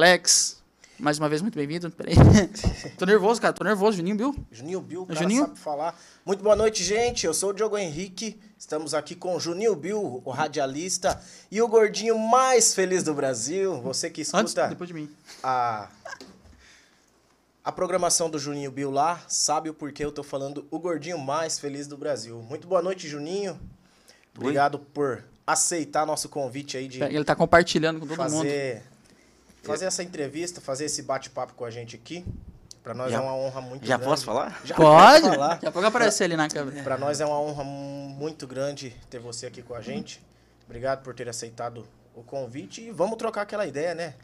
Alex, mais uma vez muito bem-vindo. Peraí. tô nervoso, cara. Tô nervoso, Juninho Bill. Juninho Bill, cara Juninho? sabe falar. Muito boa noite, gente. Eu sou o Diogo Henrique. Estamos aqui com o Juninho Bill, o radialista, e o gordinho mais feliz do Brasil. Você que Antes, escuta depois de mim. a, a programação do Juninho Bill lá, sabe o porquê eu tô falando o gordinho mais feliz do Brasil. Muito boa noite, Juninho. Obrigado por aceitar nosso convite aí de Ele tá compartilhando com todo mundo. Fazer, essa entrevista, fazer esse bate-papo com a gente aqui. Pra nós Já- é uma honra muito Já grande. posso falar? Já Pode? falar. Daqui a pouco aparece ali na câmera. Pra nós é uma honra muito grande ter você aqui com a gente. Obrigado por ter aceitado o convite e vamos trocar aquela ideia, né?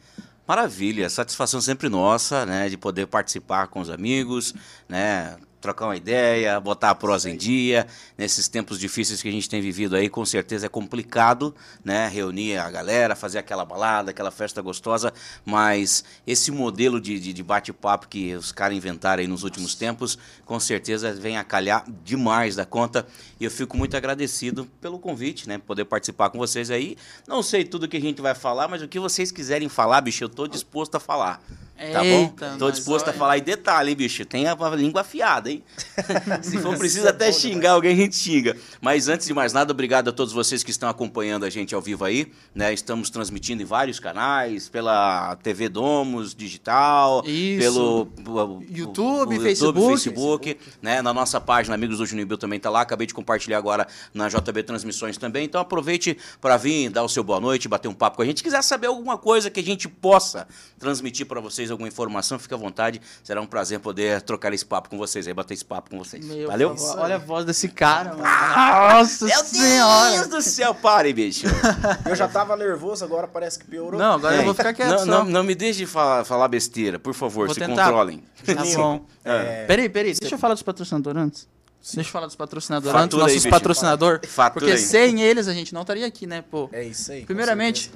Maravilha, satisfação sempre nossa, né, de poder participar com os amigos, né, trocar uma ideia, botar a prosa em dia, nesses tempos difíceis que a gente tem vivido aí, com certeza é complicado, né, reunir a galera, fazer aquela balada, aquela festa gostosa, mas esse modelo de, de, de bate-papo que os caras inventaram aí nos últimos tempos, com certeza vem a calhar demais da conta, e eu fico muito agradecido pelo convite, né, poder participar com vocês aí, não sei tudo que a gente vai falar, mas o que vocês quiserem falar, bicho, eu tô disposto a falar. Tá Eita, bom? Tô disposto a olha. falar. E detalhe, hein, bicho? Tem a língua afiada, hein? Se for preciso é até xingar alguém, a gente xinga. Mas antes de mais nada, obrigado a todos vocês que estão acompanhando a gente ao vivo aí. Né? Estamos transmitindo em vários canais, pela TV Domos Digital, Isso. pelo o- o- YouTube, o Facebook. Facebook, né? Na nossa página, Amigos do Juninho Bill também tá lá. Acabei de compartilhar agora na JB Transmissões também. Então aproveite para vir, dar o seu boa noite, bater um papo com a gente. Se quiser saber alguma coisa que a gente possa transmitir para vocês, alguma informação, fica à vontade. Será um prazer poder trocar esse papo com vocês aí, bater esse papo com vocês. Meu, Valeu? favor, Olha a voz desse cara, mano. Nossa Meu senhora. Deus do céu, pare, bicho. Eu já tava nervoso, agora parece que piorou. Não, agora eu Ei, vou ficar quieto não, só. não, não me deixe de falar, falar besteira, por favor, Vou se tentar. controlem. Tá bom. é, Peraí, peraí. Deixa eu falar dos patrocinadores antes. Deixa eu falar dos patrocinadores Fatura antes, nossos patrocinadores. Fatura Porque aí. sem eles a gente não estaria aqui, né, pô? É isso aí. Primeiramente,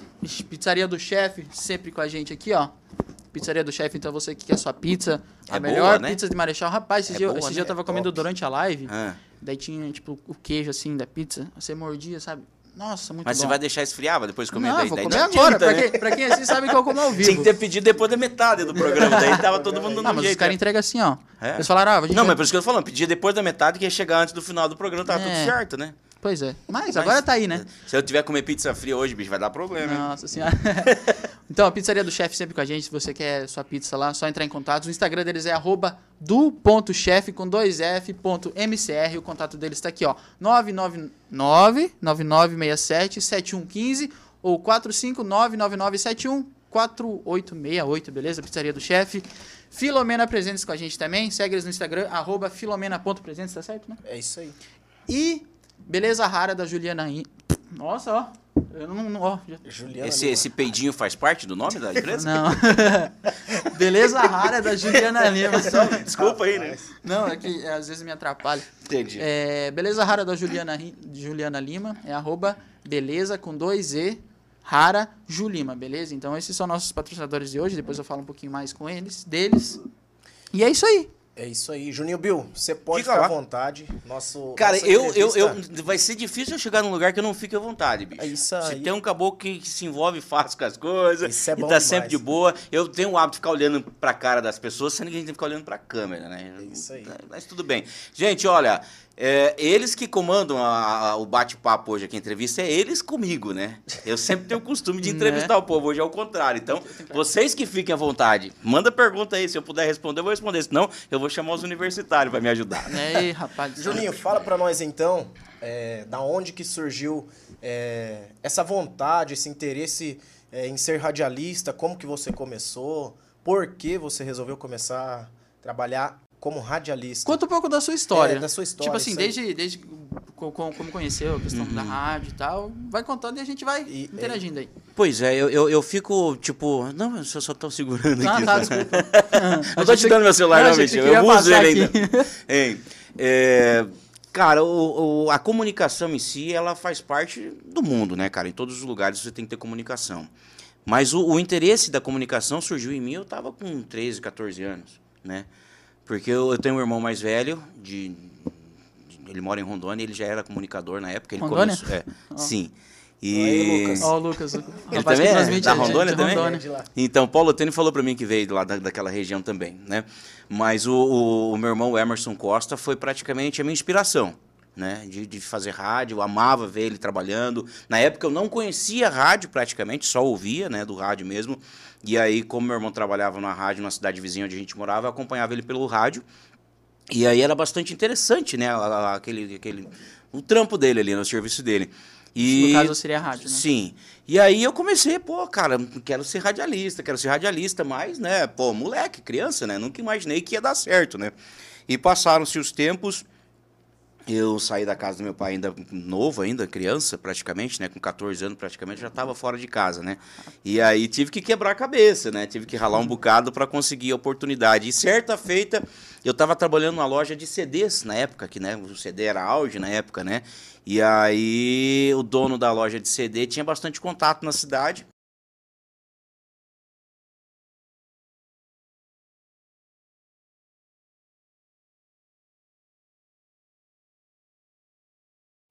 Pizzaria do Chefe, sempre com a gente aqui, ó. Pizzaria do Chefe, então você que quer sua pizza, É a boa, melhor né? pizza de Marechal. Rapaz, esse, É dia, boa, esse né? dia eu tava É comendo top. durante a live, Ah, daí tinha, tipo, o queijo, assim, da pizza. Você mordia, sabe? Nossa, muito mas bom. você vai deixar esfriar, depois comer Não, daí. vou daí comer não agora. adianta, Pra, né? quem, pra quem assiste sabe que eu como ao vivo. Tinha que ter pedido depois da metade do programa, daí tava todo mundo Não, dando mas jeito. os caras né? entregam assim, ó. É? Eles falaram, ah, Não, vai- mas por isso que eu tô falando, pedia depois da metade que ia chegar antes do final do programa, tava É. tudo certo, né? Pois é. Mas, Mas- agora tá aí, né? Se eu tiver que comer pizza fria hoje, bicho, vai dar problema, hein? Nossa senhora. então, a pizzaria do chefe sempre com a gente. Se você quer sua pizza lá, só entrar em contato. O Instagram deles é arroba do.chefe com dois F ponto MCR. O contato deles tá aqui, ó. 999 9967 7115 ou 4599971 4868, beleza? Pizzaria do chefe. Filomena Presentes com a gente também. Segue eles no Instagram, arroba filomena.presentes, tá certo, né? É isso aí. E beleza rara da Juliana. In- Nossa, ó. Eu não. não- ó, já- Juliana. Esse, Lima. esse peidinho faz parte do nome da empresa? Não. beleza rara da Juliana Lima. Desculpa aí, né? Não, é que é, às vezes me atrapalha. Entendi. É, beleza rara da Juliana, Juliana Lima é arroba beleza com dois E rara Julima, beleza? Então esses são nossos patrocinadores de hoje. Depois eu falo um pouquinho mais com eles, deles. E é isso aí. É isso aí. Juninho Bill, você pode Diga ficar lá. à vontade. Nosso, Cara, eu, eu, eu, vai ser difícil eu chegar num lugar que eu não fique à vontade, bicho. É isso Se aí. tem um caboclo que, que se envolve fácil com as coisas, Isso é e bom tá demais. sempre de boa. Eu tenho o hábito de ficar olhando pra cara das pessoas, sendo que a gente tem que ficar olhando pra câmera, né? É isso aí. Mas tudo bem. Gente, olha, é, eles que comandam a- a- o bate-papo hoje aqui, a entrevista, é eles comigo, né? Eu sempre tenho o costume de Né? entrevistar o povo, hoje é o contrário. Então, vocês que fiquem à vontade, manda pergunta aí, se eu puder responder, eu vou responder. Senão, eu vou chamar os universitários pra me ajudar. Ei, rapaz. Juninho, fala pra nós então, é, da onde que surgiu é, essa vontade, esse interesse é, em ser radialista, como que você começou, por que você resolveu começar a trabalhar como radialista? Conta um pouco da sua história. É, da sua história, Tipo assim, desde, desde co- co- como conheceu a questão da rádio e tal. Vai contando e a gente vai E- interagindo aí. Pois é, eu, eu, eu fico, tipo, não, eu só, tô segurando Ah, aqui. tá, desculpa. Não tô te dando meu celular, não, bicho. que você Eu uso ele aqui. ainda. Hein, é, cara, o, o- a comunicação em si, ela faz parte do mundo, né, cara? Em todos os lugares você tem que ter comunicação. Mas o, o interesse da comunicação surgiu em mim, eu tava com 13, 14 anos, né? Porque eu, eu tenho um irmão mais velho, de, de- ele mora em Rondônia, ele já era comunicador na época. Ele Rondônia? começou, é, sim. E Aí, Lucas. Ó, o Lucas. O Ele também é? Da Rondônia também? Lá. Então, Paulo Tênis falou pra mim que veio lá da, daquela região também, né? Mas o, o- o meu irmão, o Emerson Costa, foi praticamente a minha inspiração, né? De, de fazer rádio, eu amava ver ele trabalhando. Na época eu não conhecia rádio praticamente, só ouvia, né? Do rádio mesmo. E aí, como meu irmão trabalhava na rádio, na cidade vizinha onde a gente morava, eu acompanhava ele pelo rádio. E aí era bastante interessante, né? Aquele, aquele, o trampo dele ali, no serviço dele. E, No caso, seria a rádio, né? Sim. E aí eu comecei, pô, cara, quero ser radialista, quero ser radialista, mas, né, pô, moleque, criança, né? Nunca imaginei que ia dar certo, né? E passaram-se os tempos, eu saí da casa do meu pai ainda novo, ainda criança, praticamente, né? Com 14 anos, praticamente, já estava fora de casa, né? E aí tive que quebrar a cabeça, né? Tive que ralar um bocado para conseguir a oportunidade. E certa feita, eu estava trabalhando numa loja de CDs na época, que né, o CD era auge na época, né? E aí o dono da loja de CD tinha bastante contato na cidade.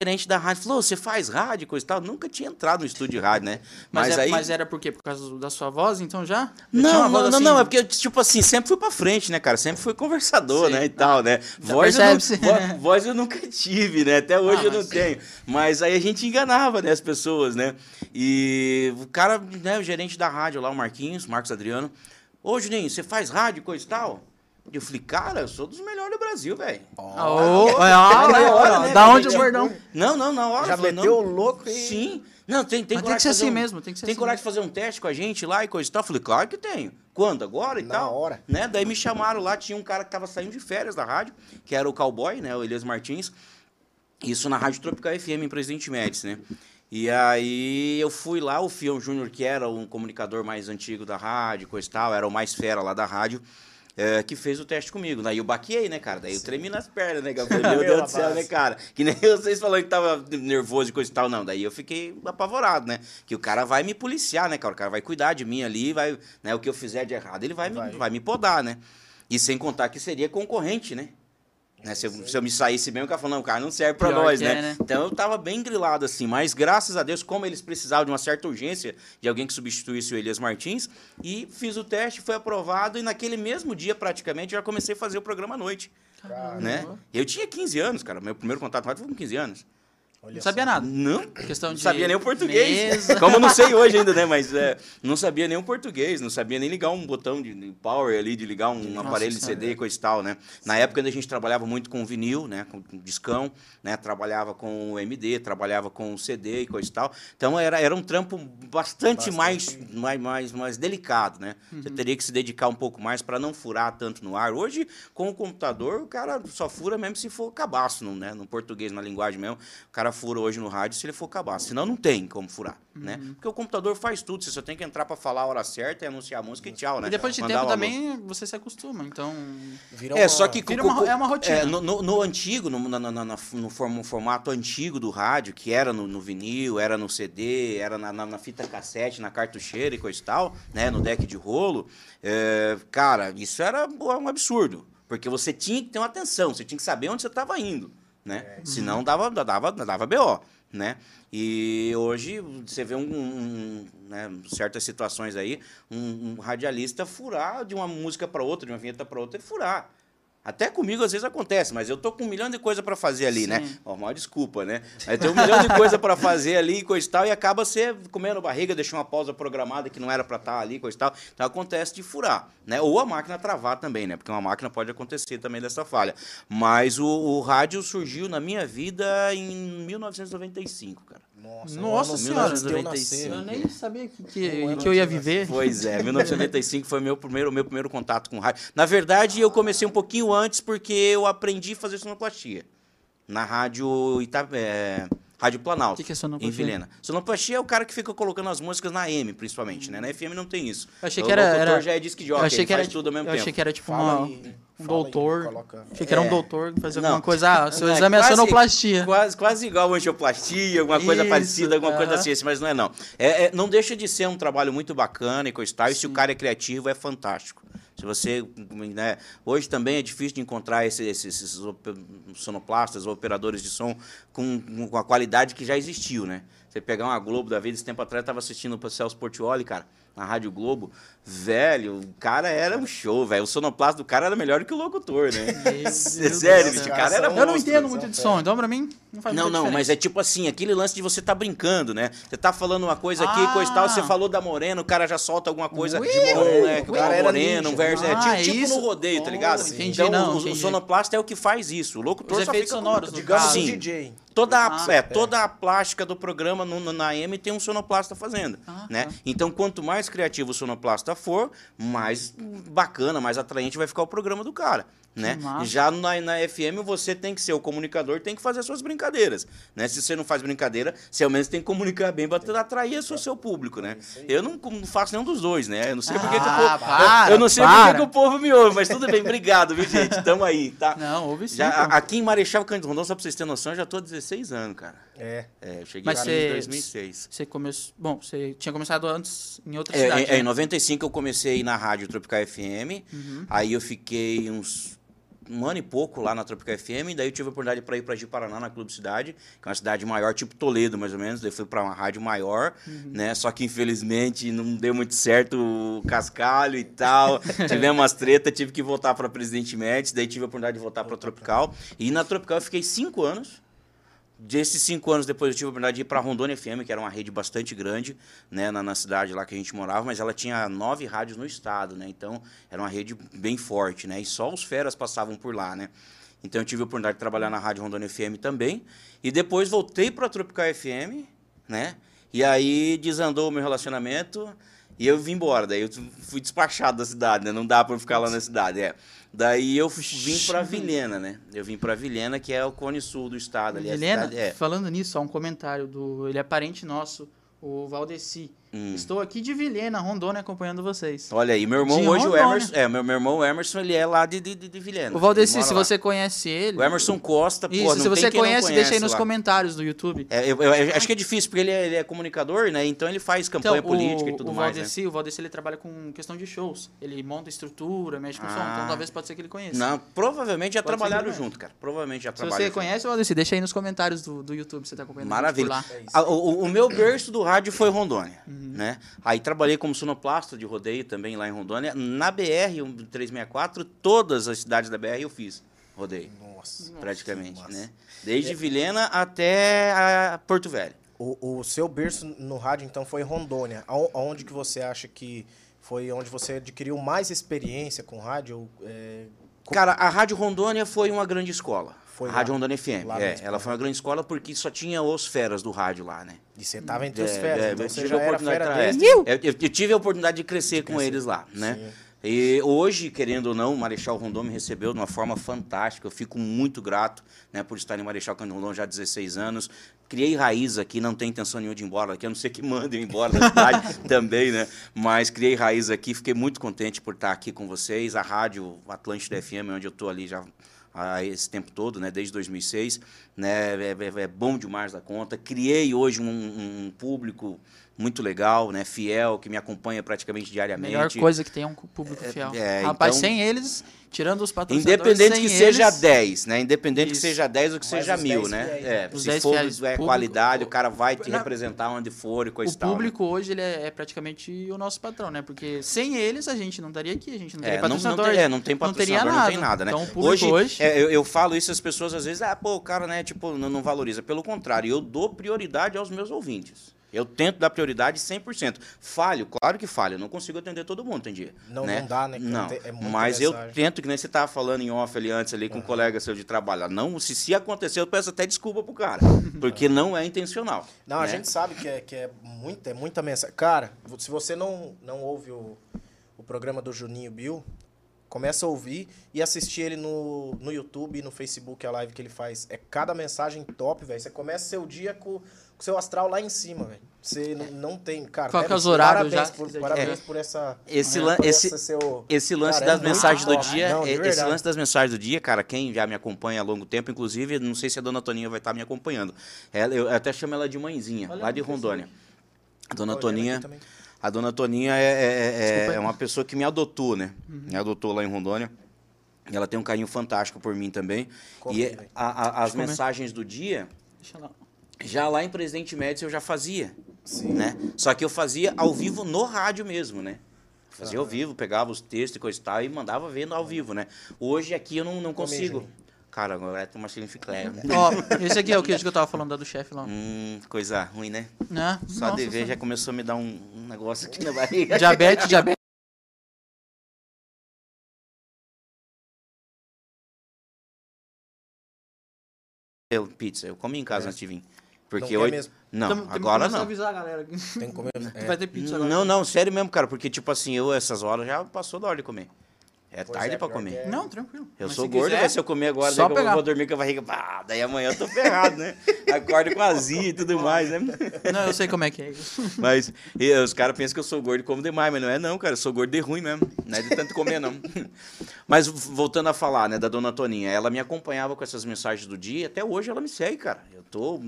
Gerente da rádio falou: "Ô, você faz rádio, coisa e tal. Nunca tinha entrado no estúdio de rádio, né? Mas, é- aí. mas era por quê? Por causa da sua voz, então já? Tinha Não, não, voz não, assim? não, é porque, tipo assim, sempre fui pra frente, né, cara? Sempre fui conversador, Sim. né, e tal, né? Já Voz eu, não, vo- voz eu nunca tive, né? Até hoje Ah, eu não mas- tenho. Mas aí a gente enganava, né, as pessoas, né? E o cara, né, o gerente da rádio lá, o Marquinhos, Marcos Adriano, ô, Juninho, você faz rádio, coisa e tal? E eu falei, cara, eu sou dos melhores do Brasil, velho. Ó, ó, Na hora, ó, né, Da onde o bordão? Não, não, na hora. Já falei, meteu o não. louco e... Sim. Não, tem, tem Mas tem que ser assim um- mesmo, tem que ser Tem assim coragem de fazer um teste com a gente lá e coisa e tal? Eu falei, claro que tenho. Quando? Agora e Na tal? hora. Né? Daí me chamaram lá, tinha um cara que tava saindo de férias da rádio, que era o cowboy, né? O Elias Martins. Isso na Rádio Tropical FM, em Presidente Médici, né? E aí eu fui lá, o Fião Júnior, que era um comunicador mais antigo da rádio, coisa e tal, era o mais fera lá da rádio, é, que fez o teste comigo. Daí eu baqueei, né, cara? Daí eu tremi nas pernas, né, falei, Meu Deus do céu, né, cara? Que nem vocês falando que tava nervoso e coisa e tal. Não, daí eu fiquei apavorado, né? Que o cara vai me policiar, né, cara? O cara vai cuidar de mim ali, vai, né? O que eu fizer de errado, ele vai, Vai. Me, vai me podar, né? E sem contar que seria concorrente, né? Né, se, eu, se eu me saísse bem, o cara falou, não, o cara não serve pra Pior nós, né? é, né? Então eu tava bem grilado assim, mas graças a Deus, como eles precisavam de uma certa urgência de alguém que substituísse o Elias Martins, e fiz o teste, foi aprovado, e naquele mesmo dia, praticamente, eu já comecei a fazer o programa à noite. Caramba. Né? Eu tinha 15 anos, cara. Meu primeiro contato com rádio foi com 15 anos. Olha Não só. sabia nada. Não, Questão não de sabia nem o português. mesa. Como eu não sei hoje ainda, né? Mas é, não sabia nem o português, não sabia nem ligar um botão de, power ali, de ligar um Nossa aparelho de. CD e coisa e tal, né? Na época ainda a gente trabalhava muito com vinil, né? Com discão, né? Trabalhava com o MD, trabalhava com o CD e coisa e tal. Então era, era um trampo bastante, Bastante. Mais, mais, mais, mais delicado, né? Você teria que se dedicar um pouco mais para não furar tanto no ar. Hoje, com o computador, o cara só fura mesmo se for cabaço, né? no português, na linguagem mesmo. O cara fura hoje no rádio se ele for cabaço. Senão não tem como furar, né? Porque o computador faz tudo. Você só tem que entrar para falar a hora certa e anunciar a música e tchau, né? E depois de Mandar tempo também você se acostuma, então. Virou É, uma- só que Vira uma- é uma rotina. é, no, no- no antigo, no, na- na- na- no form- formato antigo do rádio, que era no, no vinil, era no CD, era na, na- na fita cassete, na cartucheira e coisa e tal, né, no deck de rolo, é, cara, isso era um absurdo. Porque você tinha que ter uma atenção, você tinha que saber onde você estava indo, né? Senão dava, dava, dava BO, né? E hoje você vê um, um- né, certas situações aí, um, um radialista furar de uma música para outra, de uma vinheta para outra, e furar. Até comigo às vezes acontece, mas eu tô com um milhão de coisa para fazer ali, né? Sim. Ó, mal desculpa, né? Aí tem um milhão de coisa para fazer ali, coisa e tal, e acaba você comendo barriga, deixou uma pausa programada que não era para estar ali, coisa e tal. Então acontece de furar, né? Ou a máquina travar também, né? Porque uma máquina pode acontecer também dessa falha. Mas o, o rádio surgiu na minha vida em 1995, cara. Nossa, Nossa um ano Senhora, antes de eu 95. nascer. Eu nem sabia que, que, ano que eu ia viver. Pois é, 1995 foi meu primeiro, meu primeiro contato com rádio. Na verdade, eu comecei um pouquinho antes porque eu aprendi a fazer sonoplastia. Na rádio Ita, é, Rádio Planalto. O que que é Em sonoplastia? Vilhena. Sonoplastia é o cara que fica colocando as músicas na M, principalmente, né? Na FM não tem isso. Eu achei o que era- locutor era- já é disc Eu jockey, achei que era, faz tudo ao mesmo eu tempo. achei que era tipo Fala uma- aí, um aí, doutor. coloca- Achei que era um É. doutor que fazia Não. alguma coisa. Ah, seu É, exame é quase- sonoplastia. Quase, quase igual angioplastia, alguma coisa Isso, parecida, alguma coisa assim, mas não é não. É, é- não deixa de ser um trabalho muito bacana e coisa e tal, e se o cara é criativo, é fantástico. Se você, né, hoje também é difícil de encontrar esses, esses, esses op- sonoplastas operadores de som com, com a qualidade que já existiu, né? Você pegar uma Globo da vida, esse tempo atrás eu tava assistindo o Celso Portioli, cara, na Rádio Globo. Velho, o cara era um show, velho. O sonoplasta do cara era melhor que o locutor, né? Deus Sério, o cara era Eu não monstro, entendo são muito de fera. som, então pra mim não faz Não, muita não, mas diferença. é tipo assim, aquele lance de você tá brincando, né? Você tá falando uma coisa aqui, Ah. coisa e tal, você falou da Morena, o cara já solta alguma coisa Ui, de Morena, né? ui, que o cara o era Morena, um verso. É Ah, tipo, é tipo no rodeio, tá Oh, ligado? entendi, então, não, o- o, entendi. sonoplasta é o que faz isso. O locutor Os só efeitos fica sonoros, no Digamos caso. o Sim. DJ. Toda, a, Ah, é, toda a plástica do programa no, no- na M tem um sonoplasta fazendo, Ah, né? tá. Então, quanto mais criativo o sonoplasta for, mais bacana, mais atraente vai ficar o programa do cara, né? massa. Já na, na FM você tem que ser o comunicador, tem que fazer as suas brincadeiras, né? Se você não faz brincadeira, você ao menos tem que comunicar bem para atrair o seu, público, né? Eu não, não faço nenhum dos dois, né? Eu não sei por que que o Ah, povo... para, eu, eu não sei para. que que o povo me ouve, mas tudo bem, obrigado, viu, gente? Tamo aí, tá? Não, ouve sim. Já, aqui em Marechal Cândido Rondon, só pra vocês terem noção, eu já tô há 16 anos, cara. É. É, eu cheguei Mas aqui você- em 2006. Você começou. Bom, você tinha começado antes em outra É, cidade. é, é, em né? 95 eu comecei na Rádio Tropical FM, Uhum. aí eu fiquei uns um ano e pouco lá na Tropical FM, daí eu tive a oportunidade para ir para Ji-Paraná, na Clube Cidade, que é uma cidade maior, tipo Toledo, mais ou menos, daí fui para uma rádio maior, Uhum. né, só que infelizmente não deu muito certo o cascalho e tal, tivemos umas treta, tive que voltar para Presidente Médici, daí tive a oportunidade de voltar para Tropical, e na Tropical eu fiquei cinco anos, Desses cinco anos depois eu tive a oportunidade de ir para Rondônia FM, que era uma rede bastante grande, né, na, na cidade lá que a gente morava, mas ela tinha nove rádios no estado, né, então era uma rede bem forte, né, e só os feras passavam por lá, né. Então eu tive a oportunidade de trabalhar na Rádio Rondônia FM também, e depois voltei para a Tropical FM, né, e aí desandou o meu relacionamento e eu vim embora, daí eu fui despachado da cidade, né, não dá para ficar lá na cidade, é. Daí eu vim para Vilhena, né, eu vim para Vilhena, que é o cone sul do estado ali, a Helena, cidade- é. falando nisso, só um comentário do. Ele é parente nosso, o Valdeci. Hum. Estou aqui de Vilhena, Rondônia, acompanhando vocês. Olha aí, meu irmão De hoje, o Rondônia. Emerson. É, meu, meu irmão, o Emerson, ele é lá de, de, de Vilhena. O Valdeci, se lá. você conhece ele. O Emerson Costa, pô, Isso, não se tem você quem não conhece, deixa aí nos lá. comentários do YouTube. É, eu, eu- eu acho que é difícil, porque ele é, ele é comunicador, né? Então ele faz campanha Então, política o, e tudo o mais, né? Valdeci, o Valdeci ele trabalha com questão de shows. Ele monta estrutura, mexe com som, Ah. então talvez pode ser que ele conheça. Não, provavelmente já Pode trabalharam junto, cara. Provavelmente já Se trabalharam você junto. conhece o Valdeci, deixa aí nos comentários do, do YouTube, você tá acompanhando Maravilha. Ah, O, o- o meu berço do rádio foi Rondônia, Uhum. né? Aí trabalhei como sonoplasta de rodeio também lá em Rondônia. Na BR 364, todas as cidades da BR eu fiz rodeio, Nossa. praticamente, massa. né? Desde Vilhena até a Porto Velho. O, o seu berço no rádio, então, foi Rondônia. Aonde que você acha que foi onde você adquiriu mais experiência com rádio? É, Cara, a Rádio Rondônia foi uma grande escola. Foi a lá- Rádio Rondônia FM. lá é, ela foi uma grande escola porque só tinha os feras do rádio lá, né? e você tava entre os É, feras, é, então eu você tive já a oportunidade de desde... eu, eu- tive a oportunidade de crescer com crescer. eles lá, né? Sim. E hoje, querendo ou não, o Marechal Rondon me recebeu de uma forma fantástica. Eu fico muito grato né, por estar em Marechal Cândido Rondon já há 16 anos. Criei raiz aqui, não tenho intenção nenhuma de ir embora aqui, a não ser que mandem embora da cidade também, né? Mas criei raiz aqui, fiquei muito contente por estar aqui com vocês. A Rádio Atlântida FM, onde eu estou ali já esse tempo todo, né, desde 2006, né, é, é- é bom demais da conta. Criei hoje um, um público muito legal, né, fiel, que me acompanha praticamente A diariamente. melhor coisa que tem é um público fiel. é, Rapaz, então- sem eles, tirando os patrocinadores, Independente que seja eles, 10, né? Independente Isso. que seja 10 ou que Mas seja mil, 10 né? fiéis, É, Os se 10 for é, público- qualidade, o cara vai te Na- representar onde for e coisa O e tal. né? público hoje ele é, é praticamente o nosso patrão, né? Porque sem eles a gente não estaria aqui, a gente não teria É, não, não, patrocinador. tem, é, não tem não teria patrocinador, não, tem nada, né? Então, o público hoje, hoje- é, eu, eu falo isso às pessoas às vezes, ah, pô, o cara, né, tipo, não, não valoriza. Pelo contrário, eu dou prioridade aos meus ouvintes. Eu tento dar prioridade 100%. Falho, claro que falho. Eu não consigo atender todo mundo, tem dia. Não- né? não dá, né? Não, É mas eu tento, que nem você estava falando em off ali antes, ali com um colega seu de trabalho. Não, se, se acontecer, eu peço até desculpa pro cara. Porque não é intencional. Não, a né? gente sabe que é, que é, muita, é muita mensagem. Cara, se você não, não ouve o, o programa do Juninho Bill, começa a ouvir e assistir ele no, no YouTube e no Facebook, a live que ele faz. É cada mensagem top, velho. Você começa seu dia com o seu astral lá em cima, velho. Você não, não tem, cara. Qual que é os horários parabéns já, Por, parabéns dizer? por essa... Esse, lan- esse, esse seu... Esse lance Cara, é das muito mensagens do dia, Não, de e- esse lance das mensagens do dia, cara, quem já me acompanha há longo tempo, inclusive, não sei se a dona Toninha vai estar me acompanhando. Ela, eu até chamo ela de mãezinha, Olha lá de Rondônia. Dona Olha, Toninha, também. A dona Toninha é, é- é- aí. é uma pessoa que me adotou, né? Uhum. Me adotou lá em Rondônia. E ela tem um carinho fantástico por mim também. Come, e velho. a- a- as comer. mensagens do dia. Já lá em Presidente Médici eu já fazia, Sim. né? Só que eu fazia ao vivo no rádio mesmo, né? Fazia ao vivo, pegava os textos e coisa e tal e mandava vendo ao vivo, né? Hoje aqui eu não, não consigo. Cara, agora é tem Marcelinho Ficler. Né? Ó, esse aqui é o que eu tava falando do chefe lá. Hum, coisa ruim, né? Né? Só Nossa de ver Senhora. já começou a me dar um, um negócio aqui na barriga. Diabetes, diabetes. Eu, pizza, eu comi em casa É. antes de vir. Porque Não hoje. mesmo? Não, que agora não. avisar a galera. Tem que comer. é. Vai ter pizza agora. Não, não, sério mesmo, cara, porque tipo assim, eu essas horas já passou da hora de comer. É Pois tarde é, pra comer. é. Não, tranquilo. Eu Mas sou se gordo, quiser, mas se eu comer agora, daí eu vou dormir com a barriga. Bah, daí amanhã eu tô ferrado, né? Acordo com azia e tudo mais, né? Não, eu sei como é que é isso. Mas e, os caras pensam que eu sou gordo e como demais, mas não é não, cara. Eu sou gordo de ruim mesmo. Não é de tanto comer, não. Mas voltando a falar, né, da dona Toninha, ela me acompanhava com essas mensagens do dia, até hoje ela me segue, cara. Eu tô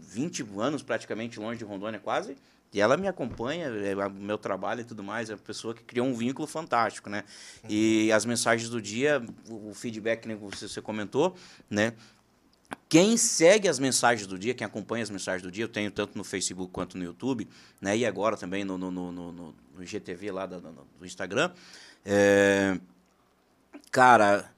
20 anos praticamente longe de Rondônia, quase. E ela me acompanha, é, o meu trabalho e tudo mais, é uma pessoa que criou um vínculo fantástico, né? E as mensagens do dia, o o feedback né, que você, você comentou, né? Quem segue as mensagens do dia, quem acompanha as mensagens do dia, eu tenho tanto no Facebook quanto no YouTube, né? E agora também no, no, no, no, no- IGTV lá do, do Instagram. É, Cara,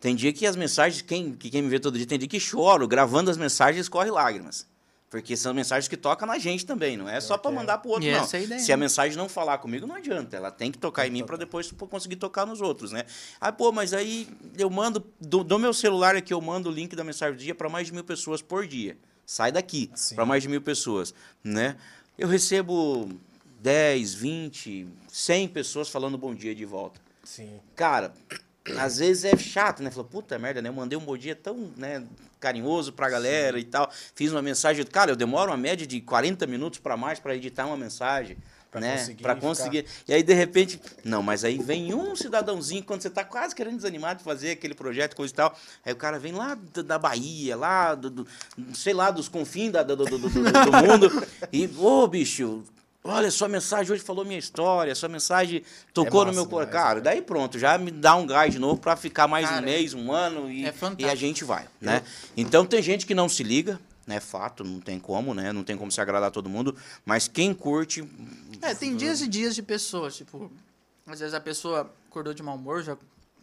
tem dia que as mensagens, quem, que quem me vê todo dia, tem dia que choro, gravando as mensagens, corre lágrimas. Porque são mensagens que tocam na gente também, não é só para mandar pro outro, E não. essa é a ideia, Se a né? mensagem não falar comigo, não adianta. Ela tem que tocar em mim para depois conseguir tocar nos outros, né? Ah, pô, mas aí eu mando, do, do meu celular aqui, eu mando o link da mensagem do dia para mais de mil pessoas por dia. Sai daqui, para mais de mil pessoas, né? Eu recebo 10, 20, 100 pessoas falando bom dia de volta. Sim. Cara, às vezes é chato, né? Falou, puta merda, né? Eu mandei um bom dia tão né, carinhoso pra galera e tal. Fiz uma mensagem. Cara, eu demoro uma média de 40 minutos pra mais pra editar uma mensagem. Pra né? conseguir Pra ficar- conseguir. E aí, de repente, não, mas aí vem um cidadãozinho, quando você tá quase querendo desanimar de fazer aquele projeto, coisa e tal. Aí o cara vem lá da Bahia, lá, do, do- sei lá, dos confins da- do, do, do, do- do mundo. E, ô, bicho, olha, sua mensagem hoje falou minha história, sua mensagem tocou no massa meu coração. Cara, daí pronto, já me dá um gás de novo pra ficar mais Cara, um mês, um ano e, é e a gente vai, né? Então tem gente que não se liga, né? Fato, não tem como, né? Não tem como se agradar todo mundo, mas quem curte, É, tem dias e dias de pessoas, tipo, às vezes a pessoa acordou de mau humor, já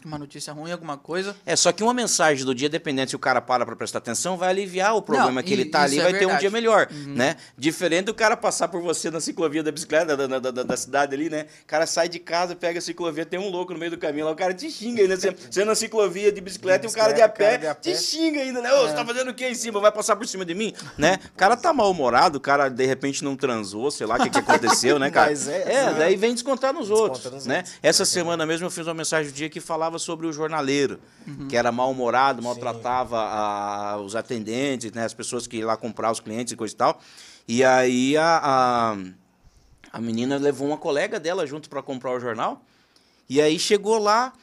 uma notícia ruim, alguma coisa. É, só que uma mensagem do dia, dependendo se o cara para pra prestar atenção, vai aliviar o problema Não, que ele tá ali, é vai ter um verdade. dia melhor, Uhum. né? Diferente do cara passar por você na ciclovia da bicicleta, da, da, da, da cidade ali, né? O cara sai de casa, pega a ciclovia, tem um louco no meio do caminho lá, o cara te xinga ainda. Você, você na ciclovia de bicicleta e o cara de a pé, de a te pé. xinga ainda, né? Ô, você tá fazendo o que em cima? Vai passar por cima de mim? Né? O cara tá mal-humorado, o cara de repente não transou, sei lá o que, que aconteceu, né, cara? Mas é, né? daí vem descontar nos Desconta outros, nos né? outros. Essa semana mesmo eu fiz uma mensagem do dia que falava sobre o jornaleiro, que era mal-humorado, maltratava a- os atendentes, né, as pessoas que iam lá comprar os clientes e coisa e tal. E aí a, a, a menina levou uma colega dela junto para comprar o jornal. E aí chegou lá,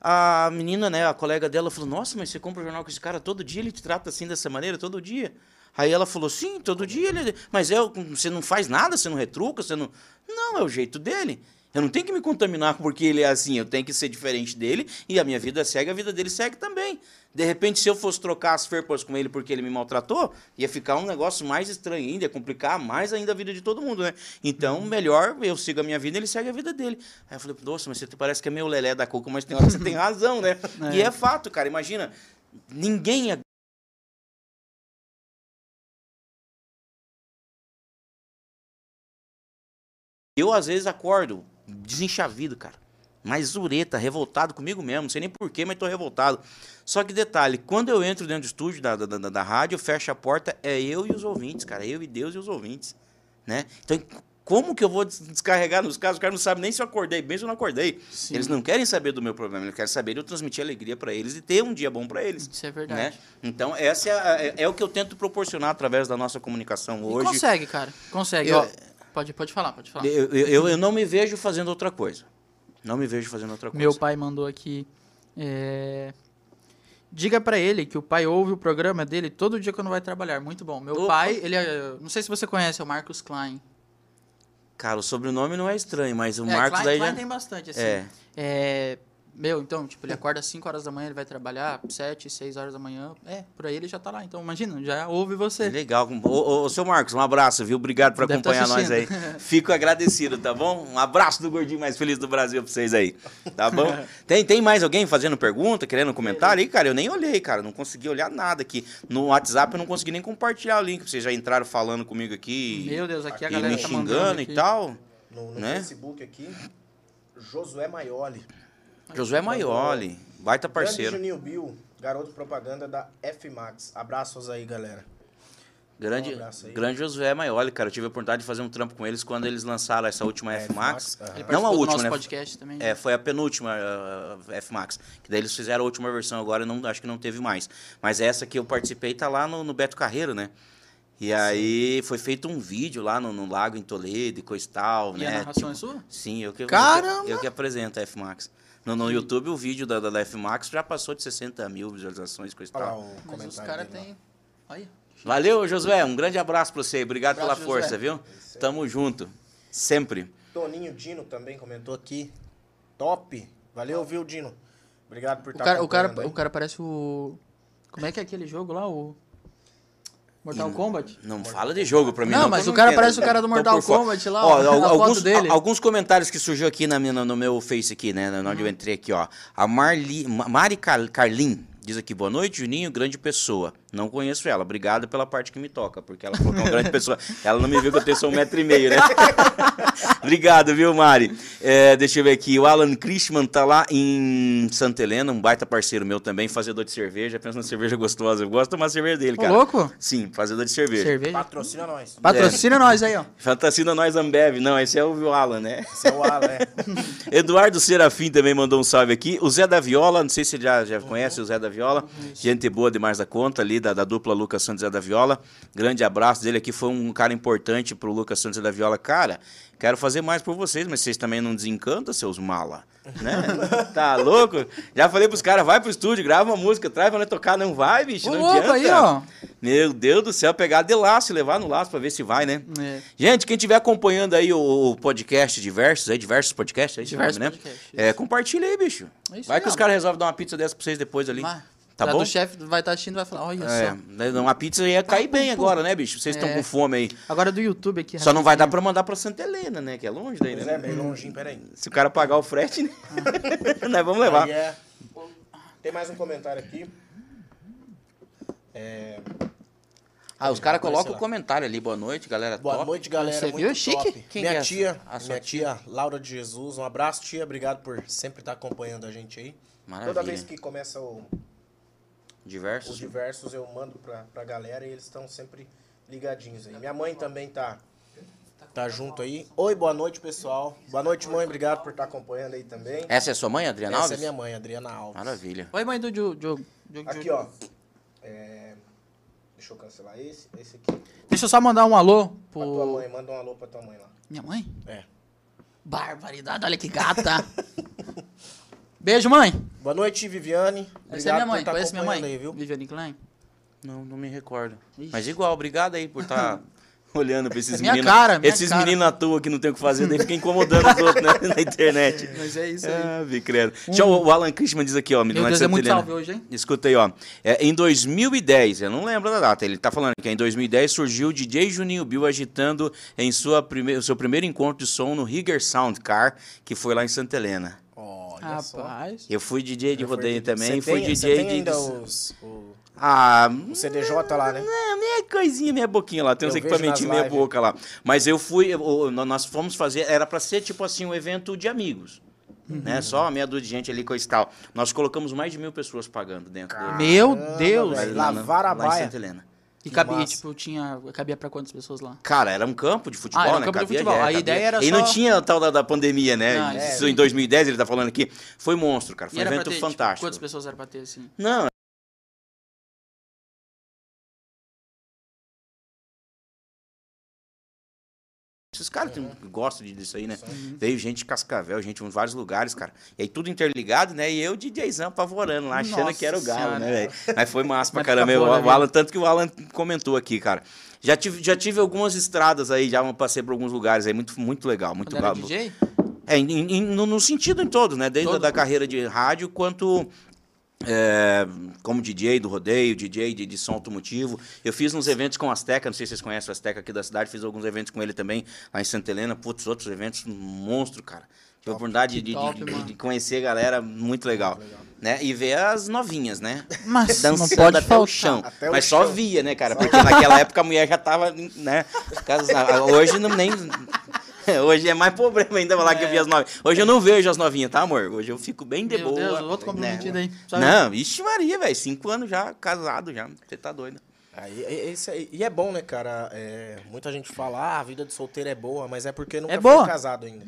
a menina, né, a colega dela falou: Nossa, mas você compra o jornal com esse cara todo dia? Ele te trata assim dessa maneira todo dia? Aí ela falou: Sim, todo dia ele. Mas é, você não faz nada, você não retruca, você não. Não, é o jeito dele. Eu não tenho que me contaminar porque ele é assim, eu tenho que ser diferente dele e a minha vida segue, a vida dele segue também. De repente, se eu fosse trocar as ferpas com ele porque ele me maltratou, ia ficar um negócio mais estranho ainda, ia complicar mais ainda a vida de todo mundo, né? Então, melhor eu sigo a minha vida e ele segue a vida dele. Aí eu falei, nossa, mas você parece que é meio lelé da cuca, mas tem hora que você tem razão, né? E é fato, cara, imagina, ninguém é Eu, às vezes, acordo desenchavido, cara. Mais zureta, revoltado comigo mesmo. Não sei nem porquê, mas tô revoltado. Só que detalhe, quando eu entro dentro do estúdio da, da, da, da rádio, eu fecho a porta, é eu e os ouvintes, cara. Eu e Deus e os ouvintes. Né? Então, como que eu vou des- descarregar nos casos? Os caras não sabem nem se eu acordei bem ou se eu não acordei. Sim. Eles não querem saber do meu problema, eles querem saber de eu transmitir alegria para eles e ter um dia bom para eles. Isso é Né? verdade. Então, essa é, a- é, é o que eu tento proporcionar através da nossa comunicação E hoje. consegue, cara. Consegue. Eu- Ó, pode, pode falar, pode falar. Eu, eu, eu- não me vejo fazendo outra coisa. Não me vejo fazendo outra coisa. Meu pai mandou aqui. é, Diga pra ele que o pai ouve o programa dele todo dia quando vai trabalhar. Muito bom. Meu Opa. pai, ele é. Não sei se você conhece, é o Marcos Klein. Cara, o sobrenome não é estranho, mas o é, Marcos Klein, Klein já... tem bastante, assim. É. É, Meu, então, tipo, ele acorda às 5 horas da manhã, ele vai trabalhar 7, 6 horas da manhã. É, por aí ele já tá lá. Então, imagina, já ouve você. Legal. Ô, ô, ô, seu Marcos, um abraço, viu? Obrigado por Deve tá acompanhar nós aí. Fico agradecido, tá bom? Um abraço do gordinho mais feliz do Brasil pra vocês aí. Tá bom? tem, tem mais alguém fazendo pergunta, querendo comentário aí, cara? Eu nem olhei, cara. Não consegui olhar nada aqui. No WhatsApp eu não consegui nem compartilhar o link. Vocês já entraram falando comigo aqui. Meu Deus, aqui a e galera me tá xingando mandando e tal. No, no Né? Facebook aqui, Josué Maioli. Josué Maioli, baita Grande parceiro. Juninho Bill, garoto propaganda da F-Max. Abraços aí, galera. Grande, Um abraço aí. grande Josué Maioli, cara. Eu tive a oportunidade de fazer um trampo com eles quando eles lançaram essa última F-Max. F-Max, aham. Ele Não a última, nosso né? podcast também. É, foi a penúltima uh, F-Max. Que daí eles fizeram a última versão agora, não, acho que não teve mais. Mas essa que eu participei tá lá no, no Beto Carreiro, né? E aí foi feito um vídeo lá no, no lago em Toledo e coisa e tal, E né? a narração é sua? Sim, eu que, Caramba! eu que, eu que apresento a F-Max. No, no YouTube, o vídeo da, da, da F-Max já passou de 60 mil visualizações, coisa e Olha lá tal. o Mas os caras têm. Olha. Valeu, Josué. Um grande abraço pra você. Obrigado Abraço, pela força, Josué. viu? Tamo junto. Sempre. Toninho Dino também comentou aqui. Top. Valeu, viu, Dino? Obrigado por O estar cara, o, cara, aí. o cara parece o. Como é que é aquele jogo lá? O. Mortal Kombat? Não fala de jogo pra mim. Não, Não, mas o cara entendo. parece o cara do Mortal. Kombat lá, Ó, ó, alguns, dele. alguns comentários que surgiu aqui na minha, no meu Face aqui, né? Uhum. Onde eu entrei aqui, ó. A Marli, Ma- Mari Car- Carlin diz aqui, boa noite, Juninho, grande pessoa. Não conheço ela. Obrigado pela parte que me toca, porque ela falou que é uma grande pessoa. Ela não me viu que eu tenho só um metro e meio, né? Obrigado, viu, Mari? É, deixa eu ver aqui. O Alan Christman tá lá em Santa Helena, um baita parceiro meu também, fazedor de cerveja. Pensa na cerveja gostosa. Eu gosto de tomar cerveja dele, Ô, cara. louco? Sim, fazedor de cerveja. Cerveja. Patrocina nós. Patrocina nós aí, ó. Fantasina nós Ambev. Não, esse é o Alan, né? Esse é o Alan, é. Eduardo Serafim também mandou um salve aqui. O Zé da Viola, não sei se você já, já conhece o Zé da Viola. Gente boa demais da conta ali, da, da dupla Lucas Santos e da Viola. Grande abraço dele aqui, foi um cara importante pro Lucas Santos e da Viola. Cara, quero fazer mais por vocês, mas vocês também não desencantam, seus mala. Né? tá louco? Já falei pros caras, vai pro estúdio, grava uma música, traz pra nós tocar. Não vai, bicho, não adianta. aí, ó. Meu Deus do céu, pegar de laço levar no laço pra ver se vai, né? É. Gente, quem estiver acompanhando aí o, o podcast diversos, aí, diversos podcasts, aí, Diversos né? podcasts, É, compartilha aí, bicho. É vai que os caras resolvem dar uma pizza dessa pra vocês depois ali. Mas, Tá bom? do chefe vai estar assistindo e vai falar, olha É, só. né, uma pizza ia cair bem agora, né, bicho? Vocês estão É. com fome aí. Agora do YouTube aqui. Só não vai dar pra mandar pra Santa Helena, né? Que é longe daí, Pois né? é, meio longinho, peraí. Se o cara pagar o frete, né? Nós vamos levar. É- Tem mais um comentário aqui. É, Ah, os caras colocam o comentário ali. Boa noite, galera. Boa top. noite, galera. Você Muito viu? Chique. top. Quem minha que é tia? A sua minha tia Laura de Jesus. Um abraço, tia. Obrigado por sempre estar acompanhando a gente aí. Maravilha. Toda vez que começa o, o Diversos. Diversos, eu mando pra, pra galera e eles estão sempre ligadinhos aí. Minha mãe também tá, tá junto aí. Oi, boa noite, pessoal. Boa noite, mãe. Obrigado por estar acompanhando aí também. Essa é sua mãe, Adriana Essa Alves? é minha mãe, Adriana Alves. Maravilha. Oi, mãe do Diogo. Aqui, ó. É, deixa eu cancelar esse. Esse aqui. Deixa eu só mandar um alô Pra tua pro. mãe. Manda um alô pra tua mãe lá. Minha mãe? É. Barbaridade, olha que gata. Beijo, mãe. Boa noite, Viviane. Essa é minha mãe. estar Conhece minha mãe? aí, viu? Viviane Klein. Não, não me recordo. Ixi. Mas igual, obrigado aí por estar olhando pra esses Minha meninos. cara, minha esses cara. meninos à toa que não tem o que fazer, daí fica incomodando os outros né, na internet. Mas é isso Ah, vi, credo. Deixa eu- o Alan Christman diz aqui, ó. Meu Deus, é muito Helena. salve hoje, hein? Escuta aí, ó. É, em 2010, eu não lembro da data, ele tá falando que em 2010 surgiu o DJ Juninho Bill agitando em sua prime o seu primeiro encontro de som no Rigger Sound Car, que foi lá em Santa Helena. Olha só. Rapaz. Eu fui DJ de rodeio também, fui tem- DJ você tem de... ainda os, o, Ah, o CDJ lá, né? É, meia coisinha, meia boquinha lá. Tem uns equipamentinhos lives. boca lá. Mas eu fui, eu- nós fomos fazer, era pra ser tipo assim, um evento de amigos. Uhum. Né? Só meia dúzia de gente ali, coisa e tal. Nós colocamos mais de mil pessoas pagando dentro Meu Caramba, Deus. velho. lá na- Lavar a lá em baia. Santa Helena. E cabia, massa. tipo, tinha. Cabia pra quantas pessoas lá? Cara, era um campo de futebol, Ah, um né? campo de Cabia- futebol. é, A cabia. ideia era E não só- tinha a tal da, da pandemia, né? Ah, Isso é. em 2010 ele tá falando aqui. Foi monstro, cara. Foi E um evento ter, tipo, fantástico. quantas pessoas era pra ter, assim? Não. Esses caras que gostam de- disso aí, né? Veio gente de Cascavel, gente de vários lugares, cara. E aí tudo interligado, né? E eu, DJzão, apavorando lá, achando Nossa que era o galo, Senhora. né, velho? Mas foi massa pra caramba. boa, né, o Alan, tanto que o Alan comentou aqui, cara. Já tive, já tive algumas estradas aí, já passei por alguns lugares aí, muito, muito legal. Muito ba- DJ? É, em- em- no, no sentido em todo, né? Desde a Todo. da carreira de rádio quanto é, como DJ do rodeio, DJ de, de som automotivo. Eu fiz uns eventos com o Azteca, não sei se vocês conhecem o Azteca aqui da cidade, fiz alguns eventos com ele também, lá em Santa Helena. Putz, outros eventos, um monstro, cara. Tive a oportunidade de, top, de- de conhecer a galera, muito legal. Né? E ver as novinhas, né? Mas Dançando pode até faltar. o chão. Até o Mas só chão. via, né, cara? Porque naquela época a mulher já tava, né? casada. Hoje não nem. Hoje é mais problema ainda falar que eu vi as novinhas. Hoje eu não vejo as novinhas, tá, amor? Hoje eu fico bem de Meu boa. Deus, outro comprometido né? aí. Só Não, ixi Maria, velho. Cinco anos já, casado já. Você tá doido. Aí, é- esse aí- e é bom, né, cara? É, muita gente fala, ah, a vida de solteiro é boa, mas é porque nunca É foi boa. casado ainda.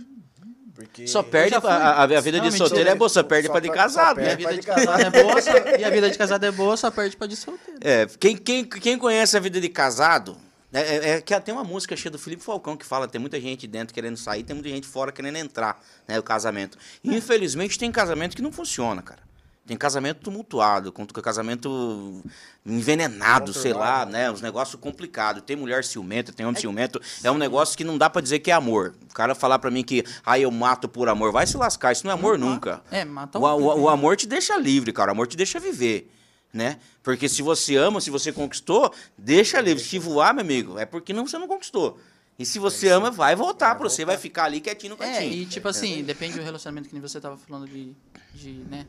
Porque Só perde. A, a- a vida Não, de mentira. solteiro é boa, só perde Só pra de casado, E a né? perde. vida de casado é boa, só, e a vida de casado é boa, só perde pra de solteiro. É, quem, quem, quem conhece a vida de casado, é, é- é que tem uma música cheia do Felipe Falcão que fala, tem muita gente dentro querendo sair, tem muita gente fora querendo entrar, né, o casamento. E, infelizmente tem casamento que não funciona, cara. Tem casamento tumultuado, com casamento envenenado, sei lá, né? Uns negócios complicados. Tem mulher ciumenta, tem homem ciumento. É um negócio que não dá pra dizer que é amor. O cara falar pra mim que, ah, eu mato por amor. Vai se lascar, isso não é amor nunca. É, mata O, o- o amor te deixa livre, cara. O amor te deixa viver, né? Porque se você ama, se você conquistou, deixa livre. Se voar, meu amigo, é porque não, você não conquistou. E se você ama, vai voltar pra você, vai ficar ali quietinho no É, cantinho. e tipo assim, depende do relacionamento que nem você tava falando de, de, né?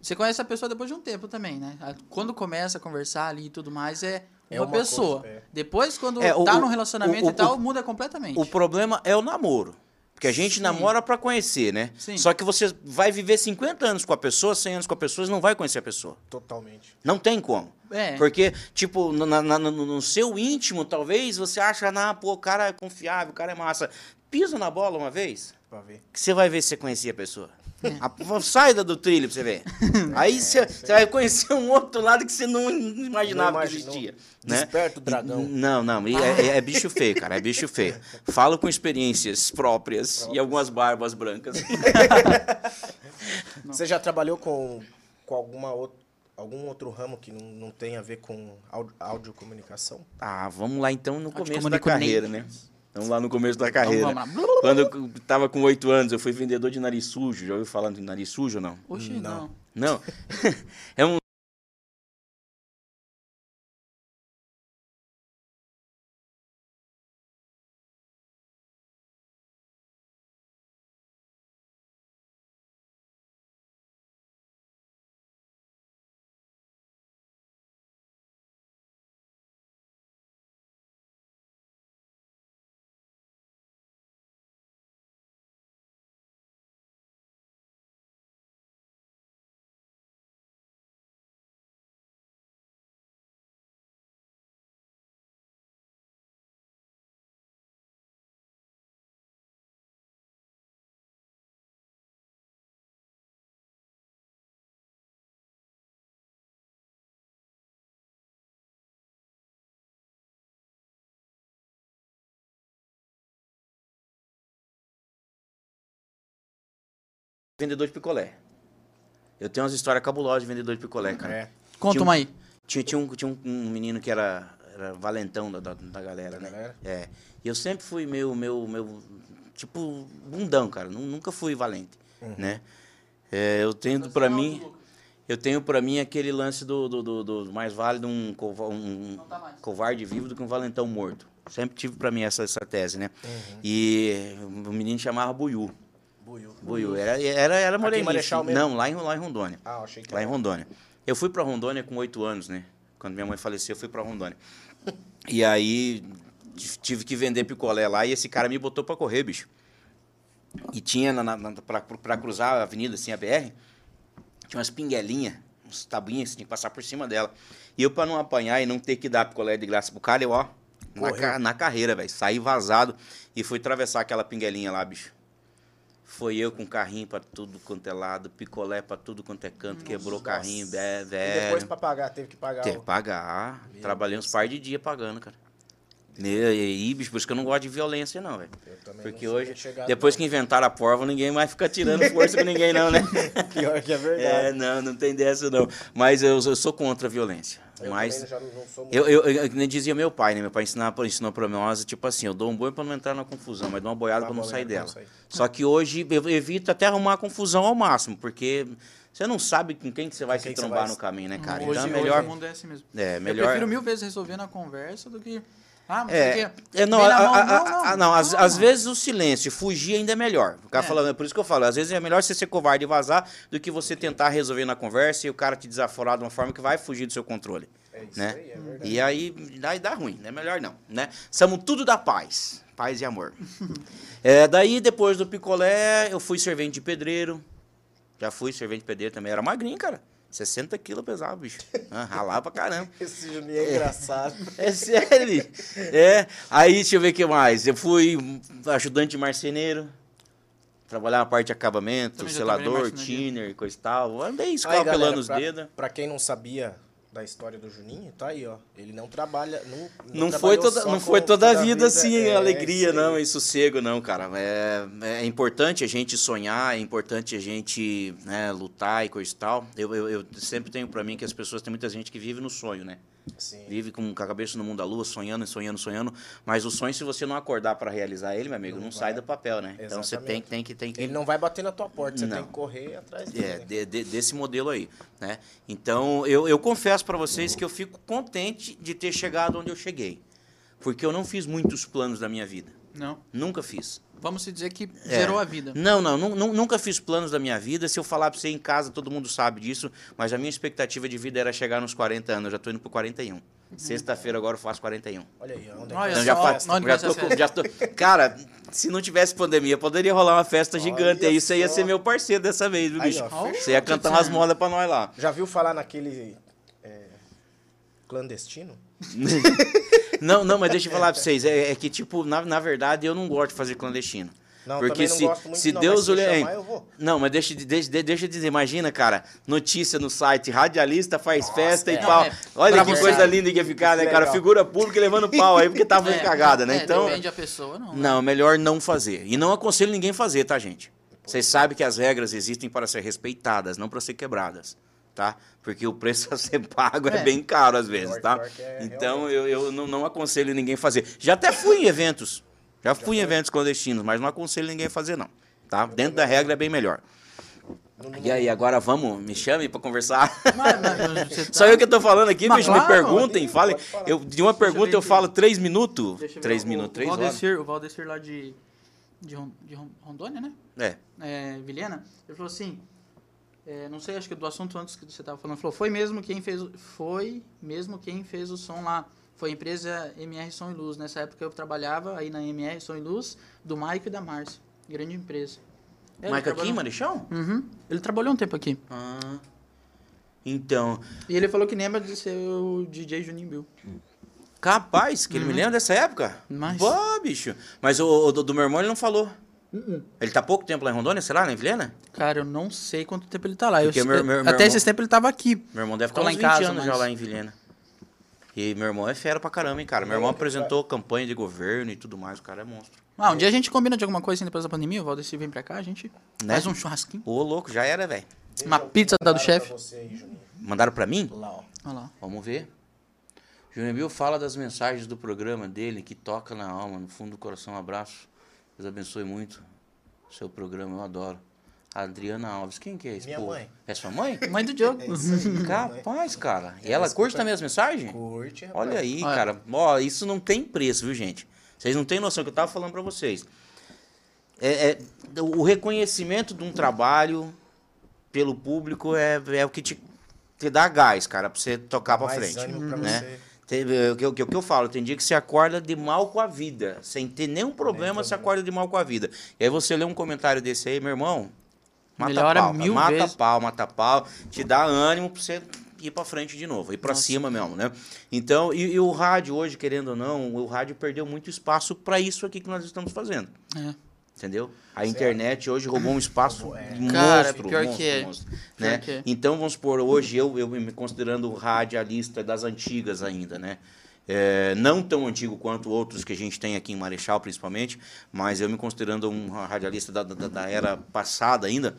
Você conhece a pessoa depois de um tempo também, né? Quando começa a conversar ali e tudo mais, é uma, É uma pessoa. coisa, é. Depois, quando É, o- tá o- no relacionamento o- e tal, o- muda completamente. O problema é o namoro. Porque a gente Sim. namora pra conhecer, né? Sim. Só que você vai viver 50 anos com a pessoa, 100 anos com a pessoa, e não vai conhecer a pessoa. Totalmente. Não tem como. É. Porque, tipo, no, na- na- no- no seu íntimo, talvez, você acha, ah, pô, o cara é confiável, o cara é massa. Pisa na bola uma vez, Pra ver. que você vai ver se você conhecia a pessoa. A- sai da do trilho pra você ver. Aí você, você vai conhecer um outro lado que você não imaginava Não que existia. Né? Desperta o dragão. Não, não, é, é- é bicho feio, cara, é bicho feio. Falo com experiências próprias e algumas barbas brancas. Você já trabalhou com, com alguma outra, algum outro ramo que não, não tem a ver com áudio, audiocomunicação? Ah, vamos lá então no começo da carreira, né? Vamos lá no começo da carreira. Quando eu tava com oito anos, eu fui vendedor de nariz sujo. Já ouviu falar de nariz sujo ou não? Oxi, Não. não. Não. é um. Vendedor de picolé. Eu tenho umas histórias cabulosas de vendedor de picolé, cara. É. Conta um- uma aí. Tinha, tinha, um, tinha um, um menino que era, era valentão da, da, da galera, né? galera? É. E eu sempre fui meio, meu, meu, tipo, bundão, cara. Nu- Nunca fui valente, né? É, eu tenho pra mim, eu tenho para mim aquele lance do, do, do, do mais válido um, cova- um tá covarde vivo do que um valentão morto. Sempre tive pra mim essa, essa tese, né? Uhum. E o menino chamava Buiu. Buiu. Buiu. Era, era, era em. Marechal mesmo? Não, lá em, lá em Rondônia. Ah, achei que Lá em era. Rondônia. Eu fui pra Rondônia com oito anos, né? Quando minha mãe faleceu, eu fui pra Rondônia. E aí tive que vender picolé lá e esse cara me botou pra correr, bicho. E tinha pra cruzar a avenida, assim, a BR, tinha umas pinguelinhas, uns tabuinhas, tinha que passar por cima dela. E eu, pra não apanhar e não ter que dar picolé de graça pro cara, eu, ó, na, na carreira, velho. Saí vazado e fui atravessar aquela pinguelinha lá, bicho. Foi eu com carrinho pra tudo quanto é lado, picolé pra tudo quanto é canto, quebrou o carrinho, bé- E depois velho. pra pagar, teve que pagar. Teve que pagar. Meu Trabalhei uns par de dias pagando, cara. E, e, bicho, por isso que eu não gosto de violência, não, velho. Eu também Porque não hoje, depois não. que inventaram a porva, ninguém mais fica tirando força com ninguém, não, né? Pior que é É, verdade. não, não tem dessa, não. Mas eu, eu sou contra a violência. eu Mas já não sou muito. eu, eu, eu, nem dizia meu pai, né? Meu pai ensinava, ensinou pra nós, tipo assim, eu dou um boi pra não entrar na confusão, mas dou uma boiada pra não sair dela. sair. Só que hoje eu evito até arrumar confusão ao máximo, porque você não sabe com quem que você vai quem se trombar vai no caminho, né, cara? hoje, então é hoje melhor. o mundo é assim mesmo. É, Eu melhor. prefiro mil vezes resolver na conversa do que. Ah, mas É, é, não, a- mão, a- não, não. a- não, às, Não, às não. vezes o silêncio, fugir ainda é melhor. O cara É. falando, é por isso que eu falo, às vezes é melhor você ser covarde e vazar do que você tentar resolver na conversa e o cara te desaforar de uma forma que vai fugir do seu controle. É isso né? aí, é verdade. E aí, dá ruim, é melhor não, né? Somos tudo da paz, paz e amor. É, daí, depois do picolé, eu fui servente de pedreiro. Já fui servente de pedreiro também. Era magrinho, cara. 60 quilos pesava, bicho. Ah, ralava pra caramba. Esse Juninho é engraçado. É sério. É. Aí, deixa eu ver o que mais. Eu fui ajudante de marceneiro. Trabalhar na parte de acabamento, selador, thinner, coisa e tal. Andei escalpelando os dedos. pra quem não sabia da história do Juninho, tá aí, ó. Ele não trabalha. Não, Não trabalhou foi toda, não foi toda a com vida assim, é, alegria, é não, e sossego, não, cara. É, é importante a gente sonhar, é importante a gente né, lutar e coisa e tal. Eu, eu, eu sempre tenho pra mim que as pessoas, tem muita gente que vive no sonho, né? Sim. Vive com a cabeça no mundo da lua, sonhando, sonhando, sonhando. Mas o sonho, se você não acordar pra realizar ele, meu amigo, não, Não sai do papel, né? Então você tem, Exatamente. tem que. Tem que Ele não vai bater na tua porta, você Não. tem que correr atrás dele. é, de- de- desse modelo aí, né? Então, eu, eu confesso para vocês que eu fico contente de ter chegado onde eu cheguei. Porque eu não fiz muitos planos da minha vida. Não. Nunca fiz. Vamos se dizer que É. zerou a vida. Não, não, nu- nu- nunca fiz planos da minha vida. Se eu falar pra você em casa, todo mundo sabe disso. Mas a minha expectativa de vida era chegar nos 40 anos. Eu já tô indo pro 41. Sexta-feira agora eu faço 41. Olha aí, onde Olha é Então que já, só, fa- onde já tô com- já tô- Cara, se não tivesse pandemia, poderia rolar uma festa gigante. Olha aí você ia ser meu parceiro dessa vez, viu, Aí, bicho? ó, Você ia cantar umas modas pra nós lá. Já viu falar naquele é, clandestino? Não, não, mas deixa eu falar pra vocês. É, é que, tipo, na, na verdade, eu não gosto de fazer clandestino. Não, Porque também não se, gosto muito, se não, Deus mas se olhar. chamar, eu vou. Não, mas deixa, de- deixa, de- deixa eu dizer, imagina, cara, notícia no site, radialista faz festa é. e pau. É, Olha pra que você. coisa linda que ia ficar, né, Que cara? legal. Figura pública levando pau aí porque tava É, cagada, né? é, Então. Depende da pessoa, não. né? Não, melhor não fazer. E não aconselho ninguém fazer, tá, gente? Vocês sabem que as regras existem para ser respeitadas, não para ser quebradas, tá? Porque o preço a ser pago é, É. bem caro às vezes, tá? é, então eu, eu não, não aconselho ninguém fazer. Já até fui em eventos, já fui em eventos clandestinos, mas não aconselho ninguém fazer não, tá? Dentro da regra é bem melhor. E aí, agora vamos, me chame para conversar. Mas- mas você tá- Só eu que tô falando aqui, Mas bicho, me claro, perguntem, pode falem. Eu, de uma eu pergunta eu aqui. falo três minutos. Eu Três o- minutos, o três horas. O Valdecir lá de, de, Ron- de Ron- Rondônia, né? É. é, Vilhena, ele falou assim, é, não sei, acho que do assunto antes que você estava falando, falou, foi mesmo quem fez, o- foi mesmo quem fez o som lá, foi a empresa MR Som e Luz, nessa época eu trabalhava aí na MR Som e Luz, do Maico e da Márcia, grande empresa. É, Maico aqui, trabalhou- Marechão? Uhum, ele trabalhou um tempo aqui, Ah, então, e ele falou que lembra de ser o DJ Juninho Bill. capaz, que ele me lembra dessa época. Mas- Pô, bicho. Mas o, o do, do meu irmão ele não falou. Ele tá pouco tempo lá em Rondônia, sei lá, na Vilhena? Cara, eu não sei quanto tempo ele tá lá, eu, meu- meu- meu até irmão- esses tempos ele tava aqui. Meu irmão deve estar lá uns em 20 casa, anos já mas- lá em Vilhena. E meu irmão é fera pra caramba, hein, cara. Meu irmão apresentou campanha de governo e tudo mais, o cara é monstro. Ah, um dia a gente combina de alguma coisa assim depois da pandemia, o Valdecir vem pra cá, a gente Né? faz um churrasquinho. Ô, louco, já era, velho. Uma pizza da do chefe. Mandaram pra mim? Lá, ó. Olha lá. Vamos ver. Júnior Bill fala das mensagens do programa dele, que toca na alma, no fundo do coração. Um abraço. Deus abençoe muito o seu programa, eu adoro. Adriana Alves, quem que é esse Minha povo? mãe. É sua mãe? Mãe do Diogo. É isso aí, Capaz, cara. E Ela curte também as mensagens? Curte, rapaz. Olha aí, Olha. cara. Ó, isso não tem preço, viu, gente? Vocês não têm noção que eu tava falando pra vocês. É, é- o reconhecimento de um trabalho pelo público é, é o que te, te dá gás, cara, pra você tocar pra Mais frente. ânimo pra né? você. É o que, eu- que, eu- que eu falo, tem dia que você acorda de mal com a vida. Sem ter nenhum problema, você acorda de mal com a vida. E aí você lê um comentário desse aí, meu irmão. Mata Melhora pau, mil mata vezes. pau, mata pau. Te dá ânimo pra você ir pra frente de novo, ir pra Nossa. cima mesmo, né? Então, e, e o rádio hoje, querendo ou não, o rádio perdeu muito espaço pra isso aqui que nós estamos fazendo. É. Entendeu? A internet hoje roubou um espaço é. monstro, Cara, pior monstro, que é. monstro, Pior né? que é. Então, vamos supor, hoje eu, eu me considerando radialista das antigas ainda, né? É, não tão antigo quanto outros que a gente tem aqui em Marechal, principalmente, mas eu me considerando um radialista da, da, da era passada ainda,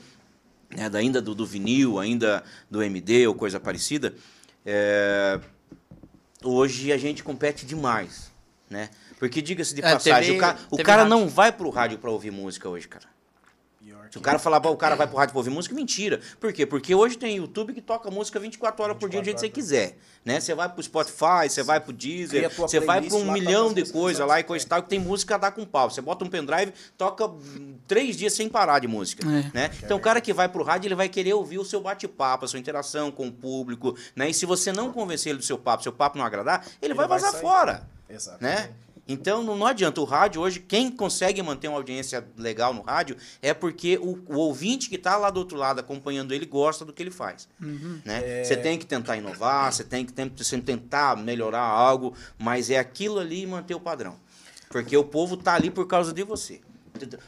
né, da, ainda do, do, vinil, ainda do MD ou coisa parecida, é, hoje a gente compete demais, né? Porque diga-se de É, passagem, teve- o, ca- o cara rádio. não vai pro rádio para ouvir música hoje, cara. Se o cara falar, "Pô, o cara vai pro rádio pra ouvir música, mentira. Por quê? Porque hoje tem YouTube que toca música 24 horas por dia, do jeito que você 24 quiser. Né? Você vai pro Spotify, você vai pro Deezer, você vai pra um milhão de coisas lá e coisa e tal, que tem música a dar com pau. Você bota um pendrive, toca três dias sem parar de música. É. Né? Então o cara que vai pro rádio, ele vai querer ouvir o seu bate-papo, a sua interação com o público. Né? E se você não convencer ele do seu papo, seu papo não agradar, ele, Ele vai vai vazar sair. fora Exatamente. né? Então não, adianta. O rádio hoje, quem consegue manter uma audiência legal no rádio é porque o, o ouvinte que está lá do outro lado acompanhando ele gosta do que ele faz. né? Você tem que tentar inovar, você tem que você tentar melhorar algo, mas é aquilo ali e manter o padrão. Porque o povo tá ali por causa de você.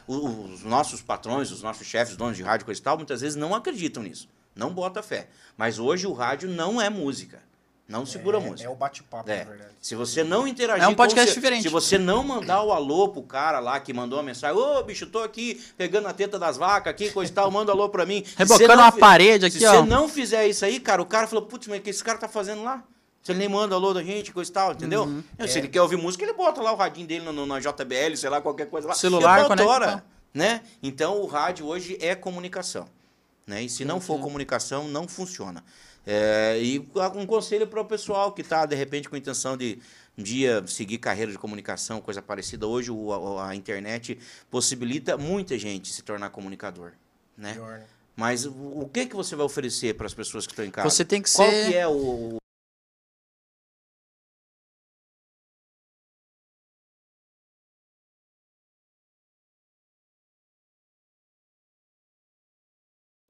Os nossos patrões, os nossos chefes, donos de rádio, coisa e tal, muitas vezes não acreditam nisso. Não bota fé. Mas hoje o rádio não é música. Não segura é, música. É o bate-papo, É. na verdade. Se você não interagir É um podcast diferente. Se você não mandar o alô pro cara lá que mandou a mensagem, ô bicho, tô aqui pegando a teta das vacas aqui, coisa e tal, manda alô pra mim. Se Rebocando não uma parede aqui, Se ó. você não fizer isso aí, cara, o cara falou, putz, mas o que esse cara tá fazendo lá? Se ele nem manda alô da gente, coisa e tal, entendeu? Uhum. Se ele quer ouvir música, ele bota lá o radinho dele no, no- na JBL, sei lá, qualquer coisa lá. Celular, conecta, autora, né? Então o rádio hoje é comunicação. Né? E se não for comunicação, não funciona. É, e um conselho para o pessoal que está, de repente, com a intenção de um dia seguir carreira de comunicação, coisa parecida. Hoje o- a, a internet possibilita muita gente se tornar comunicador. Né? Né? Mas o, o que, que você vai oferecer para as pessoas que estão em casa? Você tem que Qual ser- que é o,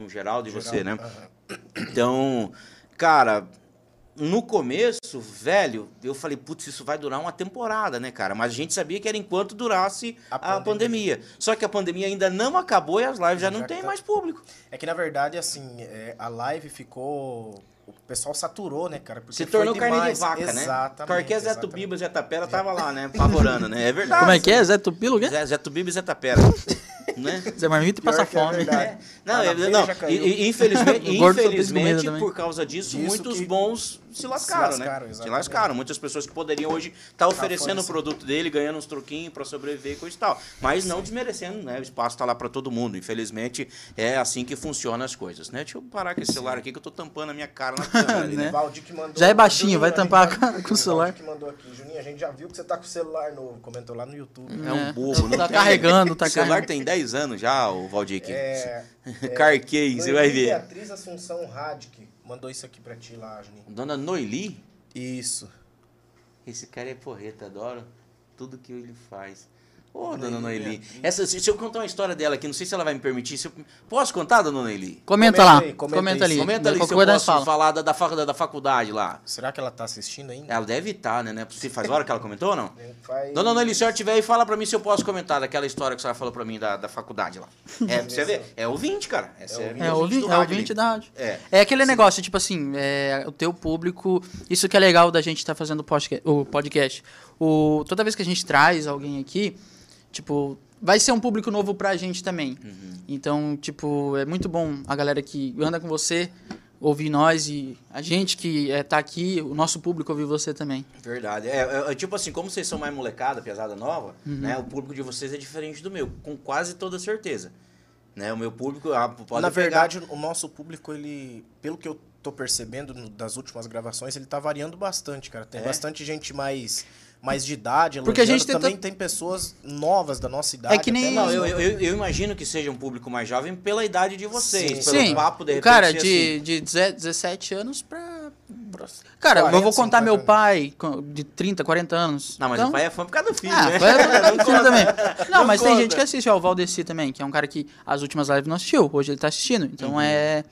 no geral de você, né? Então, cara, no começo, velho, eu falei, putz, isso vai durar uma temporada, né, cara? Mas a gente sabia que era enquanto durasse A a, pandemia. pandemia. Só que a pandemia ainda não acabou e as lives já, não Já tem tá- mais público. É que, na verdade, assim, é, a live ficou... O pessoal saturou, né, cara? Porque Se tornou carne de vaca, né? Exatamente. Qualquer Zé exatamente. Tubiba, Zé Tapera tava lá, né? Pavorando, né? É verdade. Como é que é? Zé Tupilo? o quê? Zé, Zé Tubiba e Zé Tapera. né? Zé Marmita e passa é fome. Não, é- não, e- e infelizmente, infelizmente por causa disso, Disso muitos que bons se lascaram, se lascaram, né? Se lascaram. Muitas pessoas que poderiam hoje estar oferecendo o produto dele, ganhando uns troquinhos para sobreviver e coisa e tal. Mas não desmerecendo, né? O espaço está lá para todo mundo. Infelizmente, é assim que funcionam as coisas, né? Deixa eu parar com esse celular aqui que eu tô tampando a minha cara na câmera. ali, Né? né? Valdir que mandou... Já é baixinho, vai gente tampar cara com o celular. Valdir que mandou aqui. Juninho, a gente já viu que você tá com o celular novo. Comentou lá no YouTube. É um bobo. Tá não tem- carregando, tá O celular carregando. tem 10 anos já, o Valdir aqui. É... Carquei, você vai ver. Beatriz Assunção Radic mandou isso aqui pra ti lá, Juninho. Dona Noeli, Isso. Esse cara é porreta, adoro tudo que ele faz. Ô, dona Noeli. Essa, se, eu contar uma história dela aqui, não sei se ela vai me permitir. se eu- posso contar, dona Noeli? Comenta Comenta lá. aí, comenta comenta ali. Comenta ali se eu posso fala. falar da, da, da, da faculdade lá. Será que ela tá assistindo ainda? Ela deve estar, né? né? Se faz hora que ela comentou ou não? Faz- Dona Noeli, se a senhora tiver aí, fala pra mim se eu posso comentar daquela história que a senhora falou pra mim da, da faculdade lá. É, pra você ver, é ouvinte, cara. Essa é, É, ouvinte, do é rádio ouvinte da rádio. É. É aquele negócio, tipo assim, é, o teu público. Isso que é legal da gente estar fazendo o podca- o podcast. O, toda vez que a gente traz alguém aqui, tipo, vai ser um público novo pra gente também. Uhum. Então, tipo, é muito bom a galera que anda com você ouvir nós e a gente que é, tá aqui, o nosso público ouvir você também. Verdade. É, é, é tipo assim, como vocês são mais molecada, pesada nova, Uhum. né? O público de vocês é diferente do meu, com quase toda certeza. Né? O meu público ah, pode Na pegar- verdade, o nosso público, ele, pelo que eu tô percebendo no- das últimas gravações, ele tá variando bastante, cara. Tem É? bastante gente mais, mais de idade, Porque a gente tenta- também tem pessoas novas da nossa idade. É que nem- Não, eu, eu, eu imagino que seja um público mais jovem pela idade de vocês, Sim. pelo Sim, papo, de repente, cara, de, assim. de 17 17 anos pra. Cara, 40, eu vou contar 50 meu pai de 30, 40 anos. Não, mas Então- o pai é fã por causa do filho, Ah, né? foi a filho também. Não, Não mas tem conta. gente que assiste, ó, o Valdeci também, que é um cara que as últimas lives não assistiu, hoje ele tá assistindo. Então é.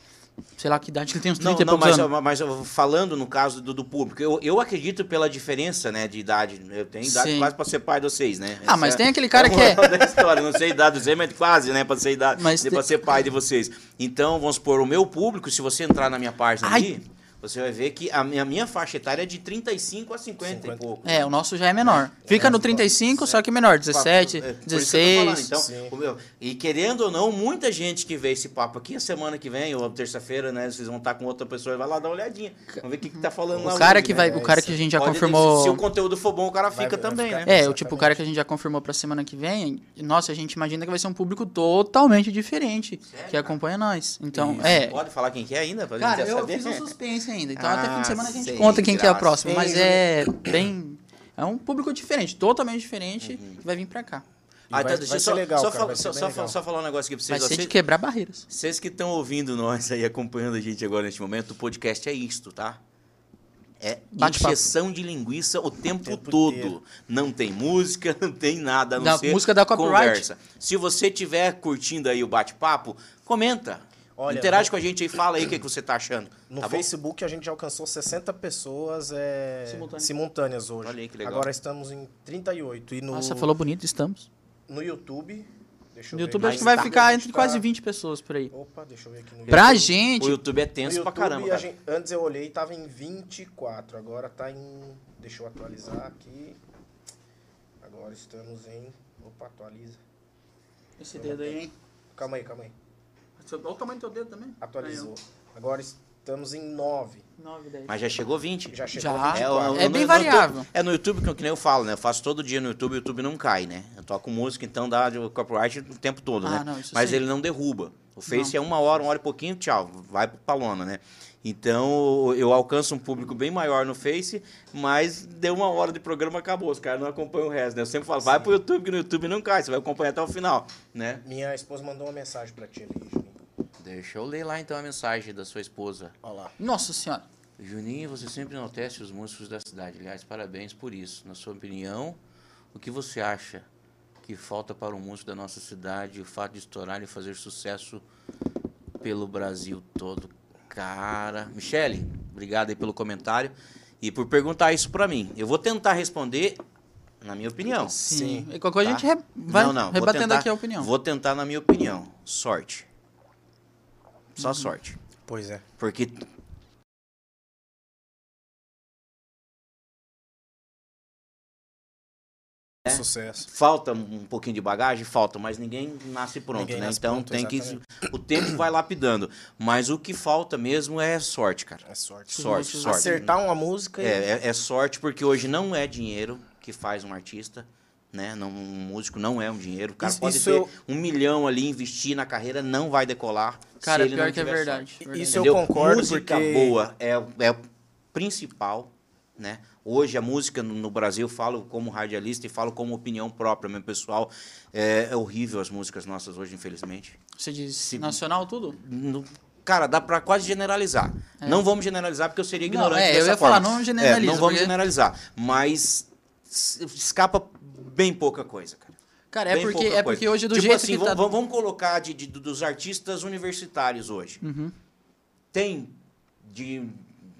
Sei lá que idade que ele tem, uns 30 Uhum. Não, não mas, anos. mas falando no caso do, do público, eu, eu acredito pela diferença, né, de idade. Eu tenho idade Sim. quase pra ser pai de vocês, né? Ah, mas tem aquele cara é que é- da história, não sei a idade de vocês, mas quase, né, pra ser idade, Mas tem- ser pai de vocês. Então, vamos supor, o meu público, se você entrar na minha página Ai. ali, você vai ver que a minha, a minha faixa etária é de 35 a 50, 50. e pouco. É, o nosso já é menor. Fica no 35, só que menor, 17, É, por isso que eu tô falando. 16. Então, meu- e querendo ou não, muita gente que vê esse papo aqui a semana que vem, ou terça-feira, né? Vocês vão estar com outra pessoa, vai lá dar uma olhadinha. Vamos ver o que, que tá falando lá O cara hoje, que né? vai, É, o cara isso. que a gente já Pode- confirmou. Se o conteúdo for bom, o cara Vai- fica vai também, ficar- né? É, o tipo, o cara que a gente já confirmou pra semana que vem, nossa, a gente imagina que vai ser um público totalmente diferente que acompanha nós. Então, Isso. é. Pode falar quem que é ainda? Pra Cara, gente eu saber? fiz um suspense ainda, então Ah, até fim de semana a gente sei, conta quem que é o graças. próximo, mas é bem é um público diferente, totalmente diferente, que vai vir pra cá. E Ah, vai- então, deixa vai eu ser só, legal, só, cara, fala- vai ser só, só, falar um negócio aqui pra Vai vocês. ser de Vocês- quebrar barreiras. Vocês que estão ouvindo nós aí, acompanhando a gente agora neste momento, o podcast é isto, tá? É injeção de linguiça o tempo, tempo todo. inteiro. Não tem música, não tem nada, a não Da ser música da copyright. conversa. Se você estiver curtindo aí o bate-papo, comenta. Olha, Interage no- com a gente aí, fala aí o que, que você tá achando. No tá bom? Facebook a gente já alcançou 60 pessoas é, Simultâneas. simultâneas hoje. Olha aí que legal. Agora estamos em 38. E no, Nossa, falou bonito, estamos. no YouTube. Deixa eu No YouTube acho que vai Mas ficar tá- entre tá- quase 20 pessoas por aí. Opa, deixa eu ver aqui no Pra YouTube. gente, O YouTube é tenso pra YouTube, caramba. a Cara. gente- antes eu olhei tava em 24. Agora tá em. Deixa eu atualizar aqui. Agora estamos em. Opa, atualiza. esse dedo aí, hein? Calma aí, calma aí. Olha o tamanho do teu dedo também. Atualizou. Agora estamos em 9. 9, 10. Mas já chegou 20. Já chegou Já. a 24. É no- bem no- variável. no- é no YouTube, que, que nem eu falo, né? Eu faço todo dia no YouTube, o YouTube não cai, né? Eu toco música, então dá o copyright o tempo todo, Ah, né? não, isso Mas sim. ele não derruba. O Face é uma hora, uma hora e pouquinho, tchau, vai pra lona, né? Então eu alcanço um público bem maior no Face, mas deu uma hora de programa, acabou. Os caras não acompanham o resto, né? Eu sempre falo, vai pro YouTube, que no YouTube não cai, você vai acompanhar até o final, né? Minha esposa mandou uma mensagem pra ti ali, Juninho. Deixa eu ler lá então a mensagem da sua esposa. Olha lá. Nossa senhora. Juninho, você sempre enaltece os músicos da cidade. Aliás, parabéns por isso. Na sua opinião, o que você acha que falta para o músico da nossa cidade o fato de estourar e fazer sucesso pelo Brasil todo? Cara, Michele, obrigado aí pelo comentário e por perguntar isso para mim. Eu vou tentar responder na minha opinião. Sim. Sim. E qualquer coisa Tá? a gente re- vai não, não, rebatendo tentar- aqui a opinião. Vou tentar na minha opinião. Sorte. Só Uhum. sorte. Pois é. Porque É. Sucesso. Falta um pouquinho de bagagem? Falta, mas ninguém nasce pronto, Ninguém né? nasce então pronto, tem que. exatamente. O tempo vai lapidando. Mas o que falta mesmo é sorte, cara. É sorte. Sorte, sorte. Acertar uma música e. É, é, é sorte porque hoje não é dinheiro que faz um artista. Né? Não, um músico não é um dinheiro. O cara Isso- pode isso ter eu- um milhão ali, investir na carreira, não vai decolar. Cara, se ele pior não que é verdade. verdade. Isso eu Entendeu? concordo, Música porque- boa é, é o principal, né? Hoje a música no, no Brasil, falo como radialista e falo como opinião própria, meu pessoal, é, é horrível as músicas nossas hoje, infelizmente. Você diz Se- nacional tudo? No- cara, dá pra quase generalizar. Não vamos generalizar porque eu seria Não, ignorante é, eu dessa ia forma. falar, não generaliza, É, não vamos porque- generalizar, mas escapa bem pouca coisa, cara. Cara, é Bem porque, é porque hoje do tipo jeito assim, que tá... vamos, vamos colocar de, de- dos artistas universitários hoje. Uhum. Tem de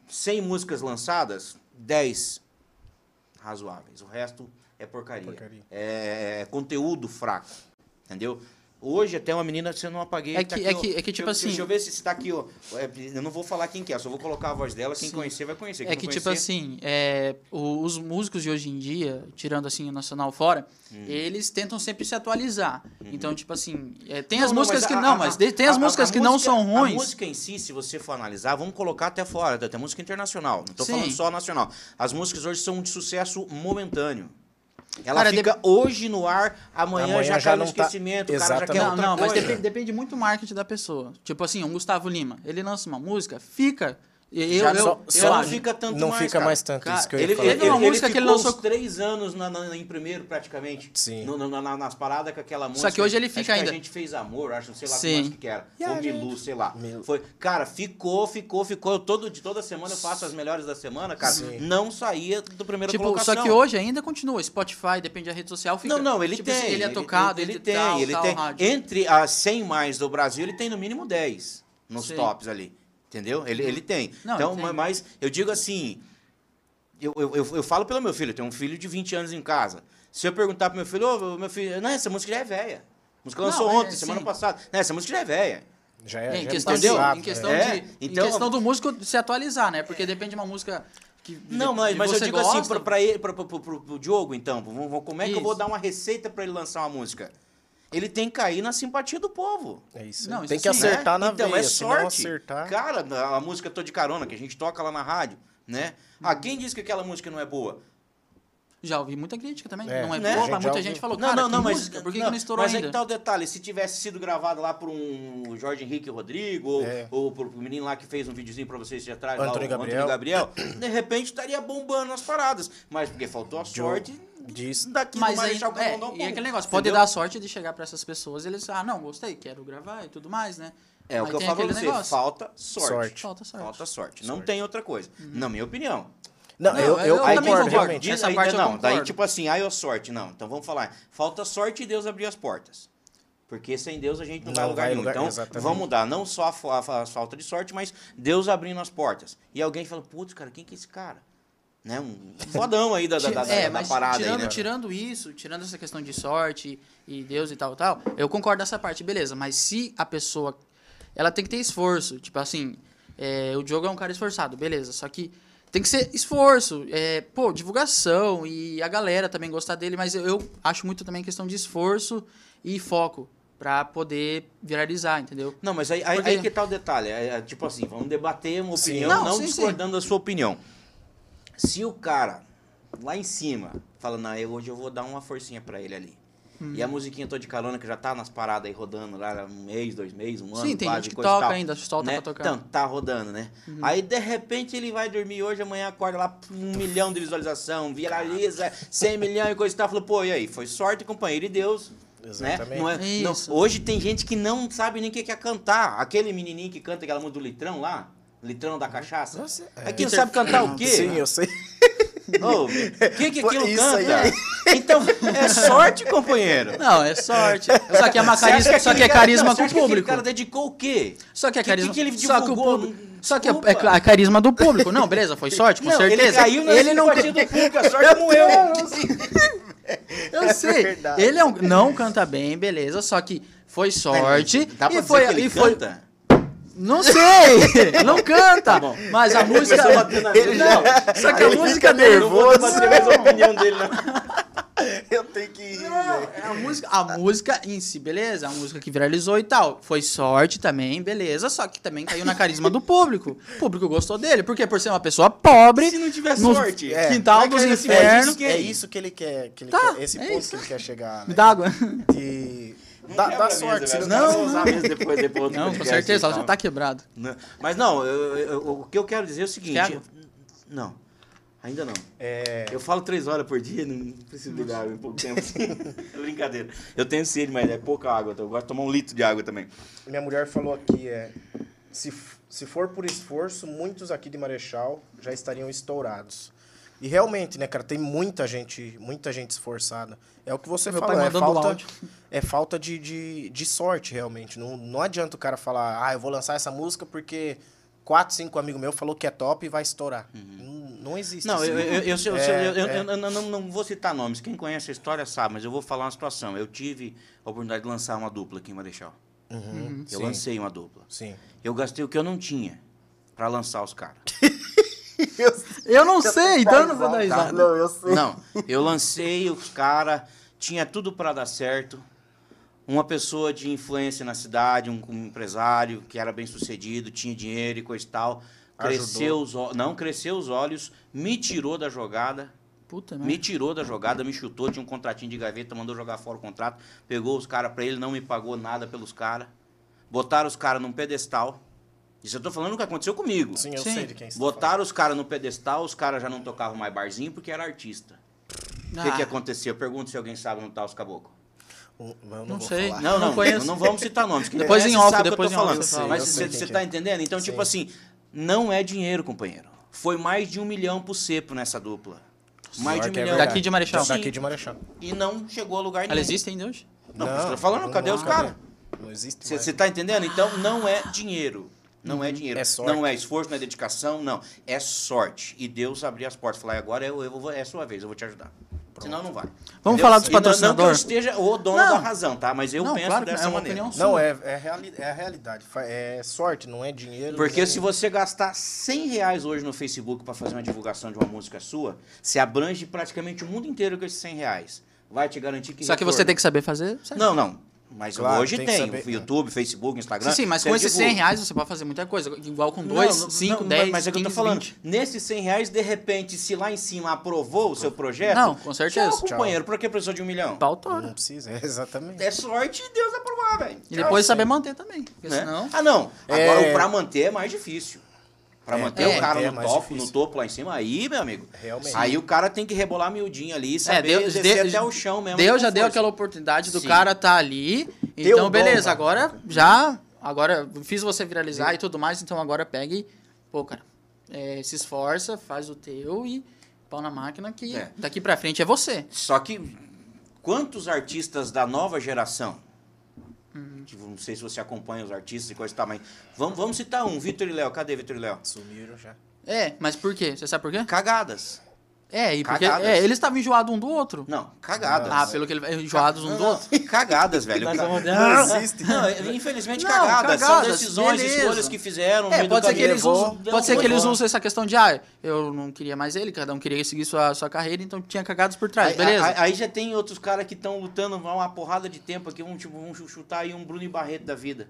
100 músicas lançadas, 10 razoáveis. O resto é porcaria. Porcaria. É, é conteúdo fraco. Entendeu? Hoje até uma menina, se eu não apaguei. É tá que- aqui, é que- é que, tipo eu- assim- Deixa eu ver se está aqui, ó. É, Eu não vou falar quem que é, só vou colocar a voz dela. Quem Sim. conhecer vai conhecer. Quem É que, tipo conhecer- assim, é, os músicos de hoje em dia, tirando assim o nacional fora, Hum. eles tentam sempre se atualizar. Então, tipo assim, é, tem Uhum. Não, as não, músicas que a- não, a- mas a- tem as a- músicas a que não são ruins. A música em si, se você for analisar, vamos colocar até fora, até música internacional. Não estou falando só nacional. As músicas hoje são de sucesso momentâneo. Ela Cara, fica hoje no ar, amanhã, Amanhã já, já cai no tá- esquecimento, o cara já quer. Não, não, mas depende, depende muito do marketing da pessoa. Tipo assim, um Gustavo Lima, ele lança uma música, fica. Eu, Já eu, só, eu só não fica tanto não mais, fica cara. mais tanto Cara, isso que eu ia Ele, falar. ele, uma ele música que ele lançou- três anos na, na- em primeiro, praticamente. Sim. No- no- na- nas paradas com aquela música. que hoje ele Acho fica que ainda- A gente fez amor, acho, sei lá Sim. que música que era. Ou Milu, sei lá. Milu. Foi, cara, ficou, ficou, ficou. Eu todo, de toda semana eu faço as melhores da semana, cara. Sim. Não saía do primeiro Tipo, colocação. só que hoje ainda continua. Spotify, depende da rede social, fica. Não, não, ele tipo tem. assim, ele é tocado, ele, ele, tem, ele tem. Entre as 100 mais do Brasil, ele tem no mínimo 10 nos tops ali. Entendeu? Ele, ele tem. Não, então, mas eu digo assim, eu, eu, eu, eu falo pelo meu filho, eu tenho um filho de 20 anos em casa. Se eu perguntar pro meu filho, ô, meu filho, não, essa música já é velha. A música Não, lançou é, ontem, semana sim. passada. Não, essa música já é velha. Já é, É, já em, é questão de, pensado, em, questão É, de, então- em questão do músico se atualizar, né? Porque depende de uma música que Não, mas, mas eu digo assim, gosta. pra, pra ele, pro, pro Diogo, então, como é que eu vou dar uma receita pra ele lançar uma música? Ele tem que cair na simpatia do povo. É isso. Não, tem isso que sim, acertar né? na então, veia, é se não sorte. acertar... Cara, a a música Tô de Carona, que a gente toca lá na rádio, né? Ah, quem disse que aquela música não é boa? Já ouvi muita crítica também. É, não é né? boa, mas muita gente falou, não, cara, não, não, que mas, música, por que, que não estourou mas ainda? é que tá o detalhe, se tivesse sido gravado lá por um Jorge Henrique Rodrigo, ou, É. ou por um menino lá que fez um videozinho pra vocês de atrás, lá, Antônio o Gabriel. Antônio Gabriel, de repente estaria bombando nas paradas. Mas porque faltou a sorte Disso. daqui Mas aí, Marechal é, Candondão, e pum, aquele negócio, pode entendeu? dar sorte de chegar pra essas pessoas, eles, ah, não, gostei, quero gravar e tudo mais, né? É o que eu falo pra você, negócio. falta sorte. Sorte. Falta sorte. Falta sorte. Não Sorte. tem outra coisa. Na minha opinião. Não, Não, eu, eu eu concordo, concordo. realmente. Essa aí, parte eu não, daí tipo assim, ai ou sorte, não. Então vamos falar, falta sorte e Deus abrir as portas. Porque sem Deus a gente não, vai a Não lugar vai nenhum. lugar- Então exatamente. vamos mudar, não só a, fa- a falta de sorte, mas Deus abrindo as portas. E alguém fala, putz, cara, quem que é esse cara? Né? Um fodão aí da, da, da, é, da parada tirando, aí, né? tirando isso, tirando essa questão de sorte e Deus e tal, tal, eu concordo nessa parte, beleza. Mas se a pessoa, ela tem que ter esforço, tipo assim, é, o Diogo é um cara esforçado, beleza. Só que tem que ser esforço, é, pô, divulgação e a galera também gostar dele, mas eu, eu acho muito também questão de esforço e foco pra poder viralizar, entendeu? Não, mas aí, aí, Porque- aí que tá o detalhe. É, é, tipo assim, vamos debater uma Sim. opinião, Não, não, sim, discordando da sua opinião. Se o cara lá em cima fala, não, eu, hoje eu vou dar uma forcinha pra ele ali. Hum. E a musiquinha Tô de Carona, que já tá nas paradas aí rodando lá um mês, dois meses, um ano, Sim, tem quase, gente que coisa toca tal, ainda, solta né? pra tocar. Então, tá rodando, né? Aí, de repente, ele vai dormir hoje, amanhã acorda lá, um milhão de visualização, viraliza, 100 milhões e coisa e tal. Falou, pô, e aí? Foi sorte, companheiro, e Deus. Né? Exatamente. Não é, não- hoje tem gente que não sabe nem o que que é cantar. Aquele menininho que canta aquela música do litrão lá, litrão da cachaça. Nossa, é. Aqui não sabe cantar o quê? Sim, eu sei. Ô, O que que Pô, aquilo isso canta? aí. Então, é sorte, companheiro. Não, é sorte. Só que é uma carisma, só aquele que é cara- carisma não, você com o que público. cara dedicou o quê? Só que é Que- carisma. que que ele só que o divulgou? público. Só que é, é a carisma do público. Não, beleza, foi sorte, com não, certeza. ele caiu na ele não do público, a sorte não eu. Eu É sei. verdade. Ele é um- não canta bem, beleza, só que foi sorte Dá pra e foi que ele e foi canta? Não sei. Não canta. Tá. Mas a música Ele- não, Só que a música dele Eu não vou mais a opinião dele, não. Eu tenho que ir, velho. É a música, a música em si, beleza? A música que viralizou e tal. Foi sorte também, beleza. Só que também caiu na carisma do público. O público gostou dele. Porque por ser uma pessoa pobre, Se não tiver no sorte. É. quintal vai dos cair na infernos. É isso que ele quer. Que ele Tá, quer esse é ponto isso. que ele quer chegar. Me Né? dá água. De... Não Dá, dá mesa, sorte. Os não mesa depois, depois Não, com certeza, ela já tal. tá quebrado. Não, Mas não, eu- eu- eu- o que eu quero dizer é o seguinte. Água? Não, ainda não. É, Eu falo três horas por dia, não preciso beber água em pouco tempo. é brincadeira. Eu tenho sede, mas é pouca água. então Eu gosto de tomar um litro de água também. minha mulher falou aqui, é... Se, se for por esforço, muitos aqui de Marechal já estariam estourados. E realmente, né, cara, tem muita gente, muita gente esforçada. É o que você Meu falou, é falta, é falta de, de, de sorte, realmente. Não, não adianta o cara falar, ah, eu vou lançar essa música porque quatro, cinco amigos meus falou que é top e vai estourar. Não, não existe Não, isso. eu, eu, eu, eu, eu, É, eu- eu- é. eu não, não- vou citar nomes. Quem conhece a história sabe, mas eu vou falar uma situação. Eu tive a oportunidade de lançar uma dupla aqui em Marechal. Uhum, Eu sim, lancei uma dupla. Sim. Eu gastei o que eu não tinha pra lançar os caras. Eu não sei, então eu não vou dar risada. Não, eu sei. Não, eu lancei os caras, tinha tudo pra dar certo. Uma pessoa de influência na cidade, um, um empresário que era bem sucedido, tinha dinheiro e coisa e tal. Cresceu os, não cresceu os olhos, me tirou da jogada. Puta, Me tirou da jogada, me chutou, tinha um contratinho de gaveta, mandou jogar fora o contrato, pegou os caras pra ele, não me pagou nada pelos caras. Botaram os caras num pedestal. Isso eu tô falando o que aconteceu comigo. Sim, eu Sim. sei de quem você tá Botaram os caras no pedestal, os caras já não tocavam mais barzinho porque era artista. O que, Ah, que aconteceu? Eu pergunto se alguém sabe onde tá os caboclos. Eu não, Não sei. falar. Não, não, Não conheço. não vamos citar nomes. Depois em off, depois eu tô em off falando. fala. Mas você você tá é. entendendo? Então, tipo Sim. assim, não é dinheiro, companheiro. Foi mais de um milhão pro cepo nessa dupla. Mais de um é milhão. Daqui de Marechal. Sim. Daqui de Marechal. E não chegou a lugar nenhum. Ela existe ainda hoje? Não, Não, tô falando, não cadê os caras? Não existe. Você tá entendendo? Então não é dinheiro. Não é dinheiro. É sorte. Não é esforço, não é dedicação, não. É sorte. E Deus abrir as portas. Falar, agora eu, eu vou, é a sua vez, eu vou te ajudar. Senão não vai. Vamos Entendeu? falar dos E não- Não que eu patrocinadores? esteja o dono Não. da razão, tá? Mas eu Não, penso claro que dessa é uma maneira. opinião Não, sua. é, é, reali é a realidade. É sorte, não é dinheiro. Porque não é- se você gastar 100 reais hoje no Facebook para fazer uma divulgação de uma música sua, você abrange praticamente o mundo inteiro com esses 100 reais. Vai te garantir que Só que você retorno. tem que saber fazer. certo? Não, não. Mas Claro, hoje tem tem. saber, é. YouTube, Facebook, Instagram. Sim, sim, mas com esses 100 divulga. reais você pode fazer muita coisa. Igual com Não, 2, não, 5, não, 10, Mas é que eu tô 15, falando. 20. Nesses 100 reais, de repente, se lá em cima aprovou o seu projeto. Não, com certeza. Tchau, companheiro. Por que precisou de um milhão? Pau Não precisa, é exatamente. É sorte de Deus aprovar, velho. E depois saber manter também. Porque Né? senão. Ah, não. É. Agora, o pra manter é mais difícil. Pra É, manter é, o cara é no, topo, no topo lá em cima, aí, meu amigo. Realmente. Aí o cara tem que rebolar miudinho ali e saber É, Deus, descer Deus, até o chão mesmo. Deus já deu força. aquela oportunidade do Sim. cara tá ali. Deu Então, beleza, cara. agora já. Agora fiz você viralizar e tudo mais, então agora pega e. Pô, cara, é, se esforça, faz o teu e pau na máquina que É. daqui pra frente é você. Só que quantos artistas da nova geração? Uhum. Tipo, não sei se você acompanha os artistas e coisa e tal, mas vamos, vamos citar um, Vitor e Léo. Cadê Vitor e Léo? Sumiram já. É, mas por quê? Você sabe por quê? Cagadas. É, e porque Cagadas. é, eles estavam enjoados um do outro. Não, cagadas. Ah, pelo que ele. Enjoados um do outro. Cagadas, velho. Vamos- Não existe. Não, infelizmente Não, cagadas. São cagadas, decisões, beleza. escolhas que fizeram. É, pode ser, que eles levou, usam, pode ser que eles usam essa questão de, ah, eu não queria mais ele, cada um queria seguir sua, sua carreira, então tinha cagados por trás, Aí, beleza? aí- aí já tem outros caras que estão lutando há uma porrada de tempo aqui, vamos, tipo, vamos chutar aí um Bruno e Barreto da vida,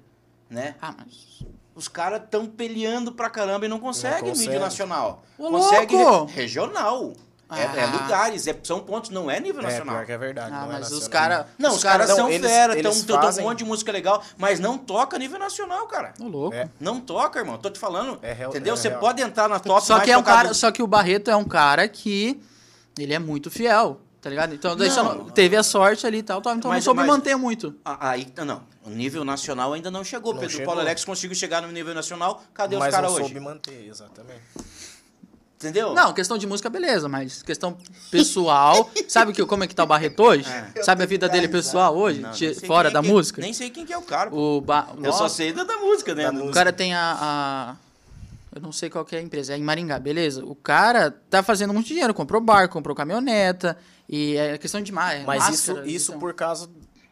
né? Ah, mas... Os caras estão peleando pra caramba e não conseguem consegue. mídia nacional. Ô, consegue louco! re- regional. É, é Ah. lugares, é- são pontos, não é nível É, nacional. pior que é verdade. Ah, não é mas os nacional. caras... Não, os caras não, são eles- fera, eles tocando fazem- um monte de música legal, mas não toca a nível nacional, cara. Ô, louco. É. Não toca, irmão. Tô te falando. É real- entendeu? é Você pode entrar na top Só que, é um cara, do- só que o Barreto é um cara que ele é muito fiel, tá ligado? Então daí Não. não- teve a sorte ali e tal, tal então Mas- não soube mas- manter muito. Ah, Aí, não, o nível nacional ainda não chegou. Não Pedro chegou. Paulo Alex conseguiu chegar no nível nacional. Cadê Mas os caras não hoje? soube manter, exatamente. Entendeu? Não, questão de música, beleza, mas questão pessoal, sabe que, como é que tá o Barreto hoje? É. Sabe a vida dele pessoal hoje, Não, de- fora da é que- música? Nem sei quem que é o cara. O ba... Eu só sei da, da música, né? Da O música. cara tem a, a- Eu não sei qual que é a empresa, é em Maringá, beleza? O cara tá fazendo muito dinheiro, comprou barco, comprou caminhoneta, e é questão de ma- Mas máscara, isso, isso então. por causa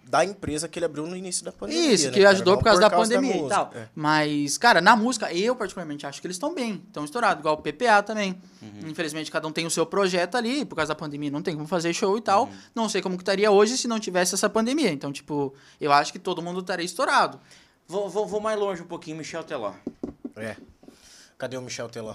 da empresa que ele abriu no início da pandemia. Isso, né, que cara? ajudou Não por causa da pandemia música. e tal. É. Mas, cara, na música, eu particularmente acho que eles estão bem, estão estourados, igual o PPA também. Uhum. Infelizmente, cada um tem o seu projeto ali, por causa da pandemia não tem como fazer show e tal. Uhum. Não sei como que estaria hoje se não tivesse essa pandemia. Então, tipo, eu acho que todo mundo estaria estourado. Vou, vou, vou mais longe um pouquinho, Michel Teló. É. Cadê o Michel Teló?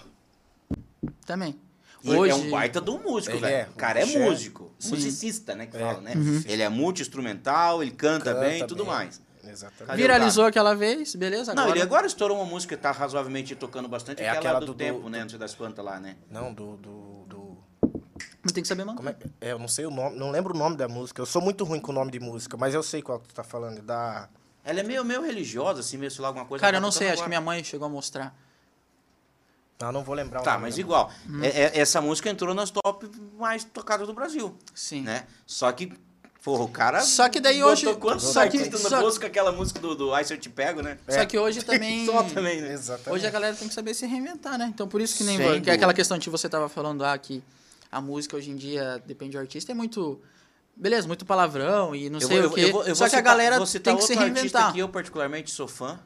Também. Ele Hoje, é um baita de um músico, velho. é. O cara é músico. Musicista, né? Que É. fala, né? Uhum. Ele é multi-instrumental, ele canta, Canta bem e tudo bem. mais. Exatamente. Viralizou aquela vez, beleza? Não, Agora, ele agora estourou uma música que tá razoavelmente tocando bastante, É aquela, aquela do, do- tempo, do- né? Não sei das quantas lá, né? Não, do. do, do... Não tem que saber, mano. Como é, é, eu não sei o nome, não lembro o nome da música. Eu sou muito ruim com o nome de música, mas eu sei qual que tu tá falando. Da. Ela é meio, meio religiosa, assim, meio sei lá, alguma coisa. Cara, tá eu não tocando sei, acho que agora. minha mãe chegou a mostrar. Ah, não vou lembrar o Tá, nome mas igual. Uhum. É- é- essa música entrou nas top mais tocadas do Brasil, Sim. né? Só que, porra, o cara. Só que daí botou hoje- Quantos só que- artistas só- na bolsa com aquela música do, do Ai Se Eu Te Pego, né? Só que hoje também. Só também, né? Exatamente. Hoje a galera tem que saber se reinventar, né? Então por isso que nem Sem que é aquela questão que você tava falando ah, que a música hoje em dia depende do artista é muito beleza, muito palavrão e não Eu sei vou- o eu quê. vou- eu Só vou que a galera tem que se outro artista reinventar. Uhum. que eu particularmente sou fã.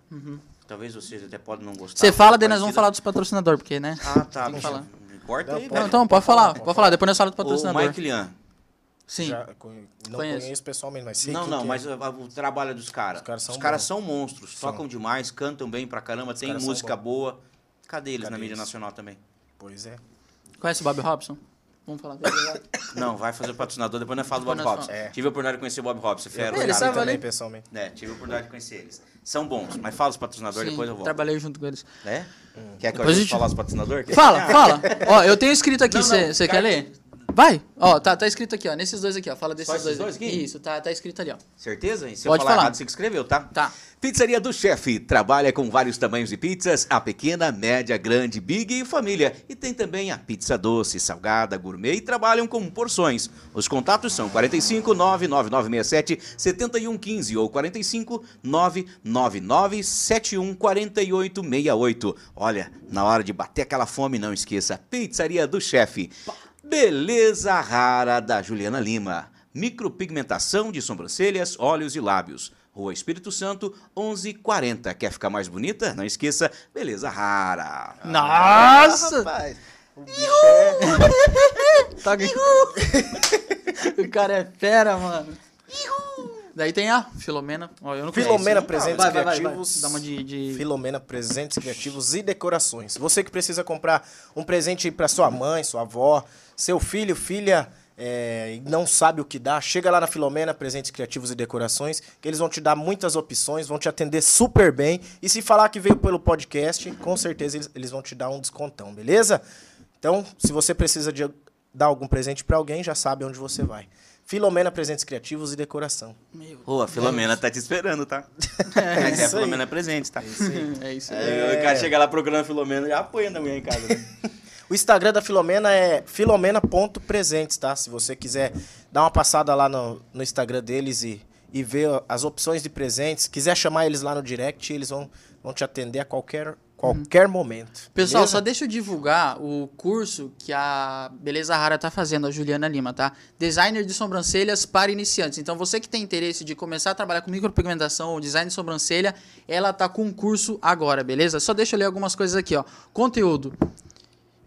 Talvez vocês até podem não gostar. Você fala, daí nós vamos falar dos patrocinadores, porque, né? Ah, tá. Tem que falar. Corta aí, Não, então, pode falar, pode falar, depois nós falamos do O patrocinador. Mike Lian. Sim. Já não Conheço. conheço. pessoalmente, mas sei Não, não, que é. mas uh, o trabalho dos caras. Os caras são Os bons. são monstros, São. tocam demais, cantam bem pra caramba, tem caras são música boa. Cadê eles Cadê na mídia eles? nacional também? Pois é. Conhece o Bob Robson? Vamos falar dele agora. Não, vai fazer o patrocinador, depois nós falamos do Bob Depois nós Robson. falamos. É. Tive a oportunidade de conhecer o Bob Robson, fera. Ele sabe também, ali. pessoalmente. É, tive a oportunidade de conhecer eles. São bons, mas fala os patrocinadores, Sim, depois eu volto. trabalhei junto com eles. É? Quer que eu Depois a gente- a falar os patrocinadores? Fala, fala. Ó, eu tenho escrito aqui, Não, não, você cara, quer ler? Vai. Ó, tá, tá escrito aqui, ó, nesses dois aqui, ó. Fala desses Só esses dois, dois aqui? Isso, tá, tá escrito ali, ó. Certeza? E se Pode eu falar, falar. errado, você que escreveu, tá? Tá. Pizzaria do Chefe trabalha com vários tamanhos de pizzas, a pequena, média, grande, big e família. E tem também a pizza doce, salgada, gourmet e trabalham com porções. Os contatos são 45 99967 7115 ou 45 999 71 4868. Olha, na hora de bater aquela fome, não esqueça, Pizzaria do Chefe. Beleza Rara da Juliana Lima. Micropigmentação de sobrancelhas, olhos e lábios. Rua Espírito Santo, 1140. Quer ficar mais bonita? Não esqueça, Beleza Rara. Nossa! Rapaz, o bicho é... Tá o cara é fera, mano. Daí tem a Filomena. Ó, eu não conheço. Filomena? Presentes Vai, vai, vai, vai. Criativos. Dá uma de... de... Filomena Presentes Criativos e Decorações. Você que precisa comprar um presente para sua mãe, sua avó, seu filho, filha, é, não sabe o que dá, chega lá na Filomena Presentes Criativos e Decorações, que eles vão te dar muitas opções, vão te atender super bem. E se falar que veio pelo podcast, com certeza eles, eles vão te dar um descontão, beleza? Então, se você precisa de dar algum presente para alguém, já sabe onde você vai. Filomena Presentes Criativos e Decoração. Meu Ô, a Filomena tá te esperando, tá? É é a isso aí. Filomena presente, tá? É isso aí. Aí o cara chega lá procurando a Filomena e já apanha da mulher em casa. Né? O Instagram da Filomena é filomena.presentes, tá? Se você quiser dar uma passada lá no, no Instagram deles e, e ver as opções de presentes, quiser chamar eles lá no direct, eles vão, vão te atender a qualquer, qualquer momento. Pessoal, beleza? só deixa eu divulgar o curso que a Beleza Rara tá fazendo, a Juliana Lima, tá? Designer de sobrancelhas para iniciantes. Então, você que tem interesse de começar a trabalhar com micropigmentação ou design de sobrancelha, ela tá com um curso agora, beleza? Só deixa eu ler algumas coisas aqui, ó. Conteúdo: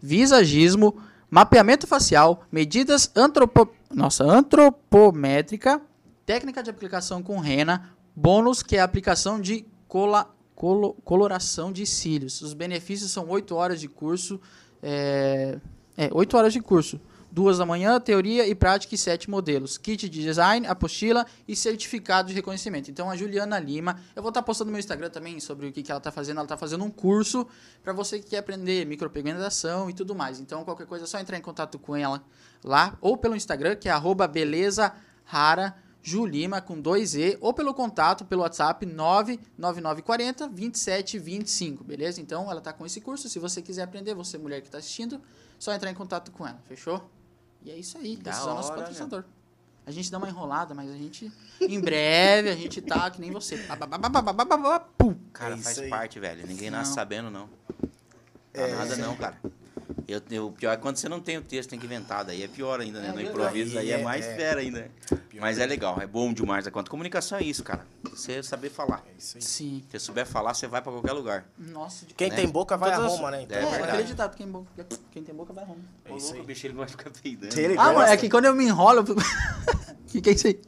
visagismo, mapeamento facial, medidas antropo... Nossa, antropométrica, técnica de aplicação com rena, bônus que é a aplicação de cola... colo- coloração de cílios. Os benefícios são 8 horas de curso, é, é 8 horas de curso. Duas da manhã, teoria e prática e sete modelos. Kit de design, apostila e certificado de reconhecimento. Então, a Juliana Lima, eu vou estar postando no meu Instagram também sobre o que, que ela está fazendo. Ela está fazendo um curso para você que quer aprender micropigmentação e tudo mais. Então, qualquer coisa é só entrar em contato com ela lá ou pelo Instagram, que é arroba beleza rara Julima com 2E, ou pelo contato, pelo WhatsApp 99940 2725, beleza? Então ela tá com esse curso. Se você quiser aprender, você mulher que tá assistindo, só entrar em contato com ela, fechou? E é isso aí, Da esse é o nosso patrocinador. A gente dá uma enrolada, mas a gente. Em breve a gente tá que nem você. Pum. Cara, É faz aí. parte, velho. Ninguém nasce Não. sabendo, não. Tá É, nada não, cara. Eu, eu- o pior é quando você não tem o texto, tem que inventar. Daí é pior ainda, né? É no improviso, aí é, é- mais é. fera ainda. Mas é legal, é bom demais a conta. Comunicação é isso, cara. Você saber falar. É isso aí. Sim. Se você souber falar, você vai pra qualquer lugar. Nossa, de Quem Né? tem boca vai a Todas as- Roma, né? Então, É É, verdade. aquele ditado, quem, boca, quem tem boca vai a Roma. É Ô, isso louco, aí. o bicho ele vai ficar peidando. Ele Ah, mano, é que quando eu me enrolo, eu fico. O que, que é isso aí?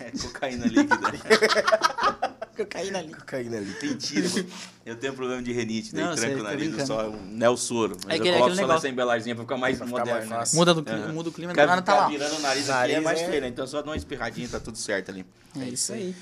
É cocaína líquida. Cocaína ali. Cocaína ali. Mentira, mano. Eu tenho problema de renite, daí Não, tranco sei, o nariz, eu brincando. só um Nelsoro. Mas É eu aquele- coloco aquele só negócio. nessa embaladinha pra ficar mais Pra ficar moderno. mais né? Muda, do, Aham. muda o clima, Ficar, nada tá ficar lá. virando o nariz, Nariz aqui é mais é- feio, né? Então só dá uma espirradinha, tá tudo certo ali. É isso aí.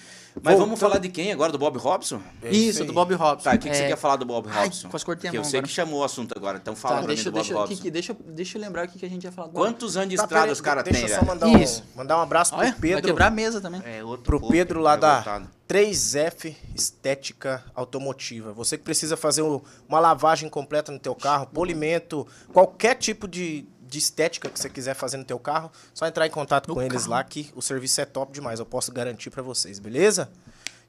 Mas vamos falar de quem agora? Do Bob Robson? É Isso, aí. do Bob Robson. Tá, o que, que você É, quer falar do Bob Ai, Robson? quase cortei a Que eu sei agora. que chamou o assunto agora, então fala Tá, pra deixa, mim do deixa, Bob que, Robson. que, deixa, deixa eu lembrar o que, que a gente ia falar agora. Quantos anos de Tá, estrada os caras deixa têm, eu só mandar um, Isso. mandar um abraço pro Olha, vai Pedro. quebrar a mesa também. É outro Pro Pedro lá vai da voltado. 3F Estética Automotiva. Você que precisa fazer um- uma lavagem completa no teu carro, polimento, qualquer tipo de, de estética que você quiser fazer no teu carro, só entrar em contato No com eles carro. lá que o serviço é top demais. Eu posso garantir pra vocês, beleza?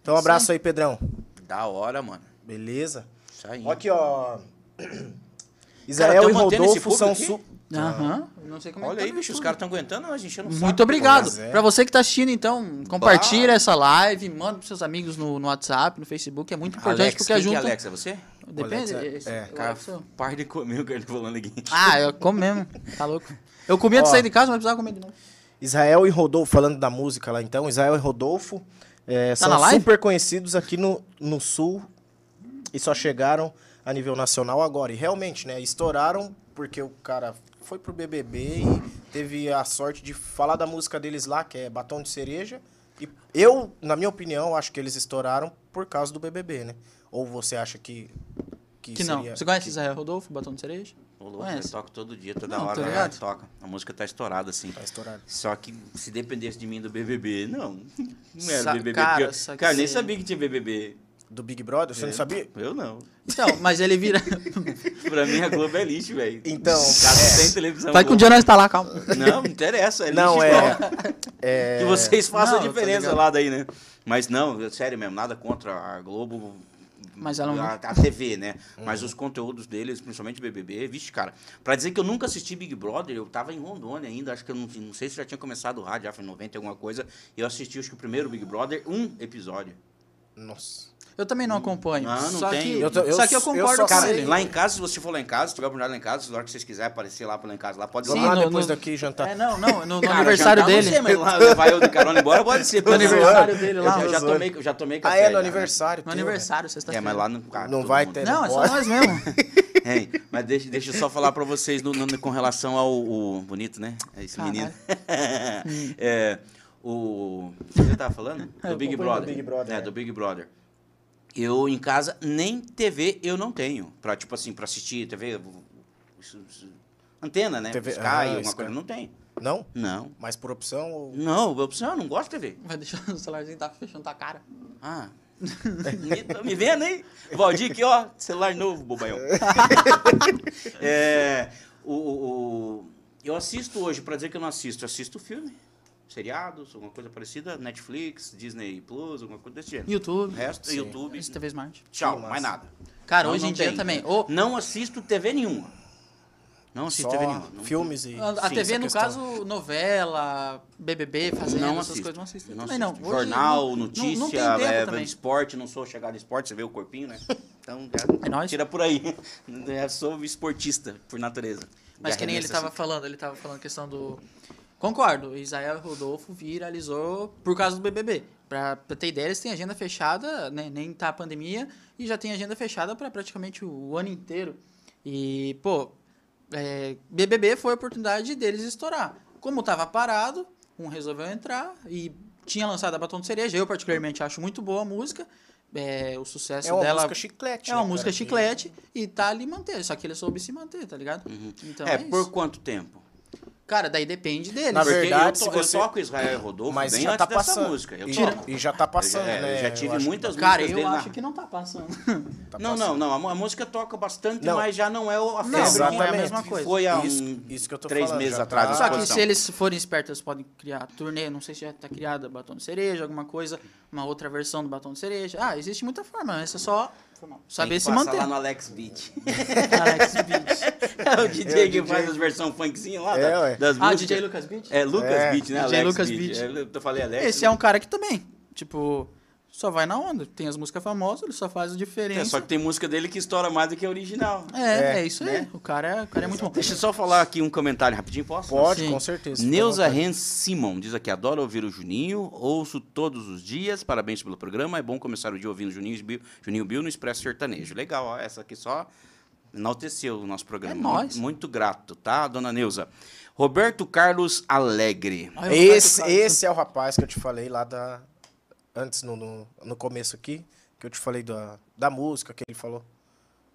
Então um abraço aí, Pedrão. Da hora, mano. Beleza? Isso aí. Aqui, ó. Israel tão e Rodolfo são su... Aham. Não sei como é que Olha tá aí, bicho, os caras estão aguentando nós enchendo o. Muito obrigado. É. Pra você que tá assistindo, então, compartilha essa live, manda pros seus amigos no, no WhatsApp, no Facebook. É muito importante Alex, porque que ajuda. é Alex? É você? Depende. Alex é- é, Cara, sou. par de comer o que ele falando aqui. Ah, eu como mesmo. Tá louco. Eu comia de sair de casa, mas precisava comer de novo. Israel e Rodolfo, falando da música lá então, Israel e Rodolfo é, são Tá live? super conhecidos aqui no, no Sul e só chegaram a nível nacional agora. E realmente, né, estouraram porque o cara foi pro BBB e teve a sorte de falar da música deles lá, que é Batom de Cereja. E eu, na minha opinião, acho que eles estouraram por causa do BBB, né? Ou você acha que que, Que não. Você conhece que Israel Rodolfo, Batom de Cereja? Eu toco todo dia, toda Não, hora. né? ligado. Toca. A música tá estourada, assim. Tá estourado. Só que se dependesse de mim do BBB, não. Não era Sa- BBB. cara, eu- cara, nem sabia que tinha BBB. Do Big Brother, você não sabia? Eu não. Então, mas ele vira. Pra mim, a Globo é lixo, velho. Então, não têm televisão. Vai que um dia nós tá lá, calma. Não, não interessa. É Não, lixo é, é... Que vocês façam Não, a tô diferença lá daí, né? Mas não, sério mesmo, nada contra a Globo. Mas ela não- a, a TV, né? Mas os conteúdos deles, principalmente BBB, vixe, cara. Pra dizer que eu nunca assisti Big Brother, eu tava em Rondônia ainda, acho que eu não, não sei se já tinha começado o rádio, já foi em 90 e alguma coisa. E eu assisti, acho que o primeiro Big Brother, um episódio. Nossa. Eu também não acompanho. Não, não só tem. Que, Eu tô- eu- só que eu eu concordo com Cara, ele. lá em casa, se você for lá em casa, se tiver oportunidade lá em casa, na hora que vocês quiserem aparecer lá lá em casa, lá pode ir Sim, lá. ah, no- depois no- daqui jantar. É, não, não, no, no Cara, aniversário jantar, dele. Não sei, mas lá, levar eu de carona embora pode ser. No aniversário dele lá. Eu já, já tomei, eu já tomei Ah, café. é já, no né? aniversário. No teu, aniversário, É, sexta-feira. mas lá não. cara, Não vai mundo. ter. Não, é só nós mesmo. Hein, mas deixa, deixa eu só falar pra vocês no- no- com relação ao, o- bonito, né? Esse Caralho. menino. é, o. O que você tava falando? É, Do Big do Brother. Big Brother, É, é. do Big Brother. Eu em casa nem TV eu não tenho. Pra, tipo assim, pra assistir TV. Antena, né? TV Sky, ah, alguma Sky. coisa. Não tem. Não? Não. Mas por opção ou... Não, eu, eu não gosto de TV. Vai deixar o celularzinho tá fechando tua cara. Ah. me, tá me vendo aí? Valdir aqui, ó. Celular novo, bobalhão. é, o, o- eu assisto hoje, pra dizer que eu não assisto, eu assisto filme, seriados, alguma coisa parecida, Netflix, Disney Plus, alguma coisa desse gênero. YouTube. O resto, Sim. YouTube. Esse TV Smart. Tchau, Sim, mais nada. Cara, Não, hoje não em dia tem. também. Ô, Não assisto TV nenhuma. Não assisto Só TV nenhuma. Não- filmes e... a a Sim, TV, no questão. caso, novela, BBB, fazenda, Não essas coisas, não assisto. Não também não. assisto. Hoje, Jornal, não- notícia, não, não é, também. esporte, não sou chegado em esporte, você vê o corpinho, né? Então É nóis. tira por aí. Eu sou esportista, por natureza. Mas que nem ele arremessa tava assim. falando, ele tava falando a questão do. Concordo, Isael Rodolfo viralizou por causa do BBB. Pra, pra ter ideia, eles têm agenda fechada, né, nem tá a pandemia, e já tem agenda fechada pra praticamente o ano inteiro. E, pô, é, BBB foi a oportunidade deles estourar. Como tava parado, um resolveu entrar e tinha lançado a Batom de Cereja. Eu, particularmente, acho muito boa a música. É, o sucesso É uma dela música chiclete, é uma né, música cara? chiclete e tá ali manter. Só que ele soube se manter, tá ligado? Então é, é, por isso. quanto tempo? Cara, daí depende deles. Na verdade, eu, to, se você- eu toco Israel Rodolfo Mas bem já antes tá dessa passando. música. Eu e, toco. e já tá passando, Eu já- né? eu já tive que muitas Cara, músicas eu dele acho na- que não tá passando. tá não, passando. não, não. A, música toca bastante, Não. mas já não é a Não, febre não é a mesma coisa. Foi há Isso- um, isso que eu tô três falando, meses já atrás. tá- Só que se eles forem espertos, eles podem criar turnê, não sei se já tá criada batom de cereja, alguma coisa, uma outra versão do batom de cereja. Ah, existe muita forma, essa é só saber Tem que se manter. lá no Alex Beat. Alex Beach. é o DJ É, que DJ. faz as versões funkzinhas lá É, da- ué. das Ah, músicas. DJ Lucas Beach? É, Lucas É, Beat, né? DJ Alex Lucas Beat. Beat. É, Eu falei Alex. Esse é um cara que também, tipo, só vai na onda. Tem as músicas famosas, ele só faz a É, diferença. só que tem música dele que estoura mais do que a original. É, é, É, isso aí. né? O cara é, o cara é muito bom. Deixa eu só falar aqui um comentário rapidinho, posso? Pode, Sim. com certeza. Neuza. Ren Simon diz aqui: adoro ouvir o Juninho, ouço todos os dias, parabéns pelo programa. É bom começar o dia ouvindo Juninho Bill, Juninho Bill no Expresso Sertanejo. Legal, ó, essa aqui só enalteceu o nosso programa. É nóis. Muito, muito grato, tá, dona Neuza? Roberto Carlos Alegre. Olha, o Esse, Roberto Carlos. esse é o rapaz que eu te falei lá da. Antes, no, no, no começo aqui, que eu te falei da, da música que ele falou.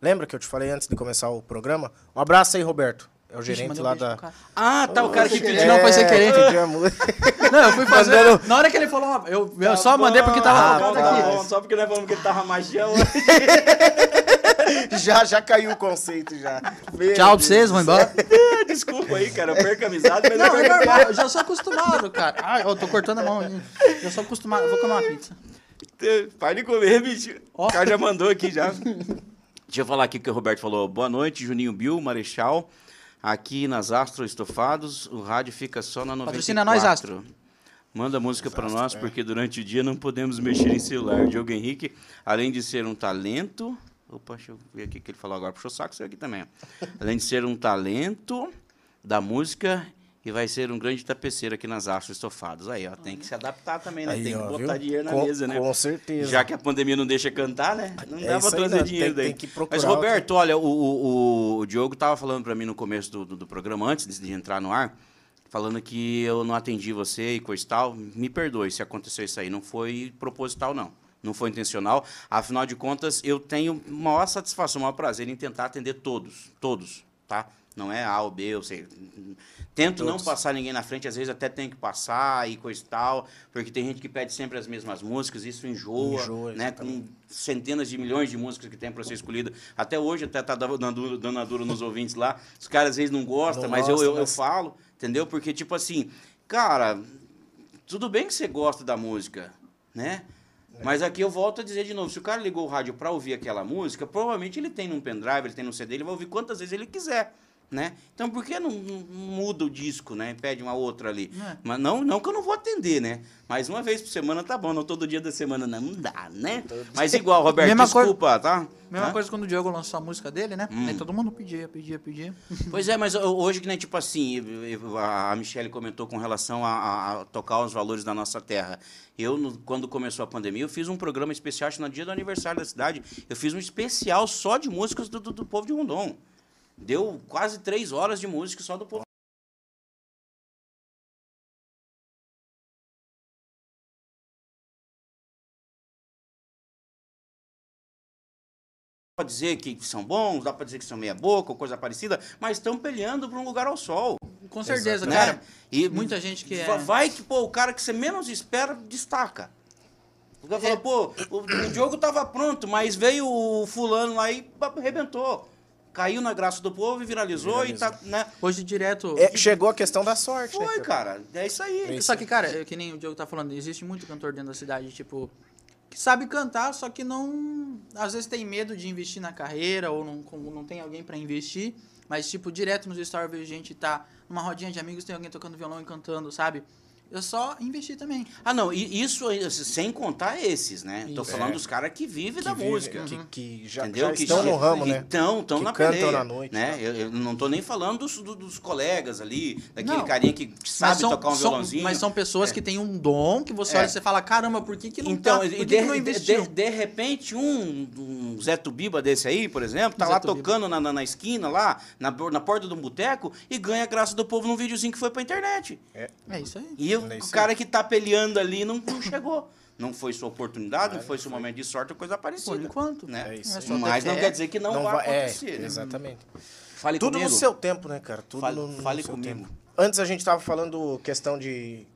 Lembra que eu te falei antes de começar o programa? Um abraço aí, Roberto. É o gerente lá da. Ah, tá, o cara que pediu. Não, foi sem querer. pediu a música. Não, eu fui fazer. Mandando- Na hora que ele falou, eu, eu só mandei porque tava Ah, focado tá aqui. bom. Só porque nós falamos que ele tava magião. já, já caiu o conceito já. Meu Tchau pra Deus vocês, do vou céu. embora. Desculpa aí, cara, eu perco a amizade, mas Não, eu é perco normal, eu já sou acostumado, cara. Ai, eu tô cortando a mão aí. Já sou acostumado, eu vou comer uma pizza. Para de comer, bicho. O cara já mandou aqui já. Deixa eu falar aqui o que o Roberto falou. Boa noite, Juninho Bill, Marechal. Aqui nas Astro Estofados, o rádio fica só na 94. Patrocina nós, Astro. Manda música para nós, porque durante o dia não podemos mexer em celular. Diogo Henrique, além de ser um talento... Opa, deixa eu ver aqui o que ele falou agora. Puxou o saco isso aqui também. ó. Além de ser um talento da música e vai ser um grande tapeceiro aqui nas Astro Estofados. Aí, ó, tem que se adaptar também, né? Aí, tem que ó, botar viu? dinheiro na Com- mesa, né? Com certeza. Já que a pandemia não deixa cantar, né? Não É dá pra aí, trazer dinheiro Tem- daí. tem que procurar Mas, Roberto, olha, o, o, o Diogo tava falando pra mim no começo do, do, do programa, antes de entrar no ar, falando que eu não atendi você e coisa e tal. Me perdoe se aconteceu isso aí. Não foi proposital, não. Não foi intencional. Afinal de contas, eu tenho maior satisfação, maior prazer em tentar atender todos. Todos, tá? Não é A ou B, eu sei. Tento não Todos. passar ninguém na frente, às vezes até tem que passar e coisa e tal, porque tem gente que pede sempre as mesmas músicas, isso enjoa, Enjoa, né? Com centenas de milhões de músicas que tem para ser escolhida. Até hoje, até tá dando dando- a dura nos ouvintes lá. Os caras às vezes não gostam, Não mas eu, gosta, eu, eu mas- falo, entendeu? Porque, tipo assim, cara, tudo bem que você gosta da música, né? Mas aqui eu volto a dizer de novo, se o cara ligou o rádio para ouvir aquela música, provavelmente ele tem num pendrive, ele tem num CD, ele vai ouvir quantas vezes ele quiser. Né? Então por que não, não muda o disco, né? Pede uma outra ali. É. Mas não, não que eu não vou atender, né? Mas uma vez por semana tá bom, não todo dia da semana não, dá, né? Mas igual, Roberto, Mesma coisa- desculpa, tá? Mesma Hã? coisa quando o Diogo lançou a música dele, né? Hum. Aí todo mundo pedia, pedia, pedia. Pois é, mas hoje que nem tipo assim, a Michelle comentou com relação a, a- tocar os valores da nossa terra. Eu, quando começou a pandemia, eu fiz um programa especial, acho que no dia do aniversário da cidade, eu fiz um especial só de músicas do, do- do povo de Rondon. Deu quase três horas de música só do povo. Pode dizer que são bons, dá pra dizer que são meia boca ou coisa parecida, mas estão peleando por um lugar ao sol. Com certeza, né? cara. E Muita gente que é- va- Vai que, pô, o cara que você menos espera destaca. O cara fala, pô, o, o jogo tava pronto, mas veio o fulano lá e arrebentou. Caiu na graça do povo e viralizou, e tá, né? Hoje direto. É, chegou a questão da sorte, Foi, né? cara. É isso aí. Só que, cara, é que nem o Diogo tá falando, existe muito cantor dentro da cidade, tipo, que sabe cantar, só que não. Às vezes tem medo de investir na carreira, ou não, não tem alguém pra investir. Mas, tipo, direto nos stories eu vejo gente tá numa rodinha de amigos, tem alguém tocando violão e cantando, sabe? Eu só investi também. Ah, não, e isso aí, sem contar esses, né? Tô Isso. falando É. dos caras que vivem Que da vive- música. Que, que já, Entendeu? já Que estão já- no ramo, que né? Estão, estão Que na cantam peleia, na noite, Né? tá? Eu, eu não tô nem falando dos, do- dos colegas ali, daquele Não. carinha que sabe tocar um são- violãozinho. mas são pessoas É. que têm um dom que você É. olha e você fala, caramba, por que, que não Então, tá? e de, que não de- investiu? de- de repente, um, um Zé Tubiba desse aí, por exemplo, tá Zé lá Tubiba. tocando na, na, na esquina, lá, na, na porta de um boteco, e ganha a graça do povo num videozinho que foi pra internet. É isso aí. E o, É isso o cara que tá peleando ali não, não chegou. Não foi sua oportunidade, não foi seu momento de sorte ou coisa parecida. Por enquanto. Né? É isso aí. Mas não quer dizer que não, vai vai- acontecer. É, né? exatamente. Fale Tudo comigo. no seu tempo, né, cara? Tudo Fale- no, no fale seu comigo. tempo. Antes a gente tava falando questão de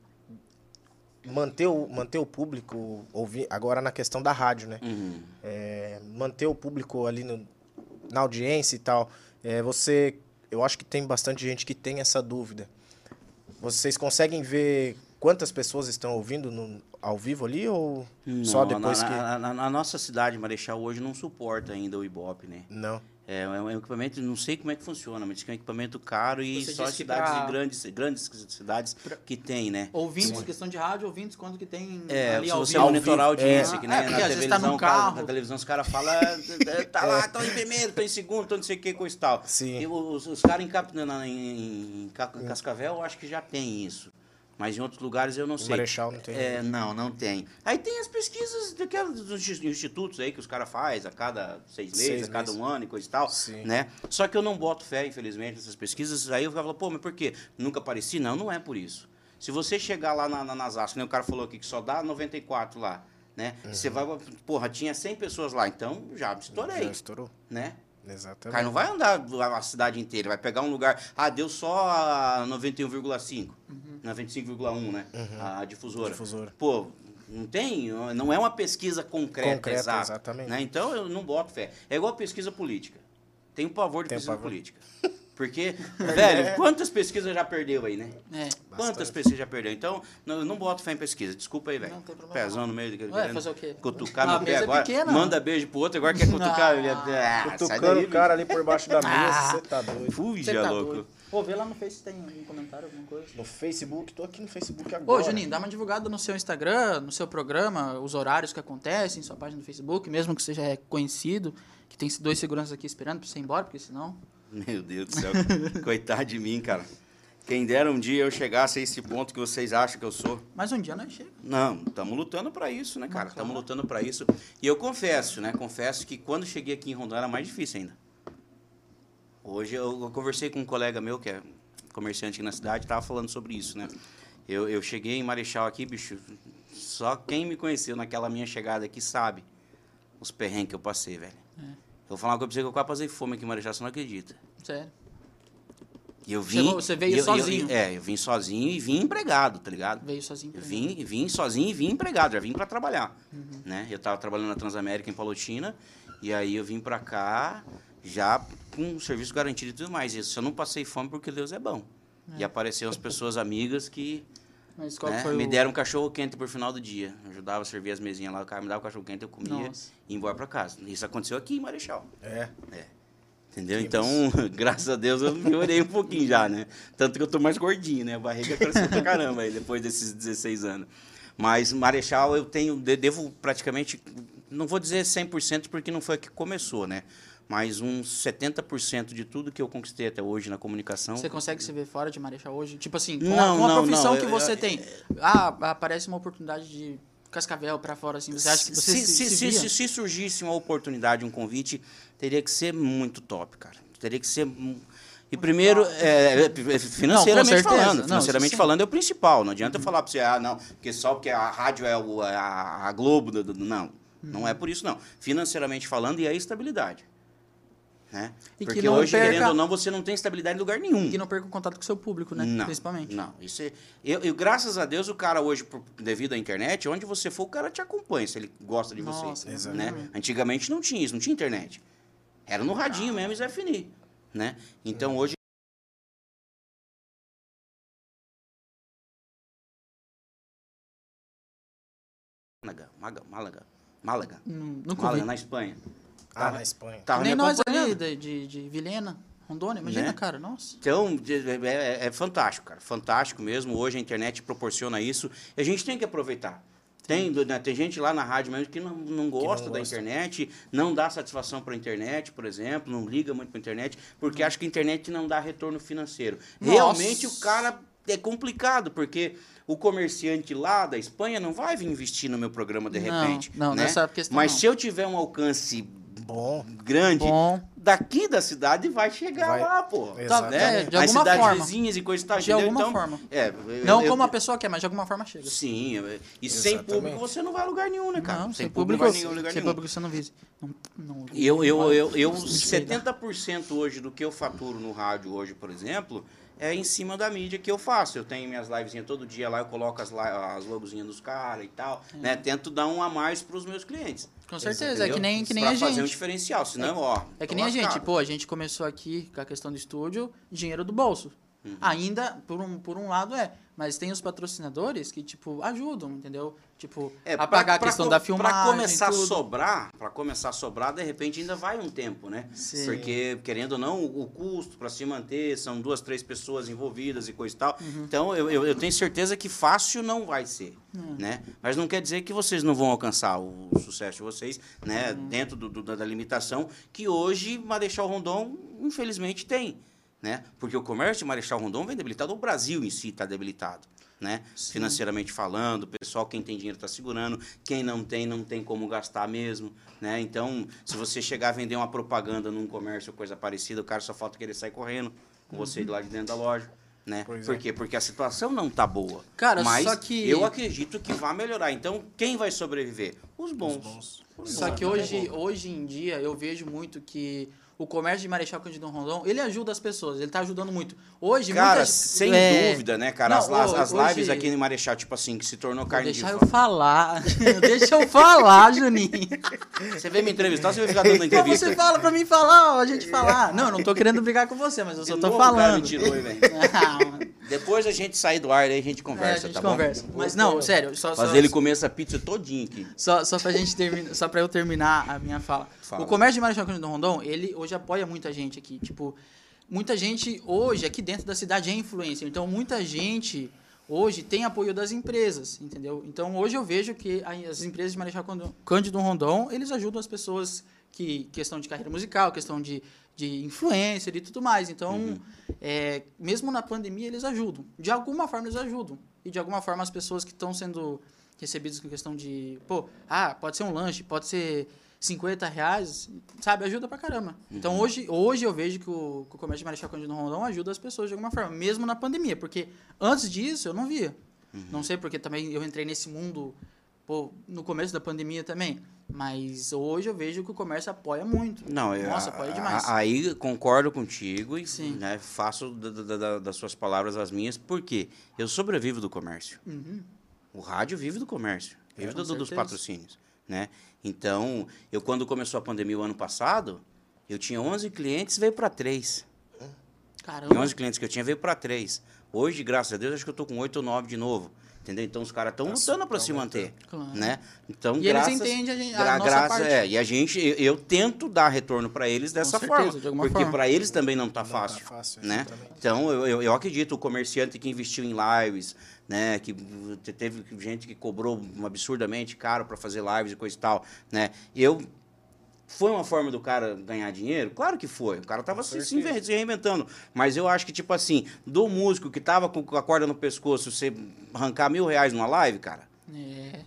manter o, manter o público ouvir, agora na questão da rádio, né? Uhum. É, manter o público ali no- na audiência e tal. É, você, eu acho que tem bastante gente que tem essa dúvida. Vocês conseguem ver quantas pessoas estão ouvindo no- ao vivo ali ou só Não, depois na, que na nossa cidade, Marechal, hoje não suporta ainda o Ibope, né? não? É, é um equipamento, não sei como é que funciona, mas é um equipamento caro e Você só cidades pra- de grandes, grandes cidades que tem, né? Ouvintes, questão de rádio, ouvintes, quanto que tem É, ali se ao você vivo. monitorar a audiência, é. que nem é, na vezes televisão, tá no o cara- carro. na televisão os caras falam, "É, tá lá, estão em primeiro, estão em segundo, estão não sei o que, coisa e tal. Sim. E os, os caras em, Cap- em, em Cascavel, eu acho que já tem isso. Mas em outros lugares eu não sei. Marechal não tem. É, não, não tem. Aí tem as pesquisas daquelas, dos institutos aí que os caras fazem a cada seis meses, Seis a cada meses. um ano e coisa e tal. Sim. Né? Só que eu não boto fé, infelizmente, nessas pesquisas. Aí eu ficava, pô, mas por quê? Nunca apareci? Não, não é por isso. Se você chegar lá na, na, nas asas, né, o cara falou aqui que só dá 94 lá, né? Você vai, porra, tinha 100 pessoas lá, então já estourei, Já estourou. né? O Exatamente. cara não vai andar a cidade inteira, vai pegar um lugar. Ah, deu só a 91,5, 95,1, né? A difusora. Difusora. Pô, não tem, não é uma pesquisa concreta, Concreta, exata, exatamente. né? Então eu não boto fé. É igual pesquisa política. Tenho pavor de Tem pesquisa pavor. política. Porque, velho, quantas pesquisas já perdeu aí, né? É. Quantas Bastante. pesquisas já perdeu? Então, não, eu não boto fé em pesquisa. Desculpa aí, velho. Não tem problema Pezão no meio daquele. Ué, querendo fazer o quê? Cutucar Ah, meu pé é agora. pequena. Manda beijo pro outro, agora quer cutucar. Ah, Ah, Cutucando daí, o cara ali por baixo da mesa, Ah. você tá doido. Fuja, tá louco. doido. Pô, vê lá no Face se tem um comentário, alguma coisa. No Facebook, tô aqui no Facebook agora. Ô, Juninho, dá uma divulgada no seu Instagram, no seu programa, os horários que acontecem, sua página no Facebook, mesmo que seja conhecido, que tem dois seguranças aqui esperando pra você ir embora, porque senão. Meu Deus do céu. Coitado de mim, cara. Quem dera um dia eu chegasse a esse ponto que vocês acham que eu sou. Mas um dia nós chega. Não, estamos lutando para isso, né, cara? Estamos lutando para isso. E eu confesso, né? Confesso que quando cheguei aqui em Rondônia era mais difícil ainda. Hoje eu, eu conversei com um colega meu que é comerciante aqui na cidade, tava falando sobre isso, né? Eu, eu cheguei em Marechal aqui, bicho. Só quem me conheceu naquela minha chegada aqui sabe os perrengues que eu passei, velho. Eu vou falar uma coisa pra você que eu quase passei fome aqui em Marechal, você não acredita. Sério. E eu vim. Você veio eu- e eu- sozinho? é, eu vim sozinho e vim empregado, tá ligado? Veio sozinho Eu vim, vim sozinho e vim empregado, já vim para trabalhar. Uhum. Né? Eu estava trabalhando na Transamérica em Palotina, e aí eu vim para cá já com serviço garantido e tudo mais. Isso eu não passei fome porque Deus é bom. E apareceram as pessoas amigas que Mas qual né? foi Me o... deram um cachorro quente por final do dia. Eu ajudava a servir as mesinhas lá, o cara me dava um cachorro quente, eu comia Nossa. e ia embora pra casa. Isso aconteceu aqui em Marechal. É. Entendeu? Que Então, graças a Deus, eu melhorei um pouquinho já, né? Tanto que eu tô mais gordinho, né? A barriga cresceu pra caramba aí, depois desses 16 anos. Mas Marechal eu tenho, de- devo praticamente, não vou dizer 100% porque não foi aqui que começou, né? Mas uns 70% de tudo que eu conquistei até hoje na comunicação. Você consegue se ver fora de Marechal hoje? Tipo assim, com, Não, a, com a não, profissão não, que eu- você eu- tem. Ah, aparece uma oportunidade de cascavel pra fora, assim. Você acha que você se, se, se se, se- se surgisse uma oportunidade, um convite, teria que ser muito top, cara. Teria que ser. E primeiro, é, é, financeiramente certeza. falando, Não, financeiramente sim. falando é o principal. Não adianta eu falar pra você, ah, não, porque só porque a rádio é o- a, a Globo. do- do- Não, não é por isso, não. Financeiramente falando, e a estabilidade. Né? E que porque hoje, perca- querendo ou não, você não tem estabilidade em lugar nenhum. E não perca o contato com o seu público, né? Não, Principalmente. Não, isso é, eu, eu, graças a Deus, o cara hoje, devido à internet, onde você for, o cara te acompanha, se ele gosta de Nossa, você. exatamente. Né? Antigamente não tinha isso, não tinha internet. Era no radinho mesmo, Zé Fini. Né? Então hoje. Málaga, Málaga, Málaga, Málaga, Não, Málaga, vi. na Espanha. Ah, na Espanha. Tava Nem nós ali de, de, de Vilhena, Rondônia. Imagina, Né? cara, nossa. Então, é, é- é fantástico, cara. Fantástico mesmo. Hoje a internet proporciona isso. E a gente tem que aproveitar. Tem, né, tem gente lá na rádio mesmo que não, não gosta da gosta. internet, não dá satisfação para a internet, por exemplo, não liga muito para a internet, porque acha que a internet não dá retorno financeiro. Nossa. Realmente o cara é complicado, porque o comerciante lá da Espanha não vai vir investir no meu programa de Não, repente. não, né? nessa questão Mas não. se eu tiver um alcance Bom. grande, Bom. daqui da cidade vai chegar Vai. lá, pô. Exatamente. Né? De As alguma cidades forma. vizinhas e coisa e tal. De entendeu? alguma Então, forma. É, eu- Não eu- como a pessoa quer, mas de alguma forma chega. Sim, eu- e sem Exatamente. público você não vai a lugar nenhum, né, cara? Não, sem não público, vai a lugar sem nenhum. público você não vise. Não, não, Eu, eu, eu, eu, Desculpa. 70% hoje do que eu faturo no rádio hoje, por exemplo, é em cima da mídia que eu faço. Eu tenho minhas livezinhas todo dia lá, eu coloco as, as logozinhas dos caras e tal, né? Tento dar um a mais para os meus clientes. Com certeza, é que nem, que nem pra a fazer um gente. diferencial, senão, ó... É que nem a gente, lascado. pô, a gente começou aqui com a questão do estúdio, dinheiro do bolso. Uhum. Ainda, por um, por um lado, é. Mas tem os patrocinadores que, tipo, ajudam, entendeu? Tipo, É, a pra- a pra questão co- da filmagem. Pra começar a sobrar, para começar a sobrar, de repente ainda vai um tempo, né? Sim. Porque, querendo ou não, o custo para se manter são duas, três pessoas envolvidas e coisa e tal. Uhum. Então, eu, eu, eu tenho certeza que fácil não vai ser, Hum. né? Mas não quer dizer que vocês não vão alcançar o sucesso de vocês, né? Uhum. Dentro do, do- da limitação que hoje Marechal Rondon, infelizmente, tem. Né? Porque o comércio de Marechal Rondon vem debilitado, o Brasil em si está debilitado. Né? Sim. Financeiramente falando, o pessoal, quem tem dinheiro está segurando, quem não tem, não tem como gastar mesmo. Né? Então, se você chegar a vender uma propaganda num comércio, coisa parecida, o cara só falta querer sair correndo com você de lá de dentro da loja. Né? Pois Por é. quê? Porque a situação não tá boa. Cara, Mas só que- eu acredito que vai melhorar. Então, quem vai sobreviver? Os bons. bons. Os Só bons. que hoje, hoje em dia eu vejo muito que o comércio de Marechal Cândido Rondon, ele ajuda as pessoas, ele tá ajudando muito. Hoje, Cara, muitas- sem é, dúvida, né, cara? Não, as, as, hoje- lives aqui em Marechal, tipo assim, que se tornou carne de deixar eu fa- falar. deixa eu falar, Juninho. Você vem me entrevistar, ou você vai ficar dando Não, entrevista. você fala pra mim falar, ó, a gente falar. Não, eu não tô querendo brigar com você, mas eu só tô novo o cara me falando. tirou, velho? Depois a gente sair do ar, aí a gente É, conversa, a gente tá conversa. bom? Mas não, sério, só, só, Fazer ele comer essa pizza todinha aqui. só, só pra gente terminar, só pra eu terminar a minha fala. Fala. O comércio de Marechal Cândido Rondon, ele hoje apoia muita gente aqui. Tipo, muita gente hoje aqui dentro da cidade é influencer. Então, muita gente hoje tem apoio das empresas, entendeu? Então, hoje eu vejo que as empresas de Marechal Cândido- Cândido Rondon, eles ajudam as pessoas que questão de carreira musical, questão de, de influencer e tudo mais. Então, Uhum. é, mesmo na pandemia, eles ajudam. De alguma forma, eles ajudam. E de alguma forma, as pessoas que estão sendo recebidas com questão de, pô, ah, pode ser um lanche, pode ser 50 reais, sabe, ajuda pra caramba. Então, hoje, hoje eu vejo que o, que o comércio de Marechal Cândido Rondon ajuda as pessoas de alguma forma, mesmo na pandemia, porque antes disso eu não via. Não sei porque também eu entrei nesse mundo pô, no começo da pandemia também, mas hoje eu vejo que o comércio apoia muito. Não, eu, Nossa, a- apoia demais. a- Aí concordo contigo e Sim. né, faço da- da- da- das suas palavras as minhas, porque eu sobrevivo do comércio. Uhum. O rádio vive do comércio, vive É, do- dos patrocínios, né? Então, eu quando começou a pandemia o ano passado, eu tinha 11 clientes, veio para 3. E Caramba. 11 clientes que eu tinha veio para 3. Hoje, graças a Deus, acho que eu tô com 8 ou 9 de novo. Entendeu? Então os caras estão Tá lutando para se manter, Claro. né? Então, E eles graças, entendem a gente- a nossa graças- parte. é, e a gente, eu, eu tento dar retorno para eles dessa certeza, forma, de porque para eles também não tá Não tá fácil, fácil, né? exatamente. Então eu, eu, eu acredito o comerciante que investiu em lives, né, que te- teve gente que cobrou absurdamente caro para fazer lives e coisa e tal, né? Eu foi uma forma do cara ganhar dinheiro? Claro que foi. O cara tava se, se reinventando. Mas eu acho que, tipo assim, do músico que tava com a corda no pescoço, você arrancar mil reais numa live, cara, É.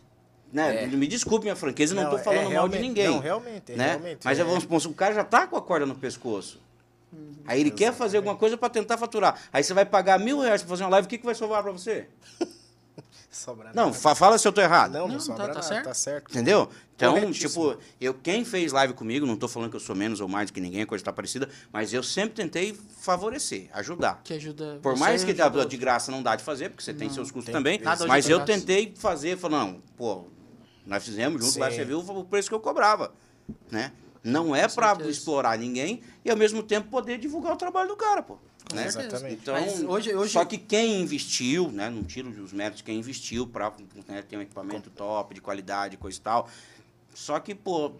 né? Me desculpe minha franqueza, eu não, tô é falando mal de ninguém. Não, realmente, é né? realmente. Mas é, vamos supor, o cara já tá com a corda no pescoço. Aí ele quer fazer alguma coisa para tentar faturar. Aí você vai pagar mil reais pra fazer uma live, o que, que vai sobrar para você? sobra Não, nada. fa- fala se eu tô errado. não, não, Não, sobra tá- tá nada, certo. tá certo. Entendeu? Então, tipo, eu quem fez live comigo, não tô falando que eu sou menos ou mais do que ninguém, coisa tá parecida, mas eu sempre tentei favorecer, ajudar. Que ajuda. Por mais que ajuda de graça não dá de fazer, porque você tem seus custos tem- também, mas é eu graça. tentei fazer, falando, não, pô, nós fizemos junto, lá você viu o preço que eu cobrava, né? Não é certeza. explorar ninguém e ao mesmo tempo poder divulgar o trabalho do cara, pô. Né? Exatamente. Então, Mas hoje, hoje... só que quem investiu, né, não tiro os méritos, quem investiu para ter um equipamento top, de qualidade, coisa e tal. Só que, pô,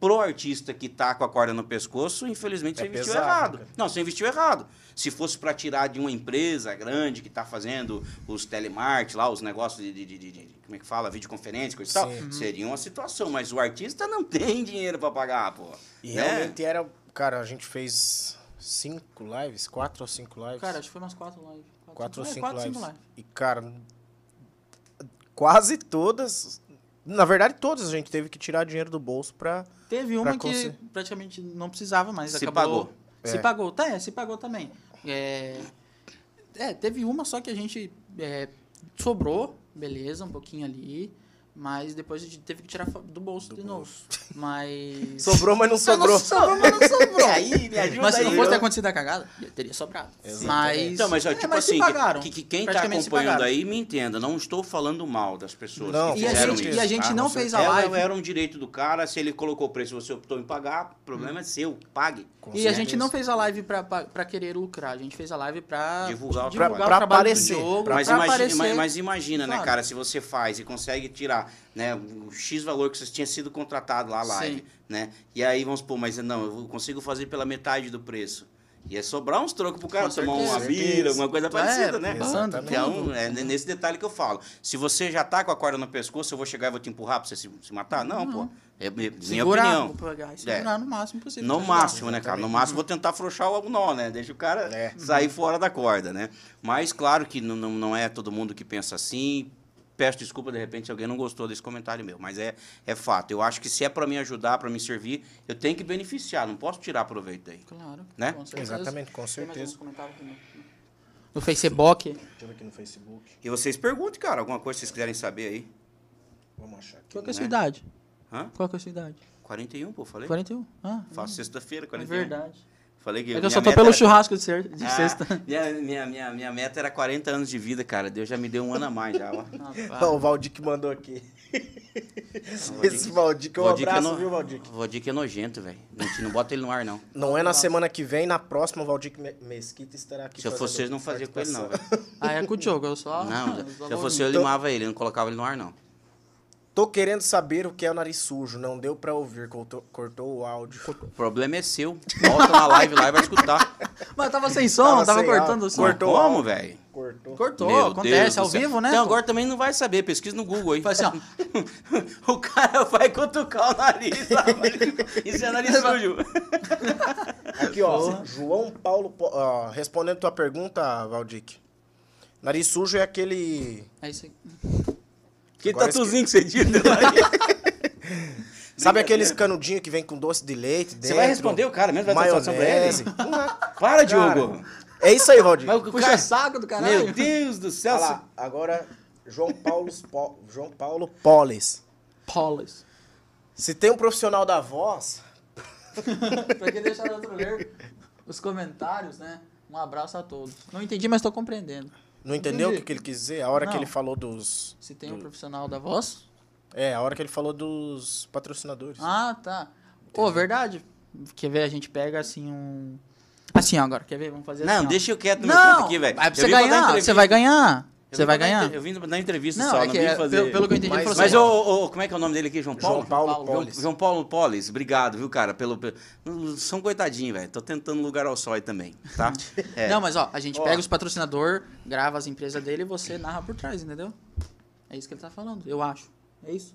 pro artista que tá com a corda no pescoço, infelizmente É você investiu pesado, errado. cara. Não, você investiu errado. Se fosse para tirar de uma empresa grande que tá fazendo os telemarketing lá, os negócios de, de, de- de- como é que fala, videoconferência, coisa e tal, seria uma situação. Mas o artista não tem dinheiro para pagar, pô. E né? realmente era. Cara, a gente fez cinco lives, quatro ou cinco lives. Cara, acho que foi umas quatro lives. quatro ou é, cinco quatro, lives. cinco lives. E, cara, quase todas. Na verdade, todas a gente teve que tirar dinheiro do bolso pra. Teve uma Pra que conse- praticamente não precisava, mas Se acabou... pagou. Se É. pagou, tá, é, se pagou também. É, é, teve uma só que a gente é, sobrou, beleza, um pouquinho ali, mas depois a gente teve que tirar do bolso de novo. Mas... Sobrou, mas não sobrou. Não sobrou, mas não sobrou. aí, me ajuda Mas se não aí, fosse ter acontecido a cagada, teria sobrado. Exatamente. Mas... Então, mas ó, é, tipo mas se assim, pagaram. que, que quem tá acompanhando aí me entenda, não estou falando mal das pessoas Não, que E a gente, isso. e a gente tá? não fez a live. era um direito do cara, se ele colocou o preço você optou em pagar, o problema é seu, pague. Com E a gente certeza. não fez a live pra, pra, pra querer lucrar, a gente fez a live pra Divulgar o divulgar trabalho. o Pra trabalho aparecer, do pra Mas, imagina, aparecer. mas, mas imagina, né, cara, se você faz e consegue tirar né, o X valor que você tinha sido contratado lá, a live, Sim. né? E aí vamos supor, mas não, eu consigo fazer pela metade do preço. Ia sobrar uns trocos pro cara Com tomar uma certeza. bira, alguma coisa É, parecida, né? bando, Então, tudo. é nesse detalhe que eu falo. Se você já tá com a corda no pescoço, eu vou chegar e vou te empurrar pra você se, se matar? Não, pô. É é minha segurar, opinião. vou pegar e segurar no máximo possível. No ajudar. máximo, né, cara? No máximo vou tentar afrouxar o nó, né? Deixa o cara É. sair fora da corda, né? Mas claro que não, não, não é todo mundo que pensa assim. Peço desculpa, de repente, se alguém não gostou desse comentário meu. Mas é, é fato. Eu acho que se é para me ajudar, para me servir, eu tenho que beneficiar. Não posso tirar proveito daí. Claro, Né? com certeza. Exatamente, com Tem mais certeza. no- No Facebook. Deixa eu ver aqui no Facebook. E vocês perguntem, cara, alguma coisa que vocês quiserem saber aí. Vamos achar aqui. Qual que é a sua Né? idade? Hã? Qual que é a sua idade? 41, pô, falei? 41? Ah, Faço sexta-feira, é 41. verdade. Falei que É que eu só tô pelo era- churrasco de, ser, de Ah, sexta. Minha, minha, minha, minha meta era 40 anos de vida, cara. Deus já me deu um ano a mais já, ó. Ó, o Valdir que mandou aqui. Esse Valdir, um Valdir que é abraço, no- viu, Valdir? Valdir que é nojento, velho. A gente não bota ele no ar, não. Não é na semana que vem, na próxima, o Valdir Me- Mesquita estará aqui. Se eu fosse vocês, não fazia com ele, não, velho. Ah, é com o Diogo, eu só... Não, eu se eu fosse eu, limava ele, não colocava ele no ar, não. Tô querendo saber o que é o nariz sujo. Não deu pra ouvir, cortou, cortou o áudio. O problema é seu. Volta na live lá e vai escutar. Mas tava sem som, Tava tava, sem cortando o som. Cortou. Como, velho? Cortou. Cortou, Meu acontece, Deus ao vivo, né? Então agora também não vai saber, pesquisa no Google aí. Faz assim, ó. o cara vai cutucar o nariz. Isso é nariz sujo. Aqui, ó. João Paulo. Ó, respondendo tua pergunta, Valdic. Nariz sujo é aquele. É isso aí. Que Agora tatuzinho que você nariz. Sabe aqueles canudinhos que vem com doce de leite dentro? Você vai responder o cara mesmo? Vai dar satisfação pra ele? Maionese. Para, Cara, Diogo. É isso aí, Valdir. Mas o Puxa cara... saco do caralho. Meu Deus do céu. Olha lá, agora, João Paulo, Po- João Paulo Polis. Polis. Se tem um profissional da voz, pra quem deixar outro ler os comentários, né? Um abraço a todos. Não entendi, mas tô compreendendo. Não entendeu o Entendi. que, que ele quis dizer? A hora que Não. ele falou dos. Se tem um profissional da voz. É, a hora que ele falou dos patrocinadores. Ah, tá. Pô, verdade. Quer ver? A gente pega assim um. Assim, ó, agora, quer ver? Vamos fazer Não, assim. deixa eu quieto no meu canto aqui, velho. Você ganhar. Você vai ganhar. Você vai ganhar. Eu vim na entrevista Não, só, é não que vim é, fazer. pelo, pelo que eu entendi, Mas- falou Mas, assim, ô, ô, como é que é o nome dele aqui? João Paulo? João Paulo Paulo, Polis. João Paulo Polis, obrigado, viu, cara? Pelo, pelo- São coitadinho, velho. Tô tentando lugar ao sol aí também, tá? É. Não, mas ó, a gente Ó. pega os patrocinador, grava as empresas dele e você narra por trás, entendeu? É isso que ele tá falando, eu acho. É isso?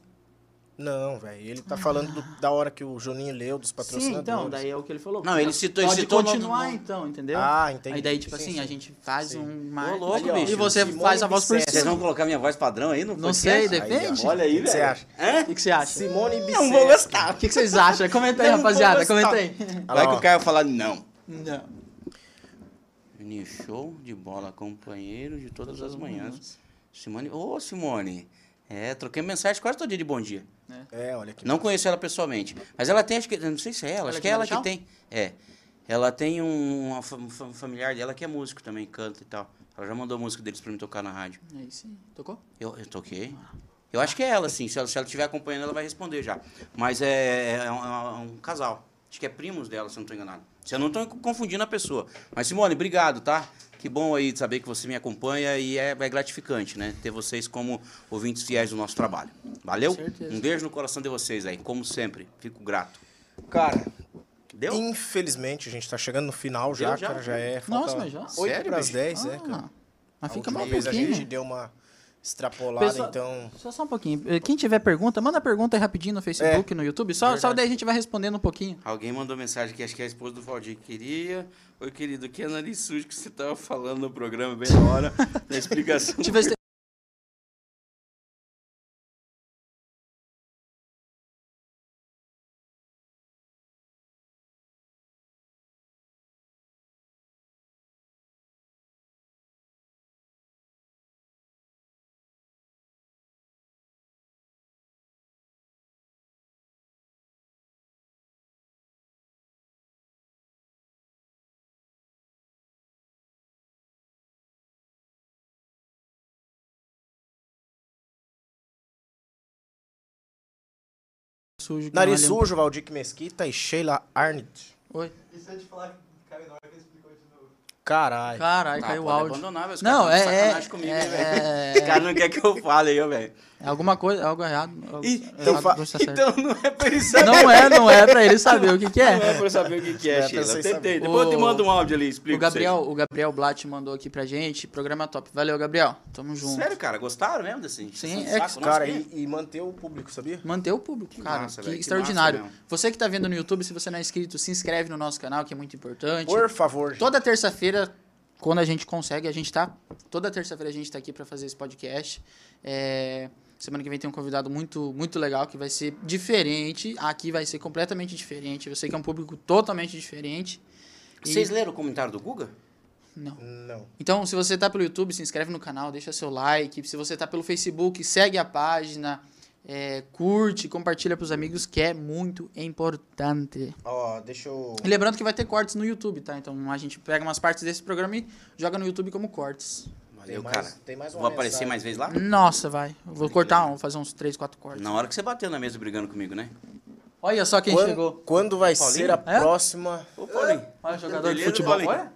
Não, velho. Ele tá falando do- da hora que o Juninho leu dos Sim, patrocinadores. então, daí é o que ele falou. Não, ele citou- ele Pode citou continuar, então, entendeu? Ah, entendi. Aí daí, tipo Sim, assim, sim. a gente faz Sim. um... Ô, louco, e bicho. você Simone faz a voz por Bicetti. Vocês cima. vão colocar minha voz padrão aí no Não podcast? sei, depende. Olha aí, O que você velho. acha? Hã? O que, que você acha? Simone Bicetti. Não vou gostar. O que, que vocês acham? Comenta aí, Não vou rapaziada. gostar. Comenta aí. Vai que o cara vai falar não. Não. Mini show de bola, companheiro de todas as manhãs. Simone, ô Simone, é, troquei mensagem quase todo dia de bom dia. É, olha aqui. Não conheço ela pessoalmente, mas ela tem, acho que, não sei se é ela, Olha acho aqui que é ela que tem. É, ela tem um, uma fa- familiar dela que é músico também, canta e tal. Ela já mandou música deles pra mim tocar na rádio. Aí sim. Tocou? Eu, eu toquei. Eu acho que é ela, sim. Se ela, se ela estiver acompanhando, ela vai responder já. Mas é, é um, é um casal. Acho que é primos dela, se eu não estou enganado. Se eu não estou confundindo a pessoa. Mas, Simone, obrigado, tá? Que bom aí de saber que você me acompanha e é, é gratificante, né? Ter vocês como ouvintes fiéis do nosso trabalho. Valeu? Um beijo no coração de vocês aí, como sempre. Fico grato. Cara, Deu? infelizmente a gente tá chegando no final já, já? cara. Já é. Nossa, mas já? Oito Sério, pras bicho? 10, é, Ah, cara. Mas fica mais um vez a pouquinho. gente deu uma extrapolada, Pessoal- então. Só, só um pouquinho. Eh, Quem tiver pergunta, manda pergunta aí rapidinho no Facebook, no YouTube. Só, só daí a gente vai respondendo um pouquinho. Alguém mandou mensagem que acho que é a esposa do Valdir queria. Oi, querido, que nariz sujo que você tava falando no programa bem na hora da explicação. Sujo. Nariz não é sujo, Valdir Mesquita e Sheila Arnett. Oi. E se eu te falar que caiu na hora que ele explicou de novo? Caralho. Caralho, Ah, caiu o áudio. abandonar, velho. Não, caras é, é, sacanagem comigo, é, é, Os caras não querem que eu fale aí, velho. É alguma coisa, algo errado. Algo, Ih, errado, então. Então não é pra ele saber. Não é, não é pra ele saber o que, que Não é é. pra eu saber o que, que é, é Sheila. Tentei. Depois eu te mando um áudio ali, explico O Gabriel, o Gabriel Blatt mandou aqui pra gente. Programa top. Valeu, Gabriel. Tamo junto. Sério, cara? Gostaram mesmo desse? Sim, é que- saco Cara, e, e manter o público, sabia? Manter o público, cara. massa, que que extraordinário. você que tá vendo no YouTube, se você não é inscrito, se inscreve no nosso canal, que é muito importante. Por favor. Toda terça-feira, quando a gente consegue, a gente tá. Toda terça-feira a gente tá aqui pra fazer esse podcast. É, semana que vem tem um convidado muito, muito legal que vai ser diferente. Aqui vai ser completamente diferente. Eu sei que é um público totalmente diferente. E- Vocês leram o comentário do Guga? Não. Não. Então, se você tá pelo YouTube, se inscreve no canal, deixa seu like. Se você tá pelo Facebook, segue a página, é, curte, compartilha pros amigos, que é muito importante. Ó, deixa eu. E lembrando que vai ter cortes no YouTube, tá? Então a gente pega umas partes desse programa e joga no YouTube como cortes. Valeu, mais- cara. tem mais uma Vou aparecer mensagem mais vezes lá? Nossa, vai. Vou cortar um, vou fazer uns 3, 4 cortes. Na hora que você bateu na mesa brigando comigo, né? Olha só quem Quando, chegou. quando vai Paulinho? ser a É? próxima. Ô, Paulinho. Olha o jogador de futebol. Olha.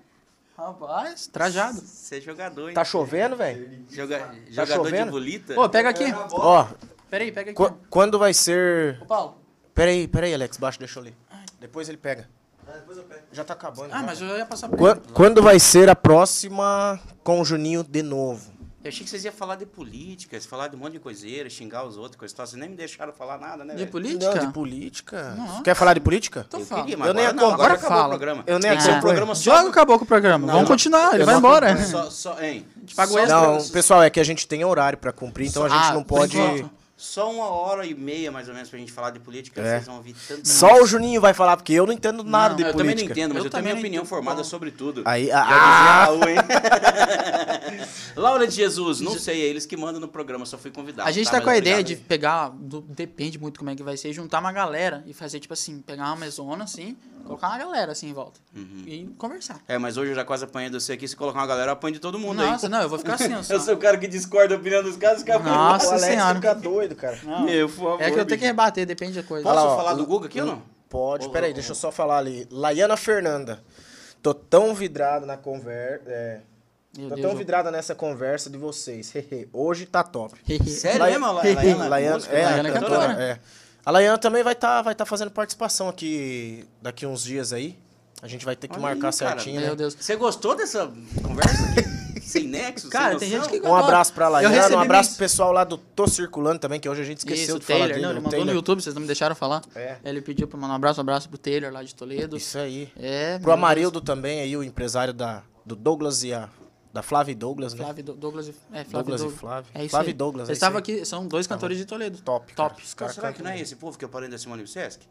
Rapaz, trajado. Você é jogador, hein? Tá chovendo, velho? Joga- jogador de chovendo? bolita. Ô, pega aqui. Ó, Pera aí, pega aqui. qu- quando vai ser. Ô, Paulo. Pera aí, pera aí, Alex, baixa, deixa eu ler. Depois ele pega. Depois eu pego. Já tá acabando. Ah, já. mas eu ia passar por Quan- ele. Quando vai ser a próxima com o Juninho de novo? Eu achei que vocês iam falar de política, falar de um monte de coiseira, xingar os outros, coisa e tal. Vocês nem me deixaram falar nada, né, De velho? política? Não, de política. Não. Quer falar de política? Então Eu fala. queria, mas Eu nem agora não, agora acabou Fala. o programa. Eu nem ser um acompanho. programa só... Joga acabou com o programa. Não, Vamos não. continuar, ele vai não embora. Só, só, hein? pagou Só- extra. Não, pessoal, é que a gente tem horário pra cumprir, então a gente Ah, não pode. Só uma hora e meia, mais ou menos, pra gente falar de política. É. Vocês vão ouvir tanto. Só o Juninho vai falar, porque eu não entendo nada Não, de Eu também não política. entendo, mas Eu eu, tenho também minha não opinião entendo. formada sobre tudo. Aí, Já dizia ah, Raul, hein? Laura de Jesus, não sei, é eles que mandam no programa, só fui convidado. A gente tá? tá com a ideia de pegar, do- depende muito como é que vai ser, juntar uma galera e fazer, tipo assim, pegar uma mesona assim, colocar uma galera assim em volta Uhum. e conversar. É, mas hoje eu já quase apanhei você aqui. Se colocar uma galera, eu apanho de todo mundo Nossa, aí. não, eu vou ficar assim, só. Eu sou o cara que discorda da opinião dos caras, os caras Nossa o Alex senhora. fica doido, cara. Não, Meu, por favor, é que eu tenho que rebater, depende da coisa. Posso Olha lá, ó, falar do Guga aqui ou não? Pode, Ô, peraí, ô, deixa eu só falar ali. Laiana Fernanda. Tô tão vidrado na conversa. É, Meu Tô Deus. tão vidrada nessa conversa de vocês. Hoje tá top. Sério mesmo? La- Laiana, Laiana, é, Laiana é cantora, cantora. é. A Laiana também vai estar vai tá fazendo participação aqui daqui uns dias aí. A gente vai ter que Olha marcar aí, cara. certinho, Meu né? Deus. Você gostou dessa conversa aqui? Sem nexo? Cara, sem tem gente que Um abraço pra Eu Laiana, recebi um abraço pro pessoal lá do Tô Circulando também, que hoje a gente esqueceu Isso, o de falar Taylor. dele. Não, ele o mandou no Taylor. YouTube, vocês não me deixaram falar. É. Ele pediu pra mandar um abraço, um abraço pro Taylor lá de Toledo. Isso aí. É, Pro Amarildo também aí, o empresário da, do Douglas e a... Da Flávia e Douglas, né? Flávio, Do- Douglas e... É, Flávio Douglas e Douglas. Flávio. É isso Flávio aí. e Douglas, é Eles isso estavam aqui, são dois cantores de Toledo. Top, cara. Top. Cara, caras será que não é esse povo que é parente da Simone Sesc?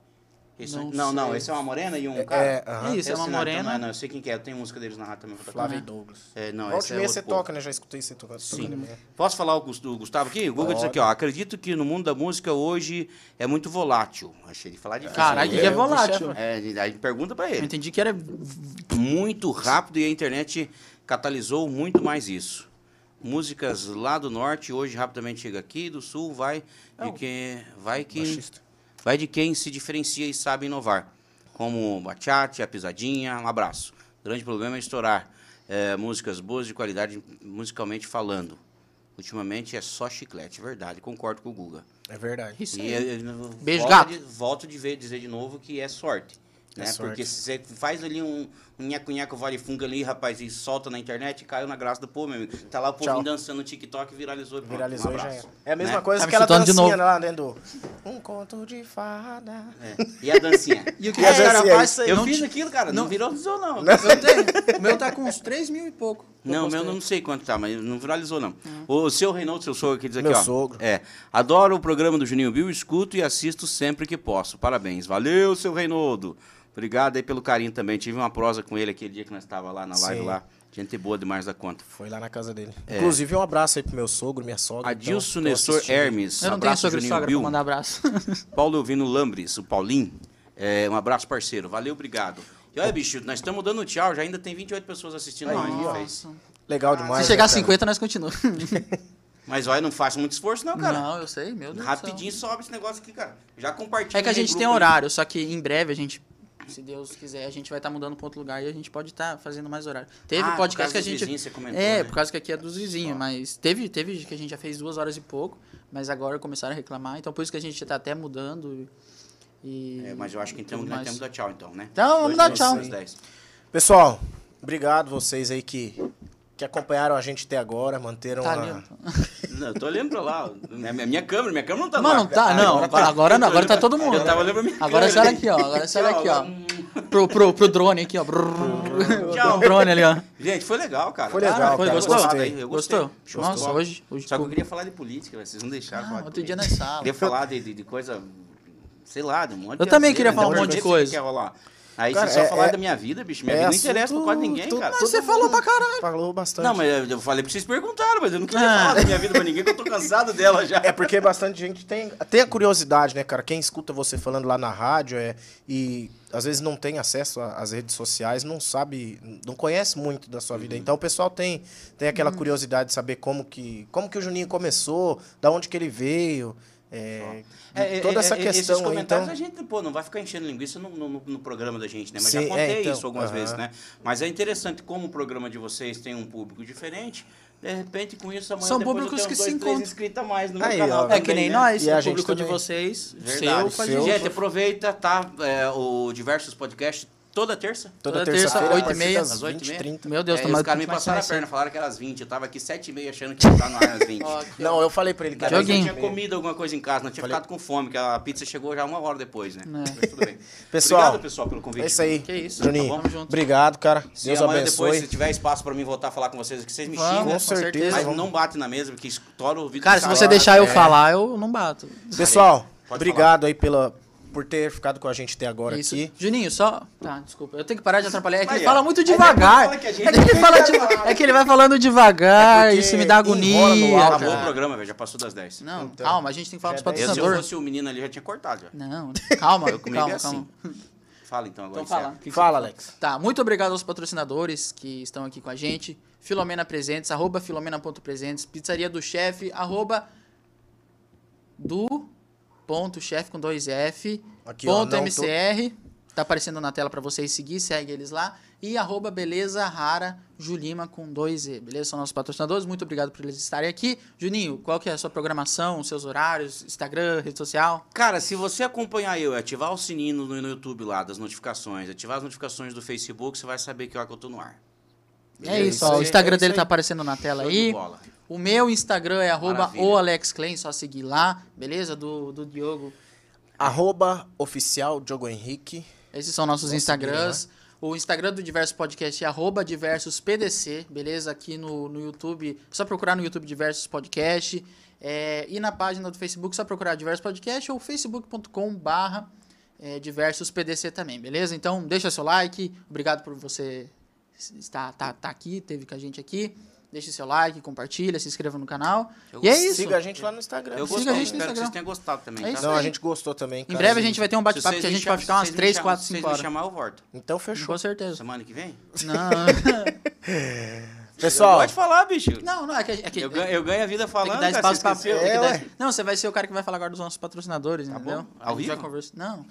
Esse Não não, não, não, esse é uma morena e um cara. É. Isso, é uma Esse não, então morena. Não, é, não, eu sei quem que é, eu tenho música deles na rádio também. tocar. E Uhum. Douglas. É, não, Volte esse e é você toca, né? Já escutei você tocando. Sim. manhã. Posso falar o do Gustavo aqui? O Google diz aqui, ó. Acredito que no mundo da música hoje é muito volátil. Achei de falar difícil. Caralho, que que é É, volátil? É, aí pergunta pra Eu ele. entendi que era... Muito rápido e a internet catalisou muito mais isso. Músicas lá do norte hoje rapidamente chega aqui, do sul vai de quem vai que Baixista. Vai de quem se diferencia e sabe inovar, como bachate, a pisadinha. Um abraço. O grande problema é estourar é, músicas boas de qualidade musicalmente falando. Ultimamente é só chiclete, verdade. Concordo com o Guga. É verdade. Isso E aí. eu- Beijo, volto gato. de- volto de ver, dizer de novo que é sorte. É Né? sorte. Porque se você faz ali um, nheco-nheco vale funga ali, rapaz, e solta na internet, caiu na graça do povo, meu amigo. Tá lá o povo dançando no TikTok, viralizou. e pronto, Viralizou um e já é. É a mesma Né? coisa Tá que de dancinha novo. lá dentro do... Um conto de fada. É. E a dancinha? E o que E os caras dancinha aí? fazem? eu não fiz te- aquilo, cara. Não, não- viralizou, não. Eu tenho. O meu tá com uns 3 mil e pouco. que Não, meu postei. não sei quanto tá, mas não viralizou, não. O seu Reinaldo, seu sogro, aqui diz aqui, Meu ó. sogro. É. Adoro o programa do Juninho Bill, escuto e assisto sempre que posso. Parabéns. Valeu, seu Reinaldo. Obrigado aí pelo carinho também. Tive uma prosa com ele aquele dia que nós estava lá na live Sim. lá. Gente boa demais da conta. Foi lá na casa dele. É. Inclusive, um abraço aí pro meu sogro, minha sogra. Adilson então, tô Nestor assistindo. Hermes. Eu não tenho abraço, sogro e Juninho sogra pra Bill. mandar abraço. Paulo Elvino Lambres, o Paulinho. É, um abraço, parceiro. Valeu, obrigado. E olha, bicho, nós estamos dando tchau. Já ainda tem 28 pessoas assistindo Aí, nós. Legal demais. Se chegar a né, cara? 50, nós continuamos. Mas olha, não faça muito esforço, não, cara. Não, eu sei, meu Deus do céu. Rapidinho sobe esse negócio aqui, cara. Já compartilha. É que a gente tem aí. horário, só que em breve a gente, se Deus quiser, a gente vai estar mudando para outro lugar e a gente pode estar fazendo mais horário. Teve Ah, por podcast causa que a gente. vizinhos, você comentou, é, né? por causa que aqui é dos vizinhos, mas teve, teve que a gente já fez duas horas e pouco, mas agora começaram a reclamar, então por isso que a gente tá até mudando. E, É, mas eu acho que então nós temos que dar tchau, então, né? Então, vamos dar tchau. Pessoal, obrigado vocês aí que, que acompanharam a gente até agora, manteram Tá a... Não, eu tô olhando pra lá. Minha, minha câmera, minha câmera não tá lá. não tá, não. Agora, agora não, agora tá todo mundo. Eu tava olhando pra minha Agora câmera você olha ali. aqui, ó. Agora você olha aqui, ó. Pro, pro, pro drone aqui, ó. Tchau. O drone ali, ó. Gente, foi legal, cara. Foi legal, Cara, foi, eu gostou? gostei, Eu gostei. Gostou? Show Nossa, hoje- hoje Só que eu queria falar de política, velho. Vocês não deixaram Ah, falar de outro dia na sala. Queria falar de, de, de coisa, sei lá, de um monte Eu de também queria falar um Onde monte de coisa. quer rolar? Aí Cara, você só é- falar é- da minha vida, bicho. Minha é vida não interessa pra quase ninguém, tudo- cara. Mas você falou pra caralho. Falou bastante. Não, mas eu- falei pra vocês perguntaram, mas eu não queria Ah. falar da minha vida pra ninguém, que eu tô cansado dela já. É porque bastante gente tem, tem a curiosidade, né, cara? Quem escuta você falando lá na rádio é, e às vezes não tem acesso às redes sociais, não sabe, não conhece muito da sua vida. Uhum. Então o pessoal tem, tem aquela curiosidade de saber como que, como que o Juninho começou, da onde que ele veio. É, É, é, toda é, essa é, questão. Esses comentários então, a gente, pô, não vai ficar enchendo linguiça no, no, no programa da gente, né? Mas Sim, já contei é, então, isso algumas aham. vezes, né? Mas é interessante como o programa de vocês tem um público diferente. De repente, com isso, amanhã São públicos eu que se dois, três encontram. inscritos a mais no meu Aí, canal ó. É também, que nem né? nós, E a o gente público de vocês, Verdade. seu Seu. gente. Gente, aproveita, tá? É, o Diversos Podcasts toda terça. toda toda terça, terça-feira, a oito e partir meia. das Às oito e 20, meia. 30. Meu Deus, é, tomara os caras me que passaram a perna, falaram que era às 20. Eu tava aqui 7 e meia achando que ia estar no ar às 20. Ó, aqui, ó. Não, eu falei pra ele que Cara, era eu Joguinho. tinha comido alguma coisa em casa, não tinha Falei- ficado com fome, que a pizza chegou já uma hora depois, né? É. Mas tudo bem. Pessoal, Obrigado, pessoal, pelo convite. É isso aí. Que isso, Juninho, tamo junto. obrigado, cara. Se Deus amanhã abençoe. depois, se tiver espaço pra mim voltar a falar com vocês aqui, vocês me xingam. Com com certeza. Mas não bate na mesa, porque estoura o ouvido Cara, se cara. você deixar eu é. falar, eu não bato. Pessoal, obrigado aí pela, por ter ficado com a gente até agora Isso. aqui. Juninho, só. Tá, desculpa. Eu tenho que parar de atrapalhar. É que Aí, ele ó. fala muito devagar. que É que ele fala de- É que ele vai falando devagar. É isso me dá agonia. Acabou o programa, velho, já passou das 10. Não, Então. calma, a gente tem que falar pros é Eu, se eu patrocinadores. fosse o menino ali, já tinha cortado já. Não, calma, Eu calma, é calma. assim. Fala então agora. Então fala. que Fala, Alex. Tá, muito obrigado aos patrocinadores que estão aqui com a gente. Filomena Presentes, arroba filomena.presentes, Pizzaria do Chefe, arroba do ponto chefe com dois F, Aqui, ó, ponto tô- MCR. Tá aparecendo na tela pra vocês seguir, segue eles lá. E arroba beleza rara Julima com dois E, beleza? São nossos patrocinadores, muito obrigado por eles estarem aqui. Juninho, qual que é a sua programação, seus horários, Instagram, rede social? Cara, se você acompanhar eu e ativar o sininho no, no YouTube lá das notificações, ativar as notificações do Facebook, você vai saber que hora que eu tô no ar. É Beleza? isso, ó, o Instagram é isso dele tá aparecendo na tela Show de aí. bola. O meu Instagram é arroba o Alex Klein, só seguir lá, beleza? Do, do Diogo. Arroba oficial Diogo Henrique. Esses são nossos Vou Instagrams. O Instagram do Diversos Podcast é arroba Diversos PDC, beleza? Aqui no, no YouTube, só procurar no YouTube Diversos Podcast. É, e na página do Facebook, só procurar Diversos Podcast ou facebook.com barra é, Diversos PDC também, beleza? Então, deixa seu like. Obrigado por você estar tá, tá aqui, teve com a gente aqui. Deixe seu like, compartilha, se inscreva no canal. Eu e é isso. Siga a gente lá no Instagram. Eu Siga gostei, a gente no espero que Instagram. vocês tenham gostado também. É tá? Não, aí. a gente gostou também, Em cara. breve a gente vai ter um bate-papo que a gente vai ficar umas se vocês 3, me 4, chamam- 5 Se vocês horas. me chamar, eu volto. Então fechou. Com certeza. Semana que vem? Não. Pessoal, Pode falar, bicho. Não, não, é que, é que Eu ganho, eu ganho a vida tem falando, que dar cara, espaço você pra. tem É, dar-. Não, você vai ser o cara que vai falar agora dos nossos patrocinadores, entendeu? bom. Ao A gente vai vivo? conversar. Não.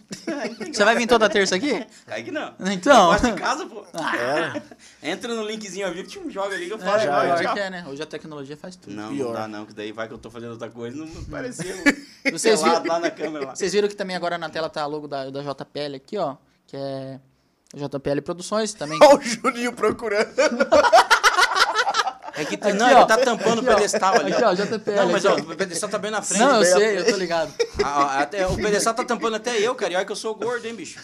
Você vai vir toda terça aqui? Aí que não. Então. Gosta de casa, pô. é, Entra no linkzinho ao vivo, tipo, joga ali que eu É, falo. já, vai, pior tchau. que é, né? Hoje a tecnologia faz tudo. Não, Pior. não dá não, que daí vai que eu tô fazendo outra coisa, não pareceu. Vocês viram- lá na câmera lá. Vocês viram que também agora na tela tá a logo da, da JPL aqui, ó. Que é JPL Produções também. Olha o Juninho procurando. É que Aqui, não, ó. ele tá tampando Aqui, o ó. pedestal ali. Aqui, ó. ó, JPL. Não, mas ó, o pedestal tá bem na frente. Não, eu sei, eu tô ligado. Ah, ah, até- o pedestal tá tampando até eu, cara. E olha que eu sou gordo, hein, bicho.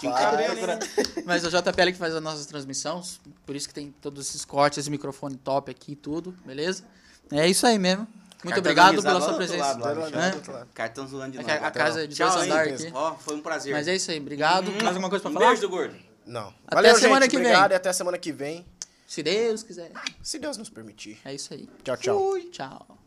Tinha cabelo, hein? Mas o JPL que faz as nossas transmissões, por isso que tem todos esses cortes, esse microfone top aqui e tudo, beleza? É isso aí mesmo. Muito Cartão obrigado pela sua presença. lado. É. lado. Cartão zoando de É novo. a, a casa é de Tchau, dois andares aqui. Ó, foi um prazer. Mas é isso aí, obrigado. Hum, Mais alguma coisa pra um falar? beijo do gordo. Não. Até Valeu, semana gente. que vem. Obrigado e até semana que vem. Se Deus quiser. Se Deus nos permitir. É isso aí. Tchau, tchau. Fui, tchau.